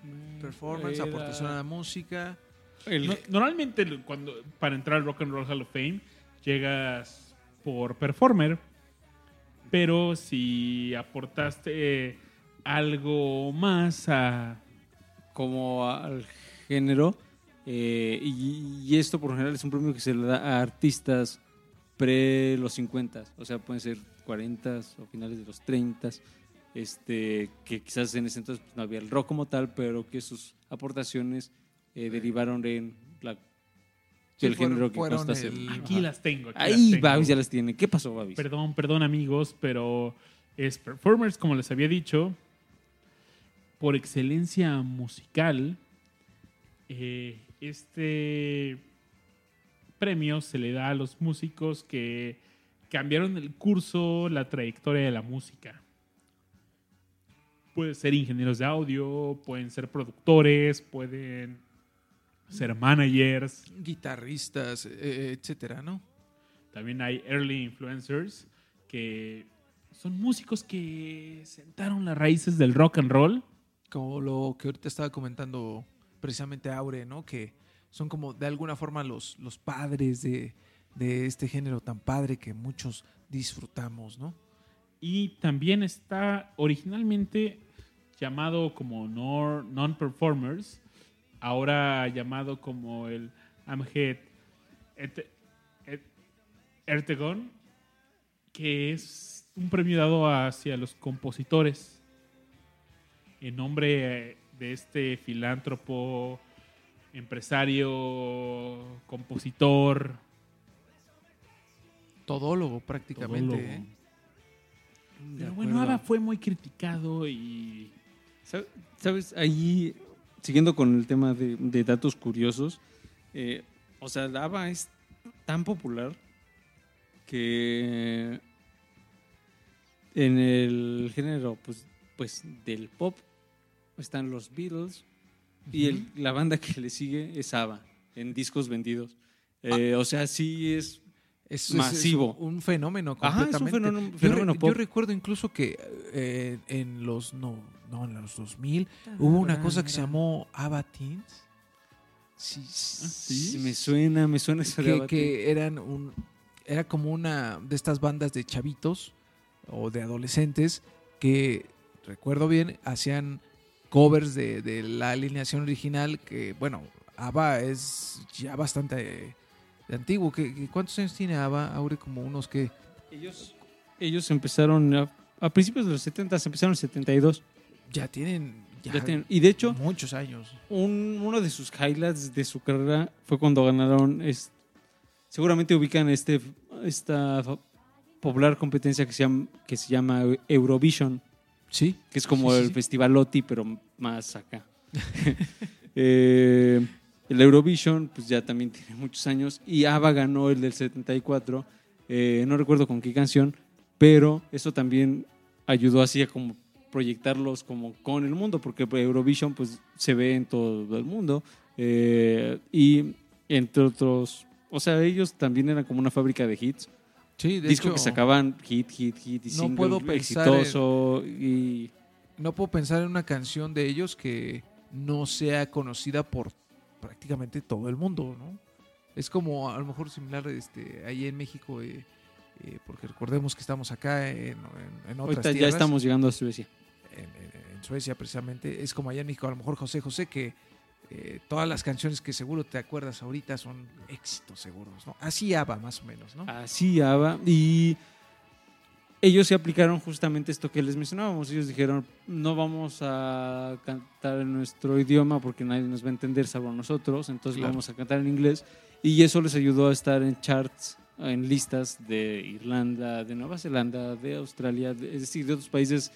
S3: mm, performance,
S2: Era-
S3: aportación a la música.
S2: el-
S1: No- normalmente cuando para entrar al Rock and Roll Hall of Fame llegas por performer, pero si aportaste algo más a
S2: como al género. eh, y, y esto por lo general es un premio que se le da a artistas pre los 50, o sea, pueden ser 40 o finales de los 30, este, que quizás en ese entonces pues, no había el rock como tal, pero que sus aportaciones eh, derivaron en la,
S3: Sí,
S2: del
S3: fueron-
S2: género que
S3: fueron
S2: consta
S3: el-
S1: aquí
S2: Ajá.
S1: las tengo. aquí
S2: Ahí,
S1: las tengo.
S2: Babis ya las tiene. ¿Qué pasó, Babis?
S1: Perdón, perdón amigos, pero es Performers, como les había dicho, por excelencia musical. eh, este premio se le da a los músicos que cambiaron el curso, la trayectoria de la música. Pueden ser ingenieros de audio, pueden ser productores, pueden ser managers.
S3: Guitarristas, eh, etcétera, ¿no?
S1: También hay early influencers que son músicos que sentaron las raíces del rock and roll.
S3: Como lo que ahorita estaba comentando precisamente Aure, ¿no? Que son como de alguna forma los, los padres de, de este género tan padre que muchos disfrutamos, ¿no?
S1: Y también está originalmente llamado como non-performers, ahora llamado como el Amhead Et- Et- Ertegon, que es un premio dado hacia los compositores en nombre de este filántropo, empresario, compositor,
S3: Todólogo prácticamente.
S1: todólogo.
S3: ¿eh?
S1: Pero bueno. ABBA fue muy criticado y
S2: Sab- ¿Sabes? Ahí, siguiendo con el tema de, de datos curiosos, eh, o sea, ABBA es tan popular que en el género pues, pues del pop están los Beatles y el- la banda que le sigue es ABBA en discos vendidos. Eh, O sea, sí es
S3: Es, es-
S2: Masivo.
S3: es un fenómeno
S2: Ajá, es un
S3: completamente.
S2: fenómeno-
S3: Yo
S2: pop.
S3: Recuerdo incluso que eh, en los no, no, en los 2000 hubo una cosa que se llamó ABBA Teens. Sí,
S2: Sí, me suena, me suena eso de
S3: que, que eran un era como una de estas bandas de chavitos o de adolescentes que recuerdo bien hacían covers de, de la alineación original que bueno ABBA es ya bastante eh, antiguo ¿Qué- ¿cuántos años tiene ABBA? Aure como unos que
S2: Ellos, ellos empezaron a, a principios de los 70, empezaron en el 72.
S3: ya tienen ya
S2: Ya tienen- y de hecho,
S3: muchos años
S2: un- uno de sus highlights de su carrera fue cuando ganaron. es- seguramente ubican este, esta popular competencia que se llama, que se llama Eurovision,
S3: sí
S2: que es como
S3: sí,
S2: el
S3: sí.
S2: festival Loti, pero más acá. Eh, el Eurovision, pues ya también tiene muchos años. Y ABBA ganó el del 74. eh, no recuerdo con qué canción, pero eso también ayudó así a como proyectarlos como con el mundo, porque Eurovision pues se ve en todo el mundo. eh, y entre otros, o sea, ellos también eran como una fábrica de hits.
S3: sí de
S2: disco
S3: hecho,
S2: que sacaban hit, hit, hit y
S3: No
S2: single
S3: puedo pensar
S2: exitoso y
S3: no puedo pensar en una canción de ellos que no sea conocida por prácticamente todo el mundo, ¿no? Es como a lo mejor similar este, ahí en México, eh, eh, porque recordemos que estamos acá en, en- en otras
S2: ahorita ya estamos llegando a Suecia.
S3: en Suecia precisamente, es como allá en México, a lo mejor José José, que eh, todas las canciones que seguro te acuerdas ahorita son éxitos seguros, ¿no? Así ABBA más o menos, ¿no?
S2: Así ABBA. Y ellos se aplicaron justamente esto que les mencionábamos. Ellos dijeron, no vamos a cantar en nuestro idioma porque nadie nos va a entender salvo nosotros, entonces
S3: Claro.
S2: vamos a cantar en inglés. Y eso les ayudó a estar en charts, en listas de Irlanda, de Nueva Zelanda, de Australia, de- es decir, de otros países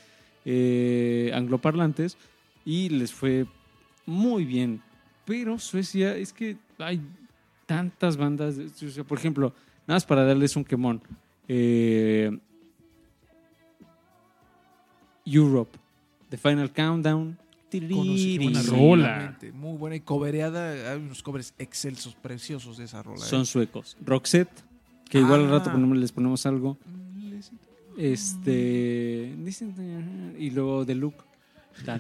S2: eh, angloparlantes. Y les fue muy bien. Pero Suecia, es que hay tantas bandas de Suecia. Por ejemplo, nada más para darles un quemón. Eh, Europe, The Final Countdown.
S3: Conocidísima,
S1: buena rola.
S3: realmente, Muy buena y cobereada. Hay unos covers excelsos, preciosos de esa rola. ¿eh?
S2: Son suecos. Roxette, que igual al rato
S3: Ah.
S2: ponemos- les ponemos algo.
S3: Mm,
S2: Este. dicen- Y luego The Look.
S1: Esa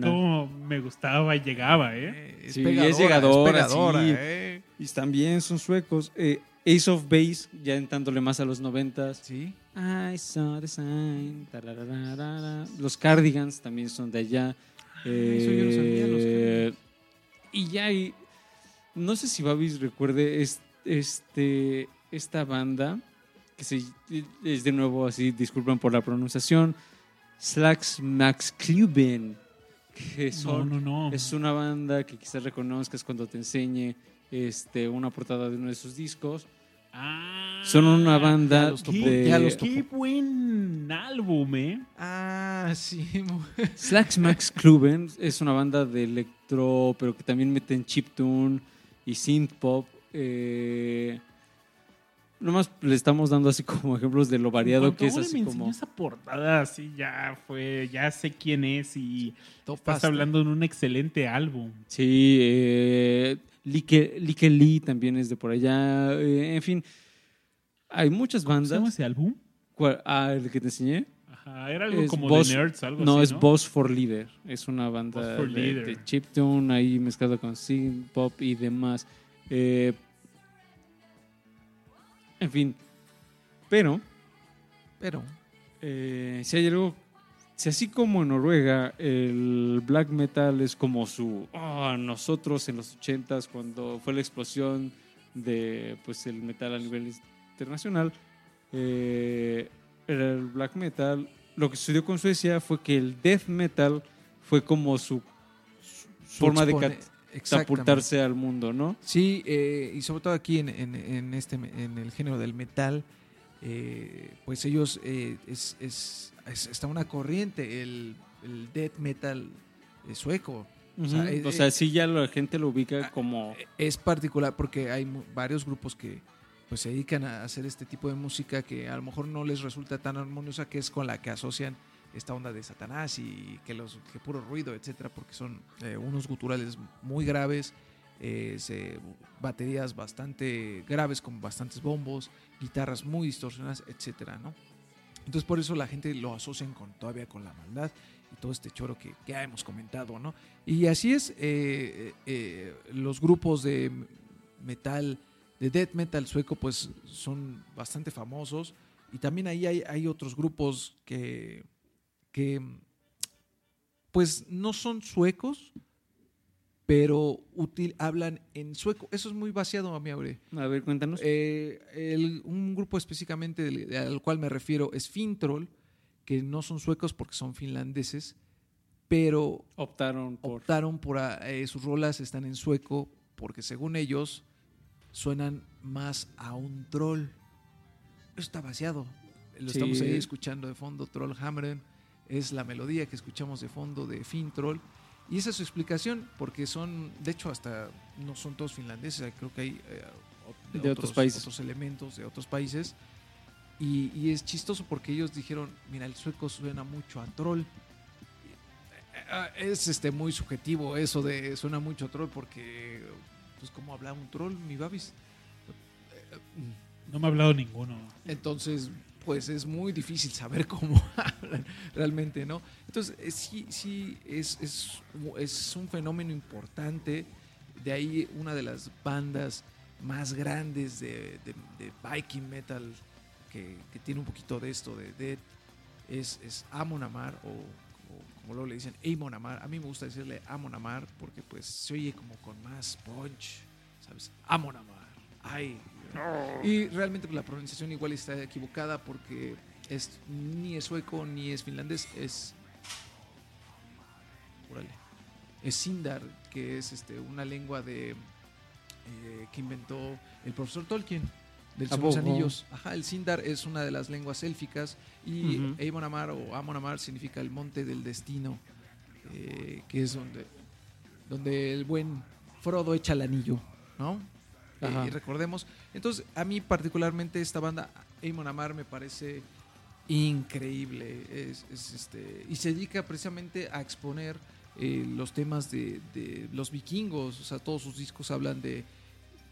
S1: cómo me gustaba y llegaba, ¿eh?
S3: Es
S2: Sí,
S3: pegadora,
S2: es llegadora,
S3: pegadora,
S2: sí.
S3: ¿eh?
S2: Y también son suecos. Eh, Ace of Base, ya entrándole más a los noventas.
S3: Sí.
S2: I saw the sign. Los Cardigans también son de allá.
S3: eso yo no sabía, los
S2: Eh, y ya hay. No sé si Babis recuerde es- este, esta banda que se, es de nuevo así, disculpen por la pronunciación. Slacks Max Kluben. Que
S1: No,
S2: son,
S1: no, no.
S2: es una banda que quizás reconozcas cuando te enseñe este, una portada de uno de sus discos.
S1: Ah,
S2: Son una banda
S3: ya
S2: de
S3: ya los
S1: Qué buen álbum, ¿eh?
S3: Ah, sí.
S2: Slacks Max Kluben es una banda de electro, pero que también meten chiptune y synth pop. eh, Nomás le estamos dando así como ejemplos de lo variado
S1: Cuando
S2: que es así
S1: me
S2: como...
S1: esa portada, así ya fue, ya sé quién es y estás
S3: Topaste.
S1: hablando de un excelente álbum.
S2: Sí, eh, Like, Like Lee también es de por allá. eh, en fin, hay muchas
S1: ¿Cómo se llama
S2: bandas.
S1: ese álbum?
S2: ¿Cuál? Ah, el que te enseñé.
S1: Ajá, era algo
S2: Es
S1: como
S2: Boss-
S1: de nerds, algo
S2: no,
S1: así,
S2: es Boss for Leader. Es una banda de, de chiptune ahí mezclado con synth pop y demás. Eh, en fin, pero
S3: Pero
S2: eh, si hay algo, si así como en Noruega el black metal es como su ah, nosotros en los 80s cuando fue la explosión de pues el metal a nivel internacional eh, el black metal lo que sucedió con Suecia fue que el death metal fue como su, su forma de catapultarse al mundo no
S3: Sí, eh, y sobre todo aquí en, en- en este, en el género del metal, eh, pues ellos, eh, es, es- es- está una corriente, el, el death metal eh, sueco.
S2: o
S3: sea, eh,
S2: o sea
S3: eh,
S2: sí ya la gente lo ubica
S3: ah,
S2: como
S3: Es particular porque hay varios grupos que pues se dedican a hacer este tipo de música que a lo mejor no les resulta tan armoniosa, que es con la que asocian esta onda de Satanás y que los que puro ruido, etcétera, porque son eh, unos guturales muy graves, eh, baterías bastante graves con bastantes bombos, guitarras muy distorsionadas, etcétera, ¿no? Entonces por eso la gente lo asocian con todavía con la maldad y todo este choro que ya hemos comentado, ¿no? Y así es, eh, eh, los grupos de metal, de death metal sueco, pues son bastante famosos. Y también ahí hay, hay otros grupos que, que, pues no son suecos, pero útil, hablan en sueco. Eso es muy vaciado, a mi abre.
S2: a ver cuéntanos
S3: Eh, el- un grupo específicamente del- al cual me refiero es Fintroll, que no son suecos porque son finlandeses, pero
S2: optaron por
S3: optaron por ah, eh, sus rolas están en sueco porque según ellos suenan más a un troll. Eso está vaciado. Lo
S2: Sí.
S3: estamos ahí escuchando de fondo, Troll Hammeren. Es la melodía que escuchamos de fondo de Fintroll. Y esa es su explicación, porque son, de hecho, hasta no son todos finlandeses, creo que hay eh,
S2: De otros países.
S3: otros elementos de otros países. Y, y es chistoso porque ellos dijeron, mira, el sueco suena mucho a troll. Ah, Es este muy subjetivo eso de suena mucho a troll porque pues cómo habla un troll, mi babis.
S1: No me ha hablado ninguno.
S3: Entonces, pues es muy difícil saber cómo hablan realmente, ¿no? Entonces, eh, sí, sí, es, es, es un fenómeno importante. De ahí una de las bandas más grandes de, de- de Viking Metal que, que tiene un poquito de esto, de Death, es, es Amon Amar, o, o como luego le dicen, Amon Amar. A mí me gusta decirle Amon Amar porque pues se oye como con más punch, ¿sabes? Amon Amar. Ay. Y realmente pues, la pronunciación igual está equivocada porque es, ni es sueco ni es finlandés, es. órale, es Sindar, que es este, una lengua de eh, que inventó el profesor Tolkien del
S2: ¿A
S3: Señor de los? Anillos. Ajá, el Sindar es una de las lenguas élficas y. Amon Amar o Amon Amar significa el monte del destino, eh, que es donde, donde el buen Frodo echa el anillo, ¿no?
S2: Ajá.
S3: Eh, recordemos. Entonces, a mí particularmente esta banda, Amon Amar, me parece increíble. Es, es, este, y se dedica precisamente a exponer eh, los temas de, de los vikingos. O sea, todos sus discos hablan de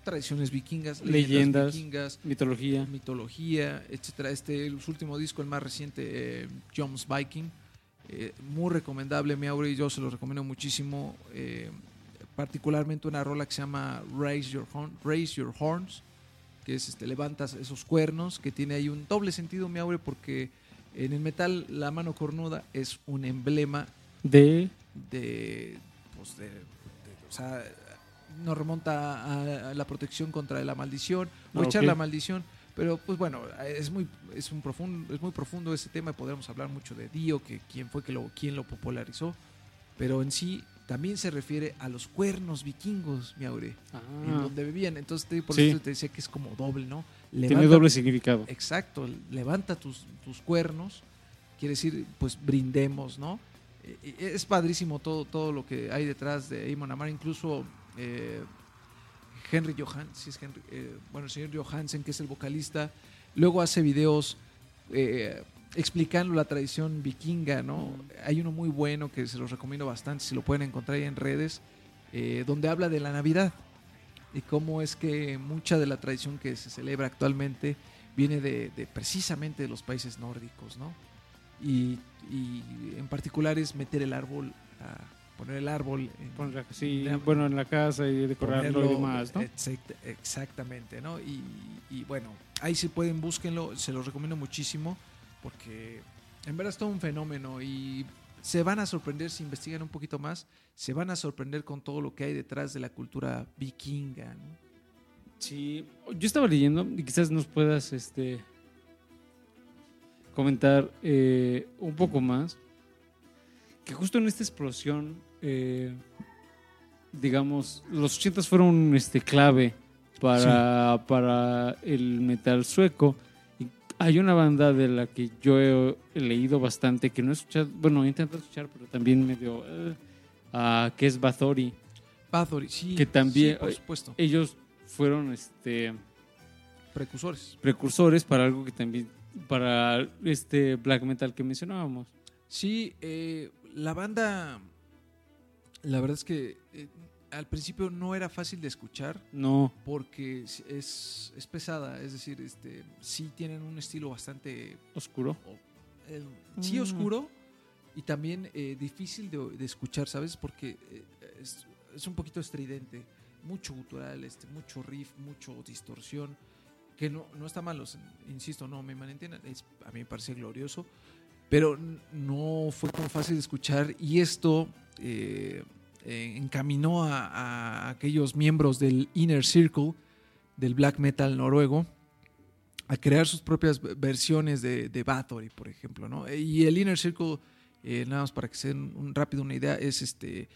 S3: tradiciones vikingas,
S2: Leyendas.
S3: vikingas,
S2: mitología
S3: mitología, etcétera. Este, su último disco, el más reciente, eh, Jones Viking, eh, muy recomendable, mi Aure, y yo se lo recomiendo muchísimo. Particularmente una rola que se llama Raise Your, Horn- Raise Your Horns, que es este, levantas esos cuernos, que tiene ahí un doble sentido, mi Aure, porque en el metal la mano cornuda es un emblema
S2: de
S3: de, pues de, de- o sea, nos remonta a, a la protección contra la maldición o
S2: Ah,
S3: echar la maldición, pero pues bueno, es muy es un profundo es muy profundo ese tema, podemos hablar mucho de Dio, que quién fue que lo quién lo popularizó, pero en sí también se refiere a los cuernos vikingos, mi aure, en
S2: Ah,
S3: donde vivían, entonces te- por
S2: Sí.
S3: eso te decía que es como doble, ¿no?
S2: tiene doble significado
S3: Exacto, levanta tus, tus cuernos, quiere decir, pues brindemos, ¿no? Eh, eh, Es padrísimo todo, todo lo que hay detrás de Amon Amar, incluso eh, Henry Johansen, es Henry, eh, bueno, el señor Johansen, que es el vocalista, luego hace videos eh, explicando la tradición vikinga, ¿no? Hay uno muy bueno que se los recomiendo bastante, si lo pueden encontrar ahí en redes, eh, donde habla de la Navidad y cómo es que mucha de la tradición que se celebra actualmente viene de, de precisamente de los países nórdicos, ¿no? Y, y en particular es meter el árbol, a poner el árbol en,
S2: sí,
S3: Ya.
S2: bueno, en la casa y decorarlo y
S3: ponerlo,
S2: demás, ¿no?
S3: exact- exactamente, ¿no? Y, y bueno, ahí si pueden, búsquenlo, se los recomiendo muchísimo porque en verdad es todo un fenómeno y se van a sorprender si investigan un poquito más, se van a sorprender con todo lo que hay detrás de la cultura vikinga, ¿no?
S2: Sí, yo estaba leyendo y quizás nos puedas este comentar eh, un poco más que justo en esta explosión, eh, digamos, los 80 fueron este clave para, para el metal sueco. Hay una banda de la que yo he, leído bastante, que no he escuchado, bueno, he intentado escuchar, pero también medio, eh, ah, que es Bathory.
S3: Bathory, sí.
S2: Que también-
S3: sí, por supuesto,
S2: Ellos fueron este
S3: precursores.
S2: precursores para algo que también para este black metal que mencionábamos.
S3: Sí, eh, la banda, la verdad es que eh, al principio no era fácil de escuchar.
S2: No,
S3: porque es, es, es pesada, es decir, este, sí tienen un estilo bastante,
S2: oscuro.
S3: eh, sí
S2: Mm.
S3: oscuro y también eh, difícil de, de escuchar, ¿sabes? Porque eh, es, es un poquito estridente, mucho gutural, este, mucho riff, mucho distorsión, que no, no está malo, insisto, no me malentiendan, es, a mí me parece glorioso, pero no fue tan fácil de escuchar y esto eh, eh, encaminó a, aquellos miembros del Inner Circle, del black metal noruego, a crear sus propias versiones de, Bathory, por ejemplo, ¿no? Y el Inner Circle, eh, nada más para que se den un, rápido una idea, es este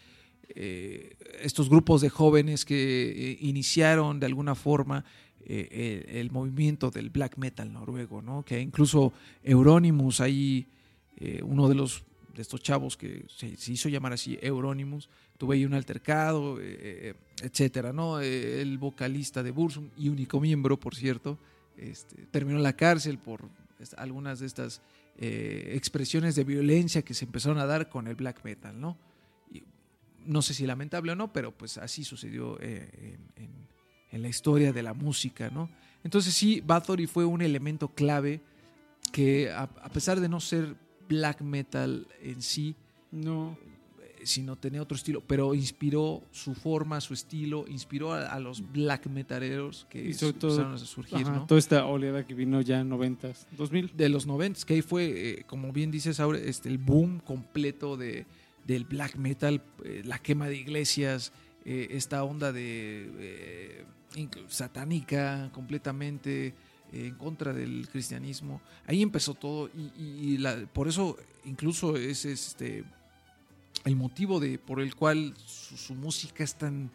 S3: eh, estos grupos de jóvenes que iniciaron de alguna forma el, movimiento del black metal noruego, ¿no? Que incluso Euronymous, ahí uno de los de estos chavos que se, se hizo llamar así Euronymous, tuvo ahí un altercado, eh, eh, etcétera, ¿no? Eh, el vocalista de Bursum y único miembro, por cierto, este, terminó en la cárcel por algunas de estas expresiones de violencia que se empezaron a dar con el black metal, ¿no? No sé si lamentable o no, pero pues así sucedió en, la historia de la música, ¿no? Entonces sí, Bathory fue un elemento clave que a, a pesar de no ser black metal en sí,
S2: No,
S3: sino tenía otro estilo, pero inspiró su forma, su estilo, inspiró a, a los black metaleros que empezaron a surgir,
S2: ajá,
S3: ¿no?
S2: toda esta oleada que vino ya en 90s, 2000.
S3: de los 90, que ahí fue, eh, como bien dices ahora, este, el boom completo de, del black metal, eh, la quema de iglesias, eh, esta onda de satánica completamente en contra del cristianismo. Ahí empezó todo y, y la- por eso incluso es este el motivo de por el cual su, su música es tan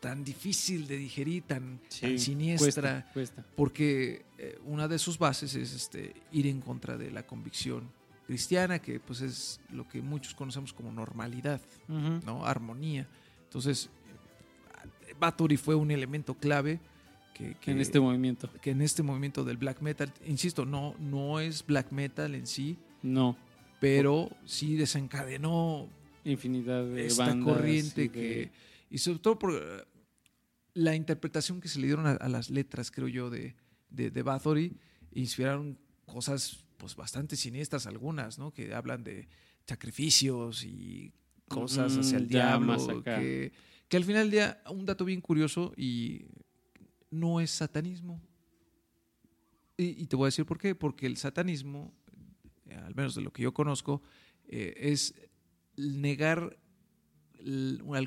S3: tan difícil de digerir, tan, tan siniestra
S2: Cuesta, cuesta.
S3: porque eh, una de sus bases es este, ir en contra de la convicción cristiana, que pues es lo que muchos conocemos como normalidad. ¿no? Armonía. Entonces, Bathory fue un elemento clave que, que-
S2: En este movimiento.
S3: que en este movimiento del black metal, insisto, no, no es black metal en sí,
S2: No,
S3: pero sí desencadenó
S2: infinidad de
S3: esta
S2: bandas
S3: corriente
S2: de-
S3: que y sobre todo por eh, la interpretación que se le dieron a, a las letras creo yo de, de, de Bathory inspiraron cosas pues bastante siniestras algunas no que hablan de sacrificios y cosas
S2: Mm,
S3: hacia el
S2: ya
S3: diablo que, que al final del día un dato bien curioso y no es satanismo. Y, y te voy a decir por qué porque el satanismo al menos de lo que yo conozco eh, es negar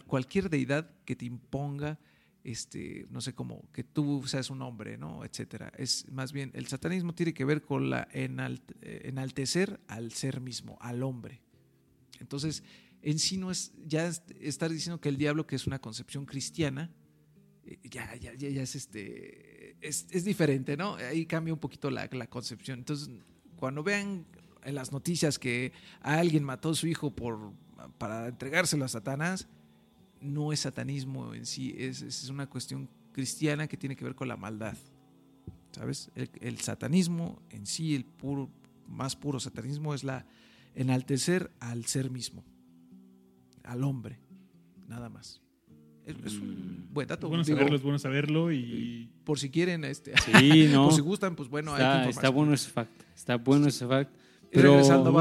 S3: cualquier deidad que te imponga este no sé cómo que tú seas un hombre no etcétera. Es más bien el satanismo tiene que ver con la enalt- enaltecer al ser mismo al hombre. Entonces en sí no es ya es- estar diciendo que el diablo que es una concepción cristiana eh, ya ya ya, ya es este es, es diferente no ahí cambia un poquito la, la concepción. Entonces cuando vean en las noticias que alguien mató a su hijo por para entregárselo a Satanás, no es satanismo en sí, es, es una cuestión cristiana que tiene que ver con la maldad. ¿Sabes? El, el satanismo en sí, el puro, más puro satanismo, es la enaltecer al ser mismo, al hombre, nada más. Es, es un buen dato.
S1: Es bueno
S3: digo,
S1: saberlo, es bueno saberlo y...
S3: por si quieren, este,
S2: Sí, no.
S3: por si gustan, pues bueno, hay
S2: está,
S3: que
S2: está bueno ese fact. Está bueno ese fact. Pero
S3: regresando a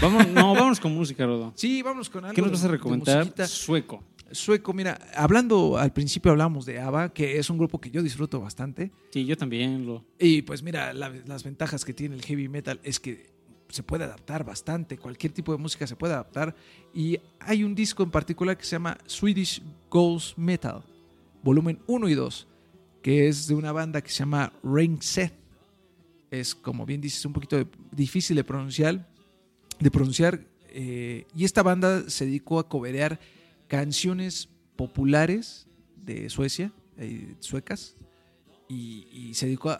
S2: vamos, no, vámonos con música, Rodo.
S3: Sí, vámonos con algo.
S2: ¿Qué nos vas a recomendar? Sueco.
S3: Sueco, mira, hablando al principio hablamos de ABBA, que es un grupo que yo disfruto bastante.
S2: Sí, yo también lo.
S3: Y pues mira, la- las ventajas que tiene el heavy metal es que se puede adaptar bastante, cualquier tipo de música se puede adaptar. Y hay un disco en particular que se llama Swedish Ghost Metal, volumen 1 y 2, que es de una banda que se llama Rain Seth. Es, como bien dices, un poquito de- difícil de pronunciar. De pronunciar eh, y esta banda se dedicó a coberear canciones populares de Suecia, eh, suecas, y, y se dedicó a,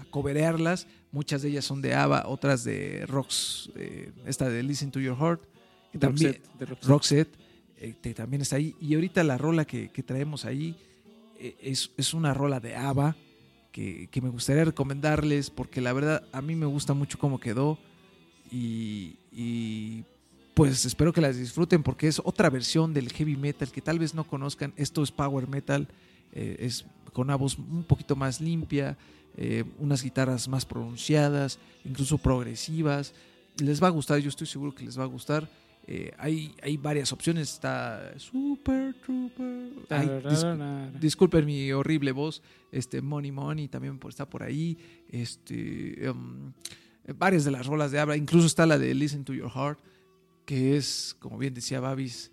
S3: a, coberearlas. Muchas de ellas son de ABBA, otras de Rox, eh, esta de Listen to Your Heart, que también,
S2: Roxette, de Roxette.
S3: Roxette, que también está ahí. Y ahorita la rola que, que traemos ahí es, es una rola de ABBA que, me gustaría recomendarles porque la verdad a mí me gusta mucho cómo quedó y, y, pues espero que las disfruten porque es otra versión del heavy metal que tal vez no conozcan. Esto es power metal, eh, es con una voz un poquito más limpia, eh, unas guitarras más pronunciadas, incluso progresivas. Les va a gustar, yo estoy seguro que les va a gustar. Eh, hay, hay varias opciones, está Super Trooper. Ay, dis- disculpen mi horrible voz. Este Money Money también está por ahí. Este, em, varias de las rolas de Abra, incluso está la de Listen to Your Heart, que es, como bien decía Babis,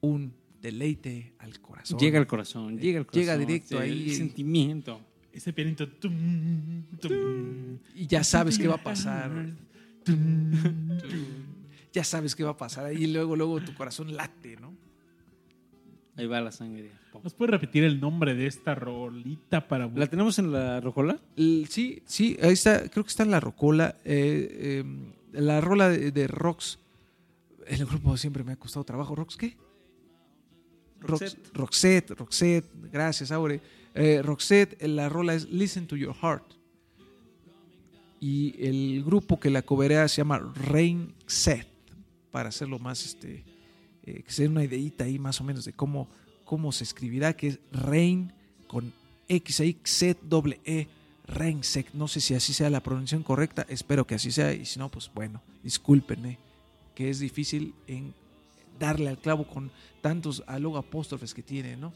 S3: un deleite al corazón.
S2: Llega al corazón, llega al corazón.
S3: Llega directo
S2: sí,
S3: ahí.
S2: El sentimiento.
S1: Ese pianito... tum, tum,
S3: y ya sabes qué va a pasar. Ya sabes qué va a pasar. Y luego, luego tu corazón late, ¿no?
S2: Ahí va la sangre.
S1: ¿Nos puede repetir el nombre de esta rolita para...
S2: ¿La tenemos en la rojola?
S3: L- Sí, sí, ahí está, creo que está en la rocola. eh, eh, la rola de, de Rox. El grupo siempre me ha costado trabajo. ¿Rox qué? Rox-
S2: Roxette.
S3: Roxette, Roxette, gracias, Aure. Eh, Roxette, la rola es Listen to Your Heart. Y el grupo que la coberea se llama Rain Set, para hacerlo más, este, eh, que se den una ideita ahí más o menos de cómo, cómo se escribirá, que es Rain con X ahí, Z doble E, Reinsec. No sé si así sea la pronunciación correcta, espero que así sea, y si no, pues bueno, discúlpenme, que es difícil en darle al clavo con tantos luego apóstrofes que tiene, ¿no?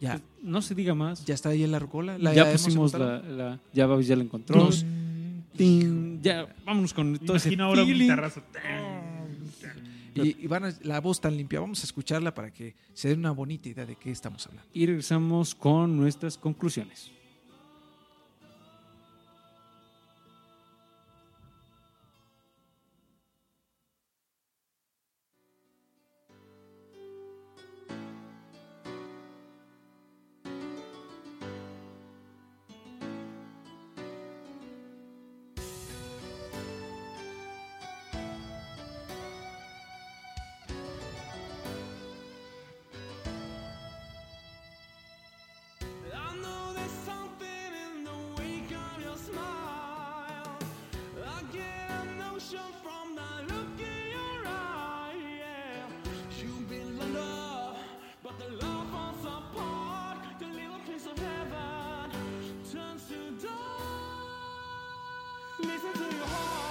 S3: Ya,
S2: Pues, no se diga más.
S3: ya está ahí en la rocola. ¿La
S2: ya pusimos la- Ya Babis ya la encontró.
S3: Nos-
S2: Ya, vámonos con todo ese
S1: Imagina ahora un guitarrazo.
S3: Y, y van a- la voz tan limpia, vamos a escucharla para que se den una bonita idea de qué estamos hablando.
S2: Y regresamos con nuestras conclusiones.
S6: to your heart.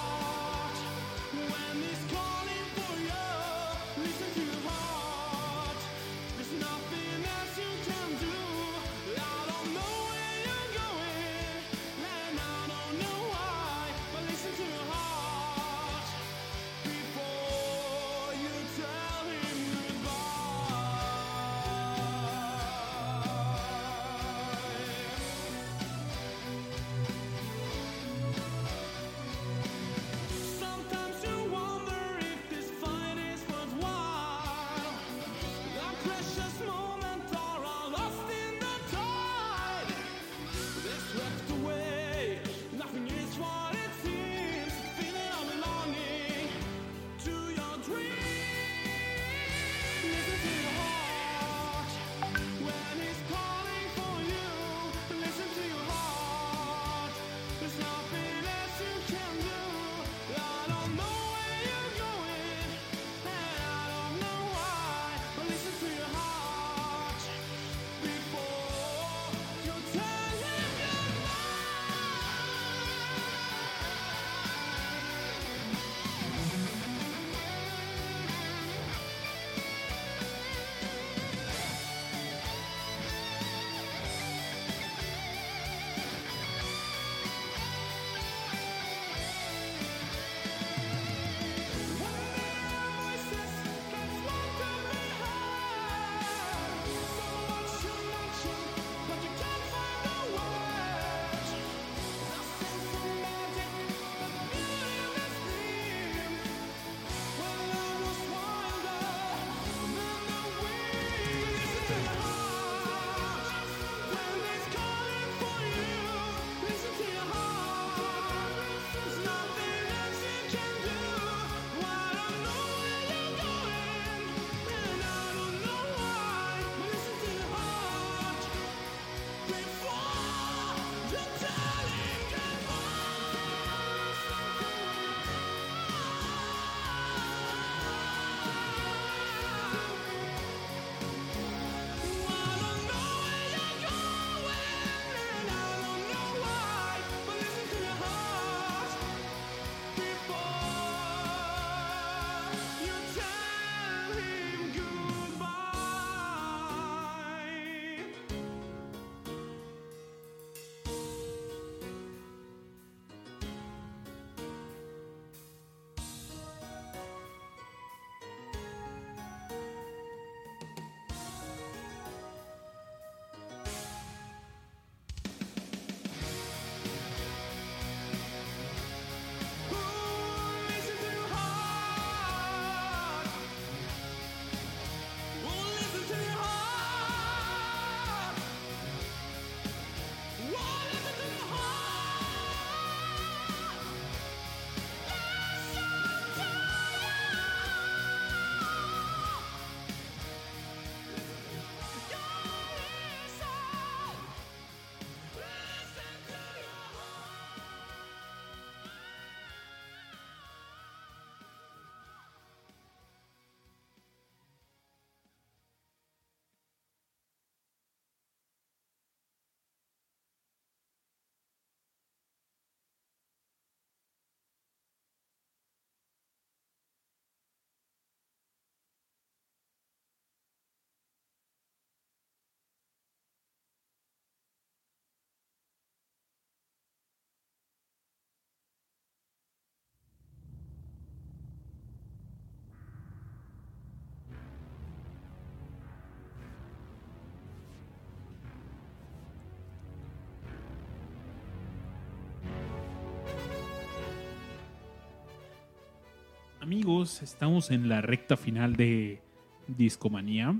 S1: Amigos, estamos en la recta final de Discomanía.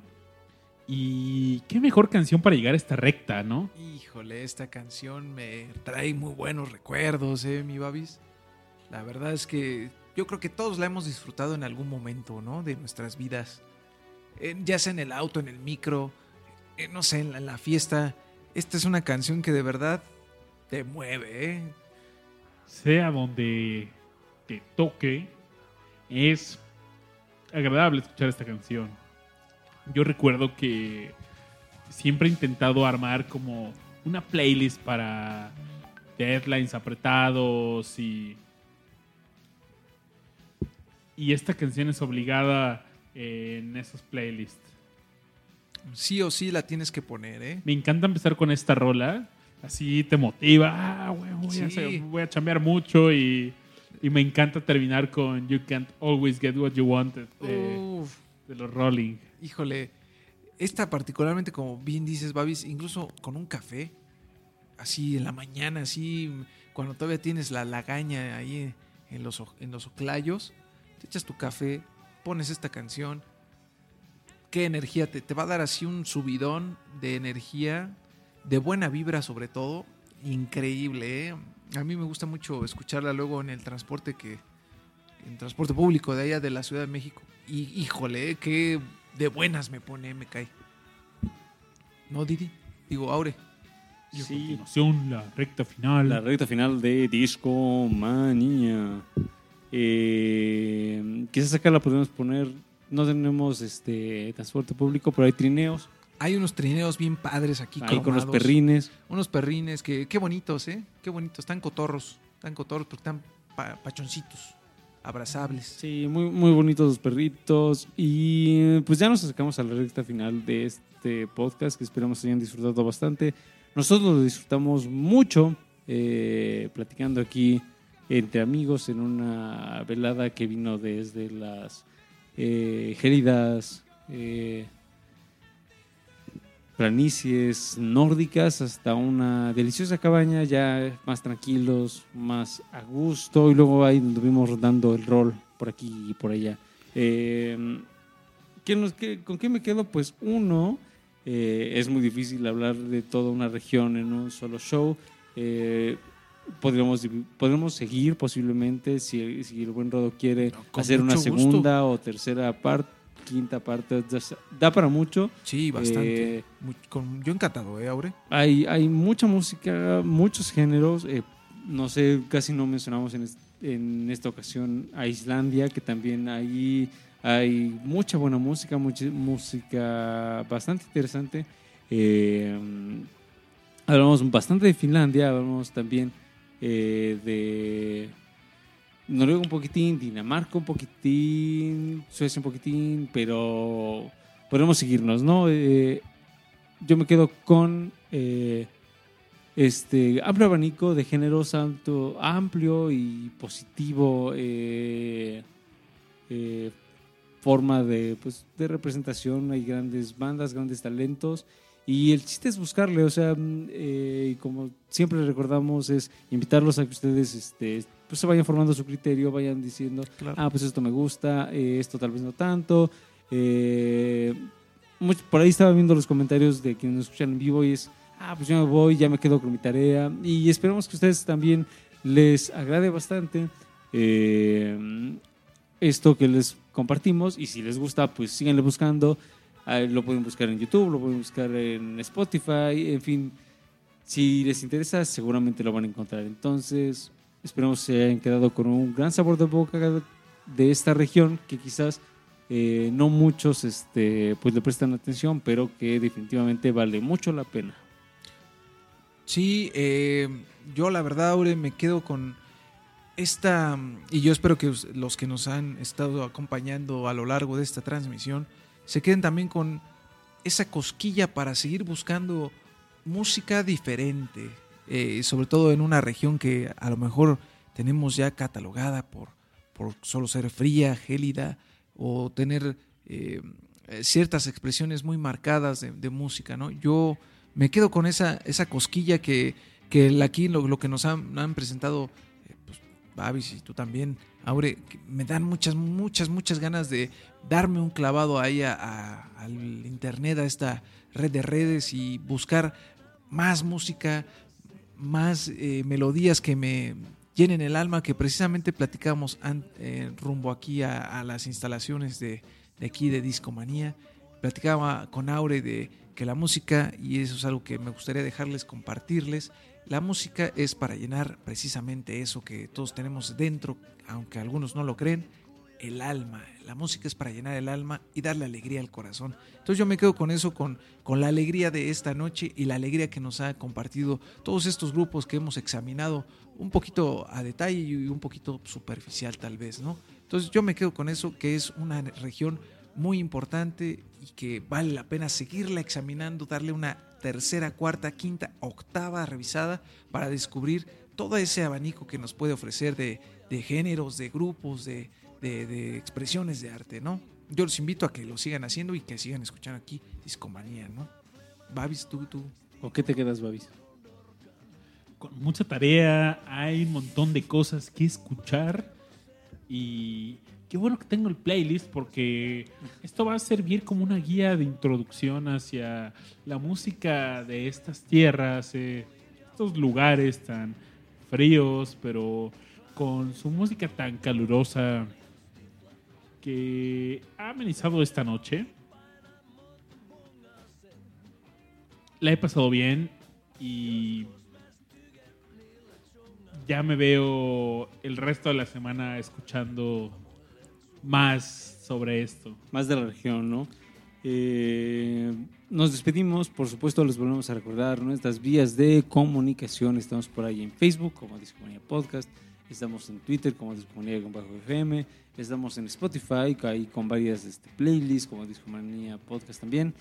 S1: Y qué mejor canción para llegar a esta recta, ¿no?
S3: Híjole, esta canción me trae muy buenos recuerdos, ¿eh, mi Babis? La verdad es que yo creo que todos la hemos disfrutado en algún momento, ¿no? De nuestras vidas. Eh, ya sea en el auto, en el micro, eh, no sé, en la, en la fiesta. Esta es una canción que de verdad te mueve, ¿eh?
S1: Sea donde te toque, es agradable escuchar esta canción. Yo recuerdo que siempre he intentado armar como una playlist para deadlines apretados y y esta canción es obligada en esos playlists.
S3: Sí o sí la tienes que poner, ¿eh?
S1: Me encanta empezar con esta rola, así te motiva, ah, güey, voy, a
S3: Sí.
S1: voy a chambear mucho y, y me encanta terminar con You Can't Always Get What You Wanted de, de los Rolling.
S3: Híjole, esta particularmente, como bien dices, Babis, incluso con un café, así en la mañana, así, cuando todavía tienes la lagaña ahí en los, en los oclayos, te echas tu café, pones esta canción, qué energía, te, te va a dar así un subidón de energía, de buena vibra sobre todo, increíble, ¿eh? A mí me gusta mucho escucharla luego en el transporte que, en transporte público de allá de la Ciudad de México. Y híjole, qué de buenas me pone, me cae. ¿No, Didi? Digo, Aure.
S1: Y a
S2: Sí.
S1: continuación, la recta final.
S2: La recta final de Disco Manía. Eh, quizás acá la podemos poner. No tenemos este transporte público, pero hay trineos.
S3: Hay unos trineos bien padres aquí.
S2: Ahí con los perrines.
S3: Unos perrines que, qué bonitos, ¿eh? Qué bonitos. Están cotorros. Están cotorros porque están pa- pachoncitos. Abrazables.
S2: Sí, muy, muy bonitos los perritos. Y eh, pues ya nos acercamos a la recta final de este podcast que esperamos hayan disfrutado bastante. Nosotros lo disfrutamos mucho eh, platicando aquí entre amigos en una velada que vino desde las eh, gélidas eh, planicies nórdicas hasta una deliciosa cabaña ya más tranquilos, más a gusto y luego ahí estuvimos dando el rol por aquí y por allá. Eh, ¿qué nos- qué- ¿Con qué me quedo? Pues uno, eh, es muy difícil hablar de toda una región en un solo show. Eh, podríamos seguir posiblemente si, si el buen Rodo quiere hacer una
S3: gusto.
S2: segunda o tercera parte, quinta parte, da para mucho.
S3: Sí, bastante.
S2: Eh,
S3: Muy- con- yo encantado, ¿eh, Aure?
S2: Hay, hay mucha música, muchos géneros. eh, no sé, casi no mencionamos en, es- en esta ocasión a Islandia, que también ahí hay mucha buena música, mucha música bastante interesante. Eh, hablamos bastante de Finlandia, hablamos también de Noruega un poquitín, Dinamarca un poquitín, Suecia un poquitín, pero podemos seguirnos, ¿no? Eh, yo me quedo con eh, este amplio abanico de géneros alto, amplio y positivo eh, forma de, pues, de representación. Hay grandes bandas, grandes talentos. Y el chiste es buscarle, o sea, mm, como siempre recordamos, es invitarlos a que ustedes este, pues, se vayan formando su criterio, vayan diciendo,
S3: Claro.
S2: ah, pues esto me gusta, eh, esto tal vez no tanto. Eh, por ahí estaba viendo los comentarios de quienes nos escuchan en vivo y es, ah, pues yo me voy, ya me quedo con mi tarea. Y esperamos que a ustedes también les agrade bastante eh, esto que les compartimos y si les gusta, pues síganle buscando. Lo pueden buscar en YouTube, lo pueden buscar en Spotify, en fin. Si les interesa, seguramente lo van a encontrar. Entonces, esperamos se hayan quedado con un gran sabor de boca de esta región que quizás eh, no muchos este, pues le prestan atención, pero que definitivamente vale mucho la pena.
S3: Sí, eh, yo la verdad, Aure, me quedo con esta, y yo espero que los que nos han estado acompañando a lo largo de esta transmisión se queden también con esa cosquilla para seguir buscando música diferente, eh, sobre todo en una región que a lo mejor tenemos ya catalogada por, por solo ser fría, gélida o tener eh, ciertas expresiones muy marcadas de, música, ¿no? Yo me quedo con esa, esa cosquilla que, que aquí lo, lo que nos han, presentado, eh, pues, Babis y tú también, Aure, me dan muchas, muchas, muchas ganas de darme un clavado ahí a- a- al internet, a esta red de redes y buscar más música, más eh, melodías que me llenen el alma, que precisamente platicamos an- eh, rumbo aquí a, a las instalaciones de, de aquí de Discomanía. Platicaba con Aure de que la música, y eso es algo que me gustaría dejarles compartirles, la música es para llenar precisamente eso que todos tenemos dentro, aunque algunos no lo creen, el alma. La música es para llenar el alma y darle alegría al corazón. Entonces yo me quedo con eso, con, con la alegría de esta noche y la alegría que nos ha compartido todos estos grupos que hemos examinado un poquito a detalle y un poquito superficial tal vez, ¿no? Entonces yo me quedo con eso, que es una región muy importante y que vale la pena seguirla examinando, darle una tercera, cuarta, quinta, octava revisada para descubrir todo ese abanico que nos puede ofrecer de, de géneros, de grupos, de, de- de expresiones de arte, ¿no? Yo los invito a que lo sigan haciendo y que sigan escuchando aquí Discomanía, ¿no? Babis, tú, tú.
S2: ¿Con qué te quedas, Babis?
S1: Con mucha tarea, hay un montón de cosas que escuchar y qué bueno que tengo el playlist porque esto va a servir como una guía de introducción hacia la música de estas tierras, eh, estos lugares tan fríos, pero con su música tan calurosa que ha amenizado esta noche. La he pasado bien y ya me veo el resto de la semana escuchando más sobre esto.
S2: Más de la región, ¿no? Eh, nos despedimos, por supuesto, les volvemos a recordar nuestras vías de comunicación. Estamos por ahí en Facebook como Discomanía Podcast, estamos en Twitter como Discomanía-FM, estamos en Spotify ahí con varias este, playlists como Discomanía Podcast también.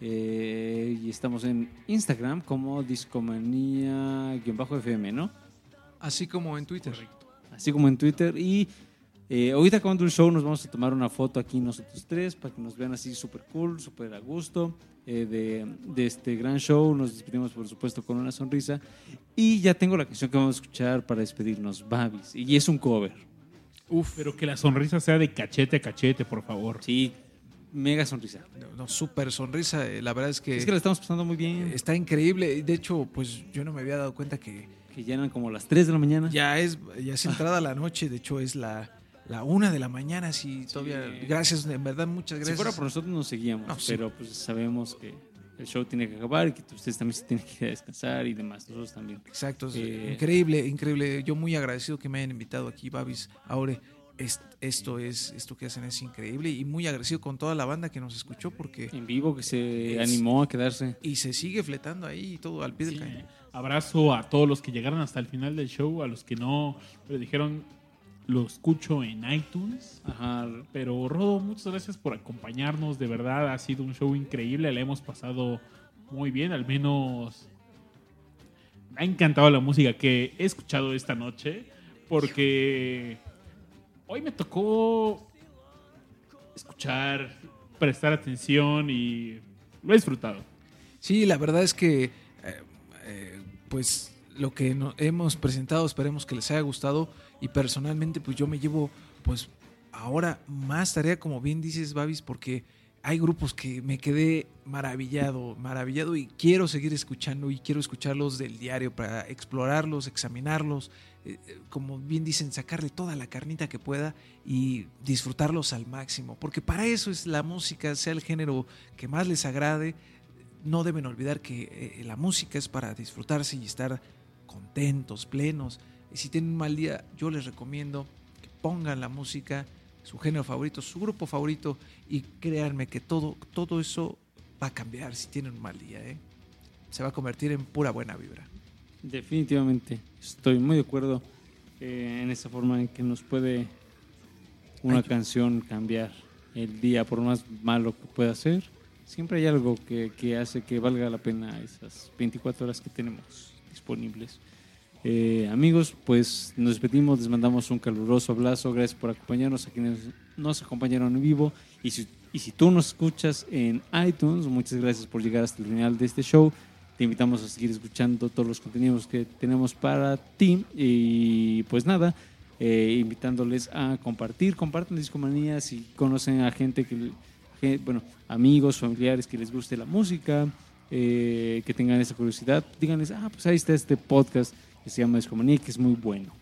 S2: Eh, y estamos en Instagram como Discomanía-FM, ¿no?
S3: Así como en Twitter.
S2: así como en Twitter. Y eh, ahorita acabando el show nos vamos a tomar una foto aquí nosotros tres para que nos vean así súper cool, súper a gusto eh, de, de este gran show. Nos despedimos por supuesto con una sonrisa. Y ya tengo la canción que vamos a escuchar para despedirnos, Babis. Y es un cover.
S1: Uf, pero que la sonrisa sea de cachete a cachete, por favor.
S2: Sí, mega sonrisa.
S3: No, no, súper sonrisa. eh, La verdad es que,
S2: Es que la estamos pasando muy bien.
S3: está increíble. De hecho, pues yo no me había dado cuenta que
S2: Que llenan como las 3 de la mañana.
S3: ya es, ya es entrada la noche. De hecho, es la, la una de la mañana. Sí, todavía. Gracias, en verdad, muchas
S2: Si
S3: gracias.
S2: fuera por nosotros nos seguíamos,
S3: No, sí.
S2: pero pues sabemos que el show tiene que acabar y que ustedes también se tienen que ir a descansar y demás. Nosotros también.
S3: Exacto,
S2: Eh,
S3: increíble, increíble. Yo muy agradecido que me hayan invitado aquí, Babis. Aure, es- esto es, esto que hacen es increíble y muy agradecido con toda la banda que nos escuchó porque
S2: En vivo que se
S3: Es-
S2: animó a quedarse.
S3: y se sigue fletando ahí todo al pie del cañón.
S1: Abrazo a todos los que llegaron hasta el final del show, a los que no, pero dijeron lo escucho en iTunes.
S2: Ajá.
S1: Pero Rodo, muchas gracias por acompañarnos, de verdad ha sido un show increíble, le hemos pasado muy bien, al menos me ha encantado la música que he escuchado esta noche, porque hoy me tocó escuchar, prestar atención y lo he disfrutado.
S3: Sí, la verdad es que, eh, eh, pues, lo que no- hemos presentado, esperemos que les haya gustado. Y personalmente, pues yo me llevo, pues, ahora más tarea, como bien dices, Babis, porque hay grupos que me quedé maravillado, maravillado y quiero seguir escuchando y quiero escucharlos del diario para explorarlos, examinarlos, eh, eh, como bien dicen, sacarle toda la carnita que pueda y disfrutarlos al máximo, porque para eso es la música, sea el género que más les agrade, no deben olvidar que eh, la música es para disfrutarse y estar contentos, plenos. Y si tienen un mal día, yo les recomiendo que pongan la música, su género favorito, su grupo favorito, y créanme que todo, todo eso va a cambiar si tienen un mal día. ¿eh? Se va a convertir en pura buena vibra.
S2: Definitivamente. Estoy muy de acuerdo eh, en esa forma en que nos puede una
S3: Ay.
S2: canción cambiar el día, por más malo que pueda ser. Siempre hay algo que, que hace que valga la pena esas 24 horas que tenemos disponibles. Eh, amigos, pues nos despedimos, les mandamos un caluroso abrazo, gracias por acompañarnos a quienes nos acompañaron en vivo y si, y si tú nos escuchas en iTunes, muchas gracias por llegar hasta el final de este show. Te invitamos a seguir escuchando todos los contenidos que tenemos para ti y pues nada, eh, invitándoles a compartir, compartan Discomanía si conocen a gente que, que- bueno, amigos, familiares que les guste la música, eh, que tengan esa curiosidad, díganles, ah, pues ahí está este podcast que se llama Discomanía, que es muy bueno.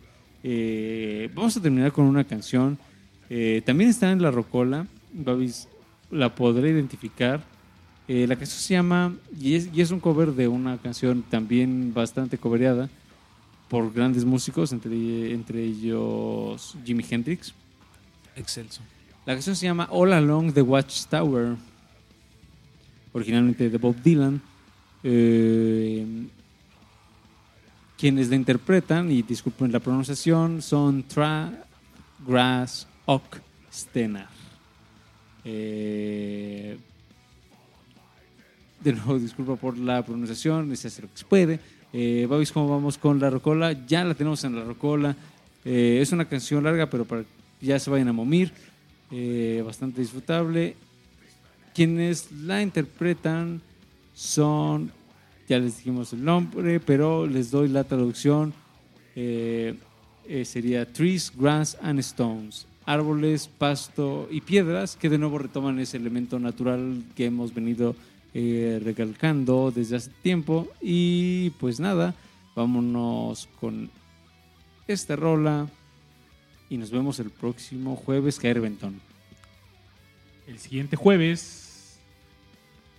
S2: Eh, vamos a terminar con una canción. eh, también está en la Rocola. Babis la podré identificar. Eh, la canción se llama, y es, y es un cover de una canción también bastante covereada por grandes músicos, entre, entre ellos Jimi Hendrix.
S3: Excelso.
S2: La canción se llama All Along the Watchtower, originalmente de Bob Dylan. Eh, quienes la interpretan, y disculpen la pronunciación, son Tra Grass Oak Stenar. Eh, de nuevo, disculpa por la pronunciación, se hace lo que se puede. Eh, ¿cómo vamos con la rocola? Ya la tenemos en la rocola. Eh, es una canción larga, pero para que ya se vayan a momir. Eh, bastante disfrutable. Quienes la interpretan son, ya les dijimos el nombre, pero les doy la traducción. Eh, eh, sería Trees, Grass and Stones. Árboles, pasto y piedras que de nuevo retoman ese elemento natural que hemos venido eh, recalcando desde hace tiempo. Y pues nada, vámonos con esta rola y nos vemos el próximo jueves, Caer Ventón.
S1: El siguiente jueves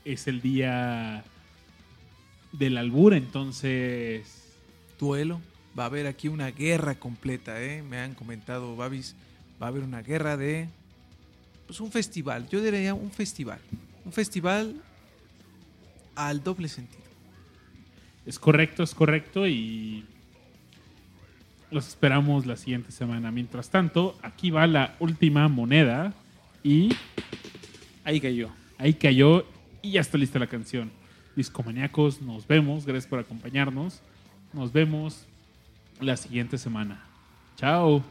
S1: es el día del albur, entonces
S3: Duelo. Va a haber aquí una guerra completa, ¿eh? Me han comentado, Babis. Va a haber una guerra de. Pues un festival. Yo diría un festival. Un festival al doble sentido.
S1: es correcto, es correcto y los esperamos la siguiente semana. Mientras tanto, aquí va la última moneda y
S2: Ahí cayó.
S1: ahí cayó y ya está lista la canción. Discomaníacos, nos vemos, gracias por acompañarnos. Nos vemos la siguiente semana. Chao.